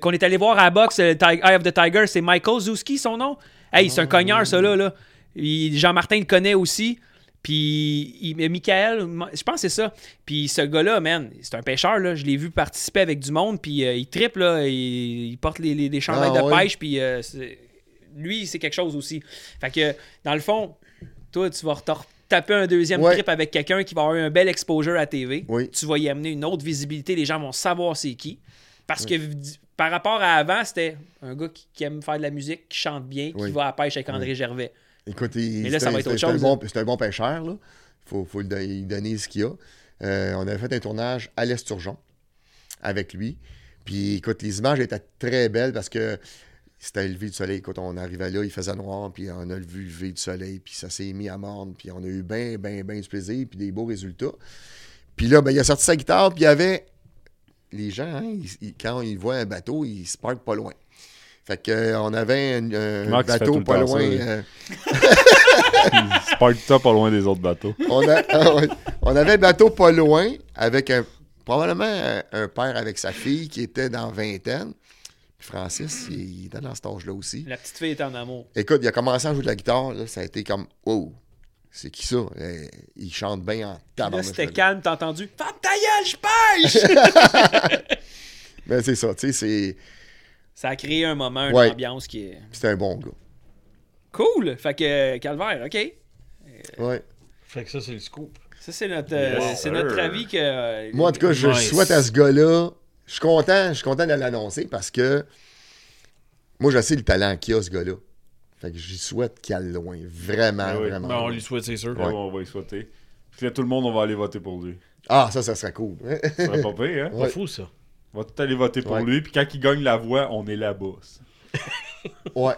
Qu'on est allé voir à la boxe, le Ti- Eye of the Tiger, c'est Michael Zuski, son nom. Hey, c'est un cogneur, ça, là. là. Il- Jean-Martin le connaît aussi. Puis, il, Michael, je pense que c'est ça. Puis, ce gars-là, man, c'est un pêcheur, là. Je l'ai vu participer avec du monde. Puis, euh, il triple, là. Il, il porte les, les, Ah, de ouais. pêche. Puis, euh, lui, c'est quelque chose aussi. Fait que, dans le fond, toi, tu vas taper un deuxième Ouais. trip avec quelqu'un qui va avoir un bel exposure à TV. Oui. Tu vas y amener une autre visibilité. Les gens vont savoir c'est qui. Parce que par rapport à avant, c'était un gars qui, qui aime faire de la musique, qui chante bien, qui Oui. va à la pêche avec André Gervais. Écoute, il- Mais là, ça un- va être autre chose, bon- C'est un bon pêcheur, là. Faut, lui donner ce qu'il a. Euh, on avait fait un tournage à l'Esturgeon avec lui. Puis, écoute, les images étaient très belles parce que c'était le lever du soleil. Écoute, on arrivait là, il faisait noir, puis on a vu le lever du soleil, puis ça s'est mis à mordre, puis on a eu bien, bien, bien du plaisir, puis des beaux résultats. Puis là, ben, il a sorti sa guitare, puis il y avait... Les gens, hein, ils- ils- quand ils voient un bateau, ils se parquent pas loin. Fait que, euh, on avait un, un bateau pas loin. euh, Spark top pas loin des autres bateaux. on, a- ah on avait un bateau pas loin avec un, probablement un, un père avec sa fille qui était dans vingtaine. Puis Francis, il, il était dans cet âge-là aussi. La petite fille est en amour. Écoute, il a commencé à jouer de la guitare. là, ça a été comme Wow, c'est qui ça? Euh, il chante bien en Là, tabarnak. c'était calme, t'as entendu « Ferme ta gueule, je pêche! Mais c'est ça, tu sais, c'est Ça a créé un moment, une Ouais. ambiance qui est c'est un bon gars. cool. Fait que, Calvaire, OK. Ouais. Fait que ça, c'est le scoop. Ça, c'est notre, euh, Yes, c'est notre avis que. euh, Moi, en tout cas, je Nice. souhaite à ce gars-là. Je suis content, je suis content de l'annoncer parce que moi, je sais le talent qu'il a, ce gars-là. Fait que j'y souhaite qu'il aille loin. Vraiment, oui. vraiment. Ben, on lui souhaite, c'est sûr. Ouais, on va y souhaiter. Puis là, tout le monde, on va aller voter pour lui. Ah, ça, ça serait cool. Ça serait pas pire, hein? Pas Ouais. fou, ça. On va tout aller voter pour Ouais. lui, puis quand il gagne la voix, on est là-bas. ouais.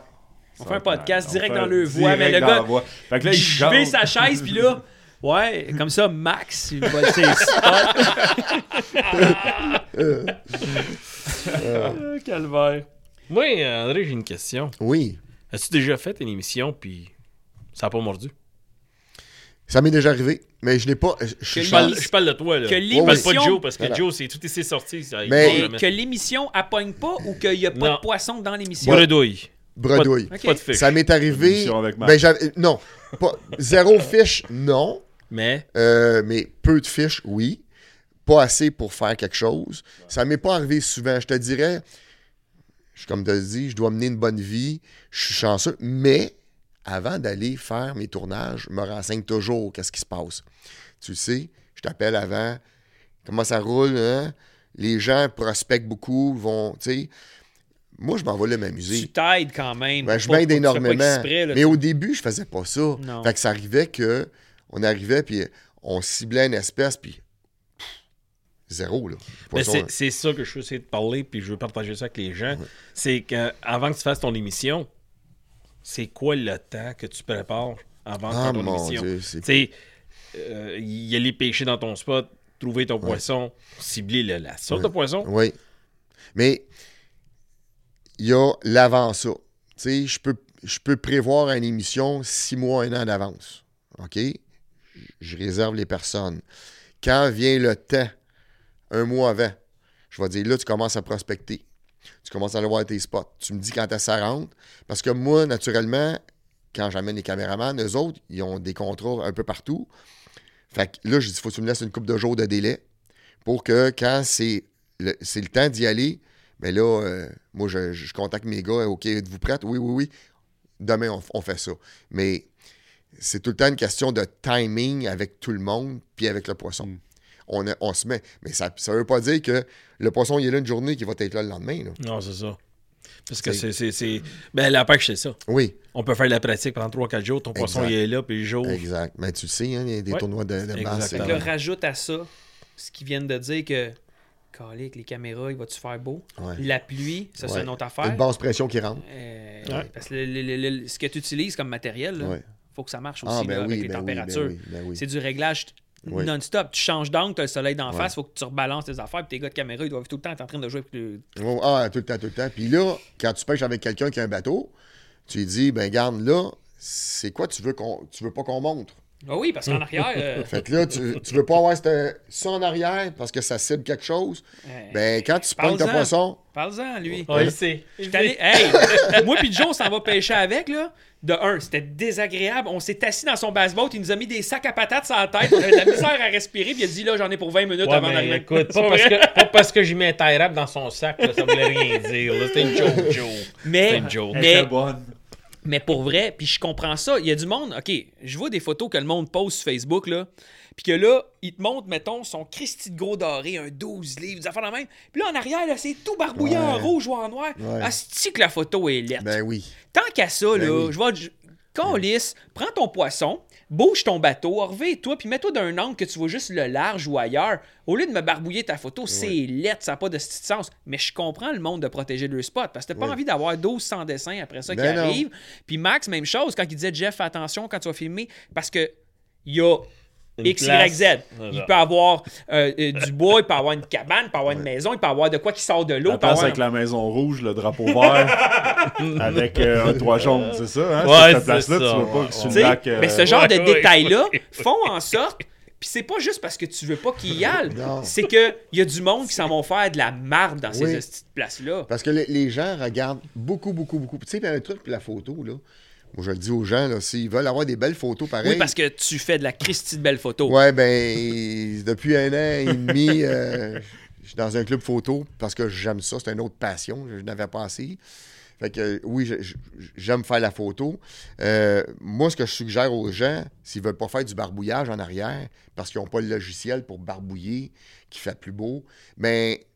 On fait un podcast direct fait dans le voix, mais le gars, voix. Fait que là, il chante. sa chaise, puis là, ouais, comme ça, Max, il va ses spots. Calvaire. Moi, André, j'ai une question. Oui. As-tu déjà fait une émission, puis ça n'a pas mordu? Ça m'est déjà arrivé, mais je n'ai pas. Je, parle, chance- je parle de toi, là. Que Je parle pas de Joe, parce que Voilà. Joe, c'est tout ici sorti. Ça, Mais- que l'émission appogne pas ou qu'il n'y a pas Non. de poisson dans l'émission? Bredouille. Bredouille. Pas de fiche. Ça m'est arrivé. Avec. Ben, non. Pas, zéro fiche, non. Mais, Euh, mais peu de fiches, oui. Pas assez pour faire quelque chose. Ça m'est pas arrivé souvent. Je te dirais, je, comme tu as dit, je dois mener une bonne vie. Je suis chanceux. Mais avant d'aller faire mes tournages, je me renseigne toujours qu'est-ce qui se passe. Tu le sais, je t'appelle avant. Comment ça roule, hein? Les gens prospectent beaucoup, vont, tu sais. Moi, je m'en vais là m'amuser. Tu t'aides quand même. Ben, je m'aide énormément. exprès, là, mais au début, je faisais pas ça. Non. Fait que ça arrivait que on arrivait puis on ciblait une espèce puis zéro là. c'est ça que je veux essayer de parler, puis je veux partager ça avec les gens. C'est qu'avant que tu fasses ton émission, c'est quoi le temps que tu prépares avant de Ah ton émission? sais, euh, y aller pêcher dans ton spot, trouver ton poisson, cibler le- la sorte de poisson. Oui. Mais il y a l'avant ça. Tu sais, je peux je peux prévoir une émission six mois, un an d'avance. OK? Je réserve les personnes. Quand vient le temps, un mois avant, je vais dire là, tu commences à prospecter. Tu commences à aller voir tes spots. Tu me dis quand que ça rentre. Parce que moi, naturellement, quand j'amène les caméramans, eux autres, ils ont des contrats un peu partout. Fait que là, je dis, il faut que tu me laisses une coupe de jours de délai pour que quand c'est le, c'est le temps d'y aller, mais là, euh, moi, je, contacte mes gars. OK, êtes-vous prêts? Oui, oui, oui. Demain, on, on fait ça. Mais c'est tout le temps une question de timing avec tout le monde puis avec le poisson. On, a- on se met. Mais ça ne veut pas dire que le poisson, il est là une journée qui va être là le lendemain. là. Non, c'est ça. Parce que C'est- c'est. c'est- c'est- Ben, la pêche, c'est ça. Oui, On peut faire la pratique pendant 3-4 jours. Ton poisson, il est là, puis il joue. exact. Mais tu le sais, hein, il y a des Ouais. tournois de, de basse. Fait que Exactement. là, rajoute à ça ce qu'ils viennent de dire que. Calique, les caméras, il va-tu faire beau? Ouais. La pluie, ça, c'est une autre Une affaire. basse pression qui rentre. Euh, Ouais. Parce que le- le- le- le- ce que tu utilises comme matériel, il Ouais. faut que ça marche aussi Ah, là, ben avec les ben oui, températures. ben oui, ben oui. C'est du réglage Oui. non-stop. Tu changes d'angle, tu as le soleil d'en Ouais. face, il faut que tu rebalances tes affaires, puis tes gars de caméra, ils doivent tout le temps être en train de jouer. le- Oh, Ah, tout le temps, tout le temps. Puis là, quand tu pêches avec quelqu'un qui a un bateau, tu lui dis, ben garde là, c'est quoi tu veux qu'on tu veux pas qu'on montre? Ah oui, parce qu'en arrière, euh, Fait que là, tu, tu veux pas avoir cette- ça en arrière parce que ça cible quelque chose? Ben, quand tu prends ton poisson, parle-en, lui. Il sait. Je suis allé- Hey! Moi puis Joe, on s'en va pêcher avec, là. De un, c'était désagréable. On s'est assis dans son basse-boat, il nous a mis des sacs à patates sur la tête. On avait de la misère à respirer, puis il a dit, là, j'en ai pour 20 minutes Ouais, avant mais d'arriver. écoute, pas parce, que, pas parce que j'ai mis un tie dans son sac, là, ça voulait rien dire. C'était une joke, Joe. Mais, une joke. Mais, bonne. Mais pour vrai, puis je comprends ça. Il y a du monde, OK, je vois des photos que le monde poste sur Facebook, là, puis que là, il te montre, mettons, son Christy de gros doré, un 12 livres, des affaires de même. Puis là, en arrière, là, c'est tout barbouillé en Ouais. rouge ou en noir. Ouais. Asti que la photo est lettre. ben oui. Tant qu'à ça, Ben là, oui. je vais. Calisse, prends ton poisson, bouge ton bateau, reviens-toi, puis mets-toi d'un angle que tu vois juste le large ou ailleurs. Au lieu de me barbouiller ta photo, c'est lettre, ça n'a pas de sens. Mais je comprends le monde de protéger le spot parce que t'as pas Oui. envie d'avoir 1200 dessins après ça Ben qui non. arrivent. Puis Max, même chose, quand il disait Jeff, attention quand tu vas filmer, parce que il y a X. Y, Z. Il peut avoir euh, euh, du bois, il peut avoir une cabane, il peut avoir une maison, il peut avoir de quoi qui sort de l'eau. La avoir- avec la maison rouge, le drapeau vert, avec euh, un toit jaune, c'est ça, hein? Ouais, cette c'est place-là, ça, tu veux ouais, pas que sur le lac... euh, Mais ce genre ouais, de ouais, détails-là ouais. font en sorte. Puis c'est pas juste parce que tu veux pas qu'ils y aillent. Non. C'est que y a du monde qui s'en vont faire de la marde dans ces petites places-là. Parce que les, les gens regardent beaucoup, beaucoup, beaucoup. Tu sais, puis un truc pour la photo, là. Moi, je le dis aux gens, là, s'ils veulent avoir des belles photos pareilles. Oui, parce que tu fais de la Christie de belles photos. Ouais, ben, depuis un an et demi, euh, je suis dans un club photo parce que j'aime ça. C'est une autre passion. Je n'avais pas assez. Fait que oui, j'aime faire la photo. Euh, moi, ce que je suggère aux gens, s'ils veulent pas faire du barbouillage en arrière, parce qu'ils n'ont pas le logiciel pour barbouiller, qui fait plus beau, mais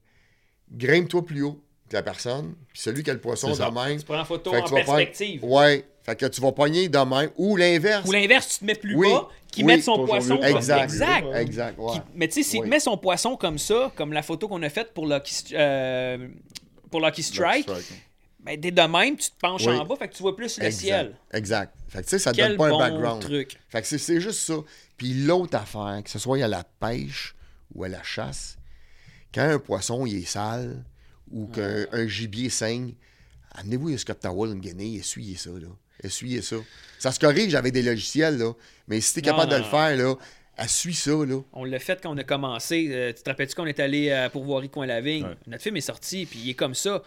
grimpe-toi plus haut que la personne, puis celui qui a le poisson de ça. même. Tu prends la photo Fait en faire- perspective. Ouais. Fait que tu vas pogner de même. Ou l'inverse. Ou l'inverse, tu te mets plus Oui. bas, qui Oui. met son poisson comme Exact. exact. Exact. ouais. Qui- Mais tu sais, s'il Oui. met son poisson comme ça, comme la photo qu'on a faite pour Lucky, euh, pour Lucky Strike, ben, dès de même, tu te penches Oui. en bas, fait que tu vois plus le Exact. ciel. Exact. Fait que tu sais, ça Quel donne pas bon un background. truc. Fait que c'est- c'est juste ça. Puis l'autre affaire, que ce soit à la pêche ou à la chasse, quand un poisson il est sale ou qu'un un gibier saigne, amenez-vous un Scott Towel, une guinée, essuyez ça, là. Essuyez ça. Ça se corrige avec des logiciels, là. Mais si t'es capable non, de le faire, là, essuie ça, là. On l'a fait quand on a commencé. Euh, tu te rappelles-tu qu'on est allé à Pourvoirie Coin la Vigne? Ouais. Notre film est sorti, puis il est comme ça.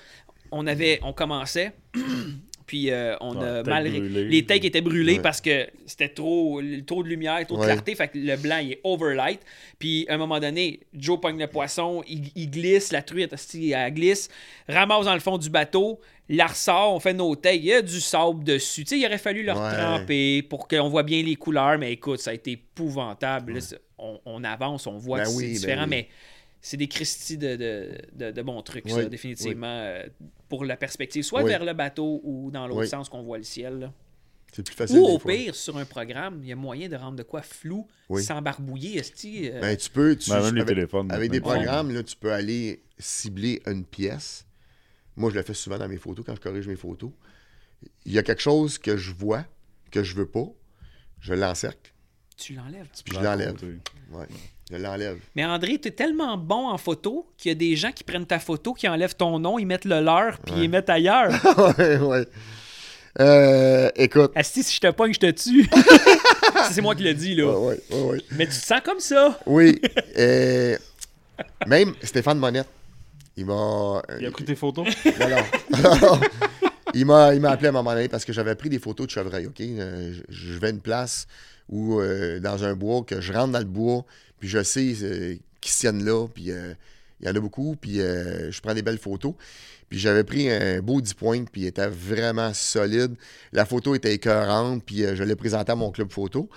On avait, on commençait, puis euh, on Ouais, a mal. les takes étaient brûlés Ouais. parce que c'était trop, trop de lumière, trop de Ouais. clarté, fait que le blanc il est overlight. Puis à un moment donné, Joe pogne le poisson, il, il glisse, la truite, elle glisse, ramasse dans le fond du bateau, la ressort, on fait nos takes, il y a du sable dessus. Tu sais, il aurait fallu leur tremper pour qu'on voit bien les couleurs, mais écoute, ça a été épouvantable. Là, on, on avance, on voit Ben que oui, c'est ben différent, oui. mais c'est des Christie de, de, de, de bons trucs, ça, définitivement, euh, pour la perspective, soit Oui. vers le bateau ou dans l'autre Oui. sens qu'on voit le ciel. là. C'est plus facile. Ou au fois. pire, sur un programme, il y a moyen de rendre de quoi flou, Oui. sans barbouiller, esti, euh, Ben, tu peux. Tu, Ben, même les avec, téléphones. avec des programmes, là, tu peux aller cibler une pièce. Moi, je le fais souvent dans mes photos, quand je corrige mes photos. Il y a quelque chose que je vois, que je veux pas, je l'encercle, tu l'enlèves. puis je l'enlève. Ouais, je l'enlève. Mais André, tu es tellement bon en photo qu'il y a des gens qui prennent ta photo, qui enlèvent ton nom, ils mettent le leur, puis ils mettent ailleurs. ouais, ouais. Euh, écoute. Asti, si je te pogne, je te tue. C'est moi qui l'ai dit, là. Ouais, ouais, ouais, ouais. Mais tu te sens comme ça. Oui. euh, même Stéphane Monette, il m'a. Il a pris tes photos? Non, non. il m'a il m'a appelé à un moment donné parce que j'avais pris des photos de chevreuil, OK? Euh, je, je vais à une place où, euh, dans un bois, que je rentre dans le bois, puis je sais euh, qu'ils se tiennent là, puis euh, il y en a beaucoup, puis euh, je prends des belles photos. Puis j'avais pris un beau 10 points, puis il était vraiment solide. La photo était écœurante, puis je l'ai présenté à mon club photo.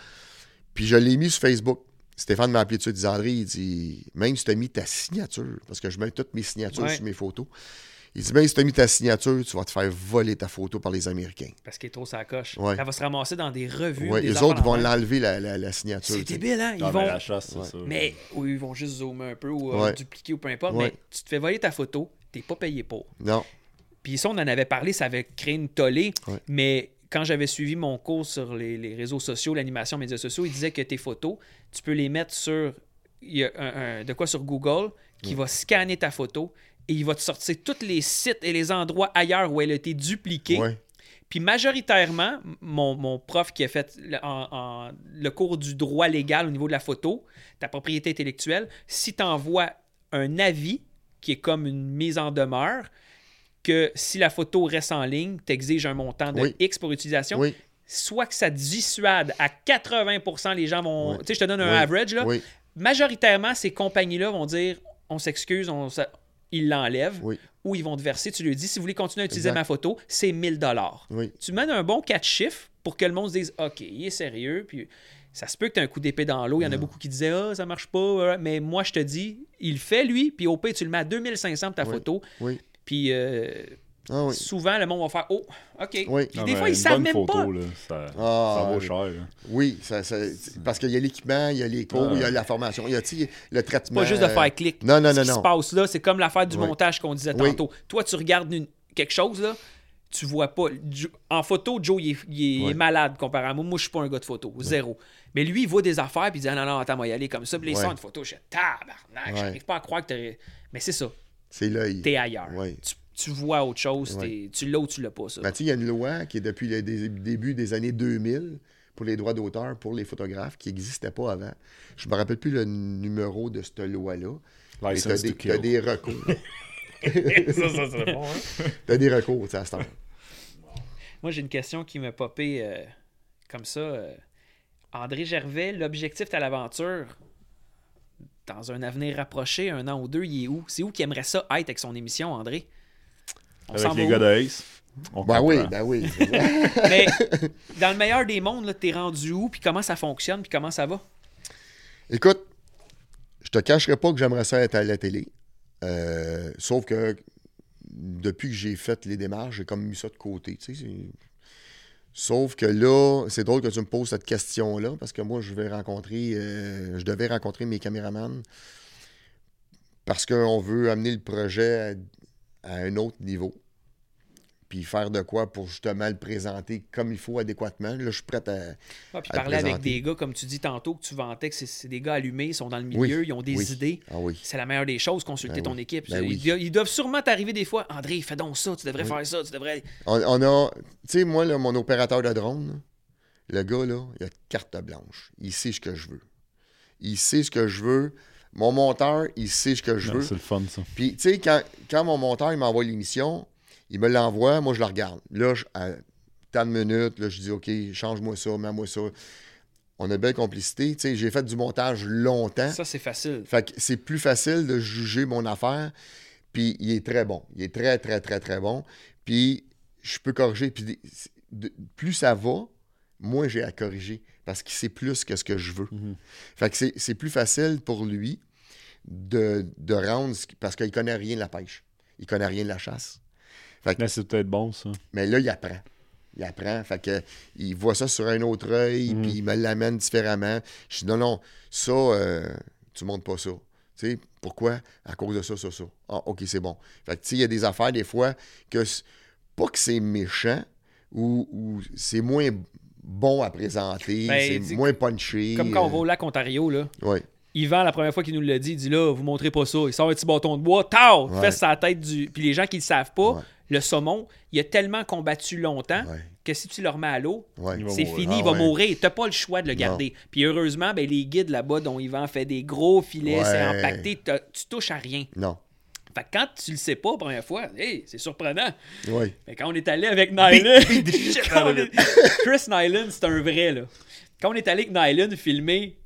Puis je l'ai mis sur Facebook. Stéphane m'a appelé dessus, il dit André, il dit, même si tu as mis ta signature, parce que je mets toutes mes signatures Ouais. sur mes photos, il dit, même si tu as mis ta signature, tu vas te faire voler ta photo par les Américains. Parce qu'il est trop sa coche. Ouais. Elle va se ramasser dans des revues. Ouais, des les autres, ils vont l'enlever, la, la, la signature. C'est débile, hein? Ils vont... mais la chasse, c'est Ouais. ça. Mais oui, ils vont juste zoomer un peu ou euh, Ouais. dupliquer ou peu importe. Ouais. Mais tu te fais voler ta photo, t'es pas payé pour. Non. Puis ça, on en avait parlé, ça avait créé une tollée. Ouais. Mais quand j'avais suivi mon cours sur les, les réseaux sociaux, l'animation médias sociaux, il disait que tes photos, tu peux les mettre sur. Il y a un- un- de quoi sur Google qui va scanner ta photo et il va te sortir tous les sites et les endroits ailleurs où elle a été dupliquée. Ouais. Puis majoritairement, mon, mon prof qui a fait le, en- en- le cours du droit légal au niveau de la photo, ta propriété intellectuelle, si tu envoies un avis qui est comme une mise en demeure, que si la photo reste en ligne, t'exiges un montant de Oui. X pour utilisation, Oui. soit que ça dissuade à 80% les gens vont... Oui. Tu sais, je te donne un average, là. Majoritairement, ces compagnies-là vont dire, on s'excuse, on, ils l'enlèvent, Oui. ou ils vont te verser, tu lui dis, si vous voulez continuer à utiliser Exact. ma photo, c'est 1000 dollars Oui. tu mènes un bon 4 chiffres pour que le monde se dise OK, il est sérieux. Puis ça se peut que tu aies un coup d'épée dans l'eau. Il y en a beaucoup qui disaient Ah, ça marche pas. Mais moi, je te dis, il le fait lui. Puis au pire, tu le mets à 2500 pour ta Oui. photo. Oui. Puis euh, Ah oui. souvent, le monde va faire Oh, OK. Oui. Puis Ah, des fois, ils savent même photo, pas. Là, ça, Ah, ça vaut oui. cher. là. Oui, ça, ça- parce qu'il y a l'équipement, il y a les cours, Ah. il y a la formation, il y a le traitement. Pas juste de faire clic. Non, non, Ce non, qui se passe là, c'est comme l'affaire du Oui. montage qu'on disait Oui. tantôt. Toi, tu regardes une- quelque chose, là, tu vois pas. En photo, Joe, il est, il est Oui. malade comparé à moi. Moi, je suis pas un gars de photo. Zéro. Mais lui, il voit des affaires puis il dit Ah non, non, attends, moi y aller comme ça. Puis les Ouais. sons de photo, je suis tabarnak. J'arrive pas à croire que t'aurais. Mais c'est ça. C'est l'œil. T'es ailleurs. Oui. Tu, tu vois autre chose. Ouais. Tu l'as ou tu l'as pas, ça. Ben, tu il y a une loi qui est depuis le dé- début des années 2000 pour les droits d'auteur pour les photographes qui n'existait pas avant. Je me rappelle plus le numéro de cette loi-là. Mais t'as License des, recours. ça, ça serait bon, hein? t'as des recours, tu cette heure. Moi, j'ai une question qui m'a popé euh, comme ça. euh. André Gervais, l'objectif à l'aventure, dans un avenir rapproché, un an ou deux, il est où? C'est où qu'il aimerait ça être avec son émission, André? On Avec les gars de Ace. On Ben oui, ben oui. Mais dans le meilleur des mondes, là, t'es rendu où, puis comment ça fonctionne, puis comment ça va? Écoute, je te cacherai pas que j'aimerais ça être à la télé. Euh, sauf que depuis que j'ai fait les démarches, j'ai comme mis ça de côté. tu sais, Sauf que là, c'est drôle que tu me poses cette question-là, parce que moi, je vais rencontrer, euh, je devais rencontrer mes caméramans parce qu'on veut amener le projet à, un autre niveau. Puis faire de quoi pour justement le présenter comme il faut adéquatement. Là, je suis prêt à. Ah, puis À parler avec des gars, comme tu dis tantôt, que tu vantais, que c'est- des gars allumés, ils sont dans le milieu, ils ont des oui. idées. Ah oui. C'est la meilleure des choses, consulter Ben ton équipe. Ben ils, doivent, ils doivent sûrement t'arriver des fois. André, fais donc ça, tu devrais faire ça, tu devrais. On, on a. Tu sais, moi, là, mon opérateur de drone, le gars, là, il a carte blanche. Il sait ce que je veux. Il sait ce que je veux. Mon monteur, il sait ce que je Non, veux. C'est le fun, ça. Puis, tu sais, quand, quand mon monteur, il m'envoie l'émission, il me l'envoie, moi, je la regarde. Là, je- à tant de minutes, là, je dis, OK, change-moi ça, mets-moi ça. On a une belle complicité. Tu sais, j'ai fait du montage longtemps. Ça, c'est facile. Fait que c'est plus facile de juger mon affaire. Puis il est très bon. Il est très, très, très, très bon. Puis je peux corriger. Puis de- plus ça va, moins j'ai à corriger. Parce qu'il sait plus que ce que je veux. Mhm. Fait que c'est- plus facile pour lui de, de rendre. Parce qu'il connaît rien de la pêche. Il connaît rien de la chasse. Mais c'est peut-être bon, ça. Mais là, il apprend. Il apprend. Fait que il voit ça sur un autre œil, Mhm. puis il me l'amène différemment. Je dis non, non, ça, euh, tu montres pas ça. Tu sais, pourquoi? À cause de ça, ça, ça. Ah, OK, c'est bon. Fait que, tu sais, il y a des affaires, des fois, que pas que c'est méchant ou, ou c'est moins bon à présenter, Ben, c'est moins punché. Comme quand on euh, va au lac Ontario, là. ouais. Yvan, la première fois qu'il nous l'a dit, il dit là, vous montrez pas ça. Il sort un petit bâton de bois, tao, Ouais. fait sa tête du. Puis les gens qui le savent pas, Ouais. le saumon, il a tellement combattu longtemps Ouais. que si tu le remets à l'eau, va c'est mourir. fini, Ah il va ouais. mourir. T'as pas le choix de le garder. Puis heureusement, ben, les guides là-bas dont Yvan fait des gros filets, c'est t'as- tu touches à rien. Non. Fait que quand tu le sais pas la première fois, hey, c'est surprenant. Ouais. Mais quand on est allé avec Nylan, quand on est- Chris Nylan, c'est un vrai, là. Quand on est allé avec Nylan filmer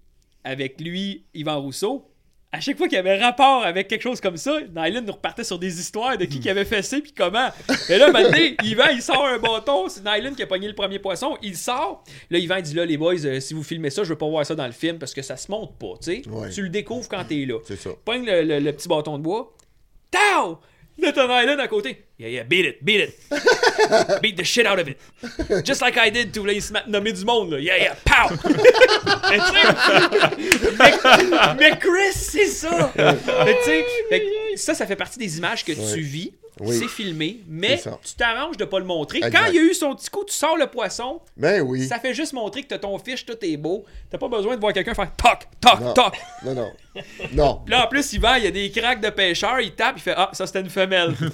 avec lui, Yvan Rousseau, à chaque fois qu'il y avait rapport avec quelque chose comme ça, Nylan nous repartait sur des histoires de qui qui avait fait ça puis comment. Mais là, maintenant, Yvan, il sort un bâton, c'est Nylan qui a pogné le premier poisson, il sort. Là, Yvan, dit là, les boys, euh, si vous filmez ça, je veux pas voir ça dans le film parce que ça se monte pas, tu sais. Ouais. Tu le découvres quand t'es là. C'est ça. Pogne le, le- le petit bâton de bois. Tao! Là, Nylan à côté. Yeah, yeah, beat it, beat it. beat the shit out of it. Just like I did to là, il se du monde, là. Yeah, yeah, pow! mais, mais, Chris, c'est ça! mais tu sais, ça, ça fait partie des images que tu vis. Oui. C'est filmé, mais tu t'arranges de pas le montrer. Quand il y a eu son petit coup, tu sors le poisson, Ben oui. ça fait juste montrer que t'as ton fiche, tout est beau. T'as pas besoin de voir quelqu'un faire toc, toc, Non. toc. Non, non. Non. Puis là, en plus, il va, il y a des craques de pêcheur, il tape, il fait Ah, ça c'était une femelle.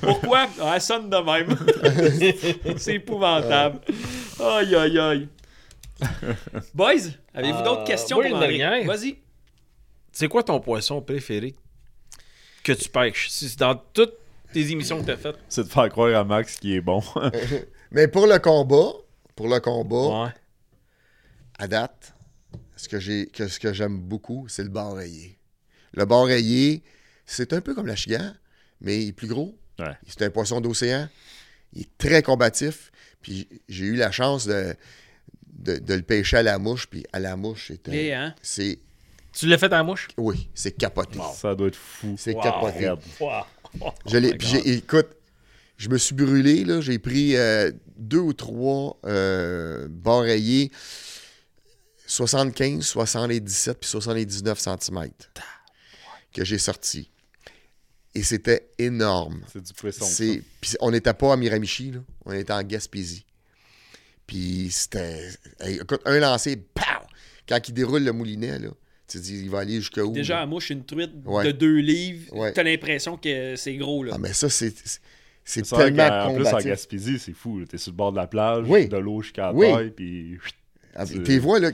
Pourquoi? Ah, Elle sonne de même. C'est épouvantable. Aïe, aïe, aïe. Boys, avez-vous Euh, d'autres questions pour. Vas-y. C'est quoi ton poisson préféré que tu pêches? Si c'est dans toutes tes émissions que t'as faites. C'est de faire croire à Max qu'il est bon. Mais pour le combat, pour le combat, Ouais. à date, ce que j'ai que ce que j'aime beaucoup, c'est le bar rayé. Le bar rayé, c'est un peu comme la chigan, mais il est plus gros. Ouais. C'est un poisson d'océan. Il est très combatif. Puis j'ai eu la chance de, de, de le pêcher à la mouche. Puis à la mouche, c'est un- Et, hein? c'est Tu l'as fait à la mouche? oui, c'est capoté. Ça doit être fou. C'est Wow. capoté. Wow. Je l'ai- Oh écoute, je me suis brûlé, là. J'ai pris euh, deux ou trois euh, barres rayés, 75, 77 puis 79 cm que j'ai sortis. Et c'était énorme. C'est du poisson. C'est, puis on n'était pas à Miramichi, là. on était en Gaspésie. Puis c'était. hey, écoute, un lancé, pow! Quand il déroule le moulinet, là, tu te dis, il va aller jusqu'à où? Déjà, à mouche, une truite Ouais. de deux livres, Ouais. t'as l'impression que c'est gros, là. Ah, mais ça, c'est. c'est- tellement qu'en plus, en. Gaspésie, c'est fou. T'es sur le bord de la plage, Oui. de l'eau jusqu'à la Oui. taille, puis... Ah, C'est- Tes voix, là,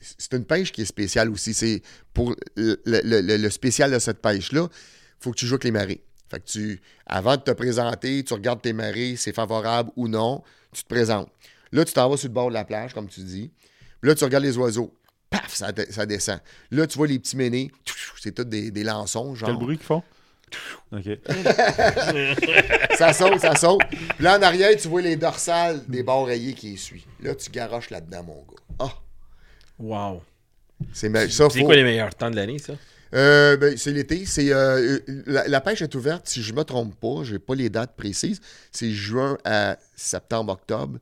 c'est une pêche qui est spéciale aussi. C'est pour le, le- le- le spécial de cette pêche-là, faut que tu joues avec les marées. Fait que tu, avant de te présenter, tu regardes tes marées, c'est favorable ou non, tu te présentes. Là, tu t'en vas sur le bord de la plage, comme tu dis. Puis là, tu regardes les oiseaux. Paf, ça, de- ça descend. Là, tu vois les petits ménés. C'est tous des, des lançons, genre. Quel bruit qu'ils font? OK. Ça saute, ça saute. Puis là, en arrière, tu vois les dorsales des bords rayés qui essuient. Là, tu garoches là-dedans, mon gars. Ah, Wow. c'est ça, faut- quoi les meilleurs temps de l'année, ça? Euh, ben, c'est l'été. C'est euh, euh, la, la pêche est ouverte, si je me trompe pas, j'ai pas les dates précises. C'est juin à septembre-octobre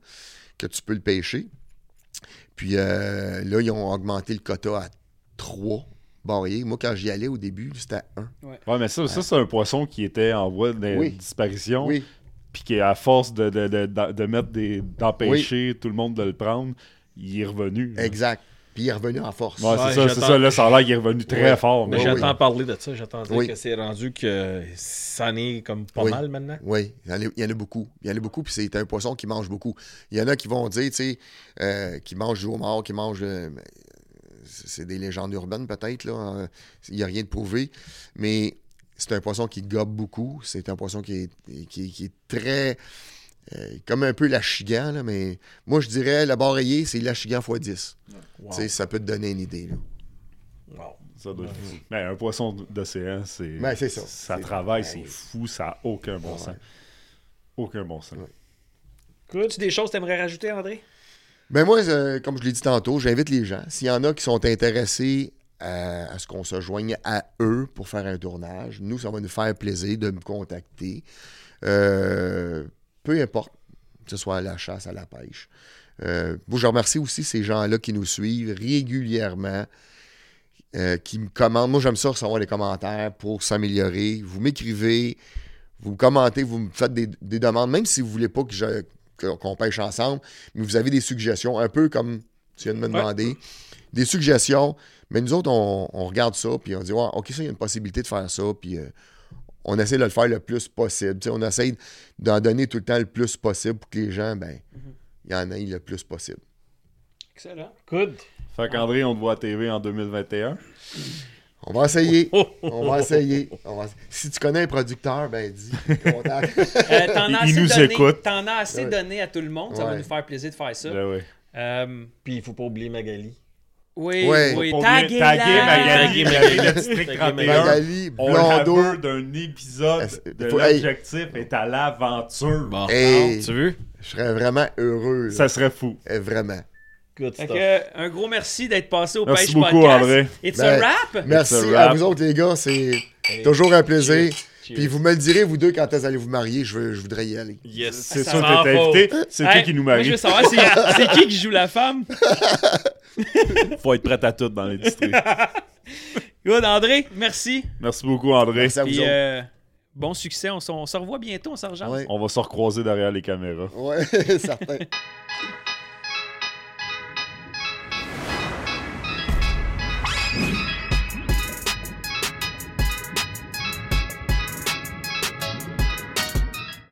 que tu peux le pêcher. Puis euh, là, ils ont augmenté le quota à 3 barrières. Moi, quand j'y allais au début, c'était à 1. Ouais, mais ça, ça c'est un poisson qui était en voie de Oui. disparition. Oui, Puis qui, à force de, de, de, de- de mettre des. d'empêcher tout le monde de le prendre, il est revenu. exact. Puis il est revenu en force. Ouais, Ouais, c'est ça, c'est ça. Là, ça a l'air qu'il est revenu très Ouais. fort. Mais j'entends oui. parler de ça. J'entends dire Oui. que c'est rendu que ça en est comme pas Oui. mal maintenant. Oui, il y, en a, il y en a beaucoup. Il y en a beaucoup, puis c'est un poisson qui mange beaucoup. Il y en a qui vont dire, tu sais, euh, qui mange du homard, qui mange. euh, c'est des légendes urbaines, peut-être, là. euh, Il n'y a rien de prouvé. Mais c'est un poisson qui gobe beaucoup. C'est un poisson qui est, qui, qui est très. Euh, comme un peu l'achigan, là, mais moi, je dirais, le barrayé, c'est l'achigan x 10. Wow. Tu sais, Ça peut te donner une idée. Là. Wow. Ça doit être fou. Mais un poisson d'océan, c'est. Ben, c'est ça. Ça C'est- travaille, ben c'est fou, ça n'a aucun bon Ouais. sens. Aucun bon sens. As-tu des choses que tu aimerais rajouter, André? Ben moi, euh, comme je l'ai dit tantôt, j'invite les gens. S'il y en a qui sont intéressés à, à ce qu'on se joigne à eux pour faire un tournage, nous, ça va nous faire plaisir de me contacter. Euh, peu importe, que ce soit à la chasse, à la pêche. Euh, moi, je remercie aussi ces gens-là qui nous suivent régulièrement, euh, qui me commandent. Moi, j'aime ça recevoir des commentaires pour s'améliorer. Vous m'écrivez, vous me commentez, vous me faites des, des demandes, même si vous voulez pas que je- qu'on pêche ensemble, mais vous avez des suggestions, un peu comme tu viens de me demander, des suggestions, mais nous autres, on, on regarde ça, puis on dit, Ouais, OK, ça, il y a une possibilité de faire ça, puis euh, on essaie de le faire le plus possible. Tu sais, on essaie d'en donner tout le temps le plus possible pour que les gens, ben, il y en ait le plus possible. Excellent. Good. Fait qu'André, on te voit à TV en 2021. On va essayer. Oh, oh, On va essayer. On va- Si tu connais un producteur, ben dis. Contact. Euh, as Il assez nous donné, écoute. T'en as assez Ouais. donné à tout le monde. Ça va nous faire plaisir de faire ça. Ben ouais. Euh, Puis il faut pas oublier Magali. Oui, Ouais. oui. Taguer Magali, Magali de District Taguer 31. Magali, On Blondeau. d'un épisode de l'objectif est à l'aventure. Bon. Hey. Tu veux? Je serais vraiment heureux. là. Ça serait fou. Eh, Vraiment. Good Fait stuff. que, un gros merci d'être passé au Merci Pêche beaucoup, Podcast. André. It's Ben, a wrap? Merci It's a à vous autres, les gars. C'est toujours un plaisir. Cheers. Puis vous me le direz, vous deux, quand est-ce allez vous marier. Je, veux, je voudrais y aller. Yes. C'est ça t'es pas. invité. C'est Hey, qui qui nous Moi, je marie? veux savoir, c'est qui qui joue la femme? Faut être prêt à tout dans l'industrie. Good, André, merci. Merci beaucoup, André. Merci à vous Puis, autres. euh, bon succès. On, se revoit bientôt, on se rejoint. Ouais, On va se recroiser derrière les caméras. ouais certain.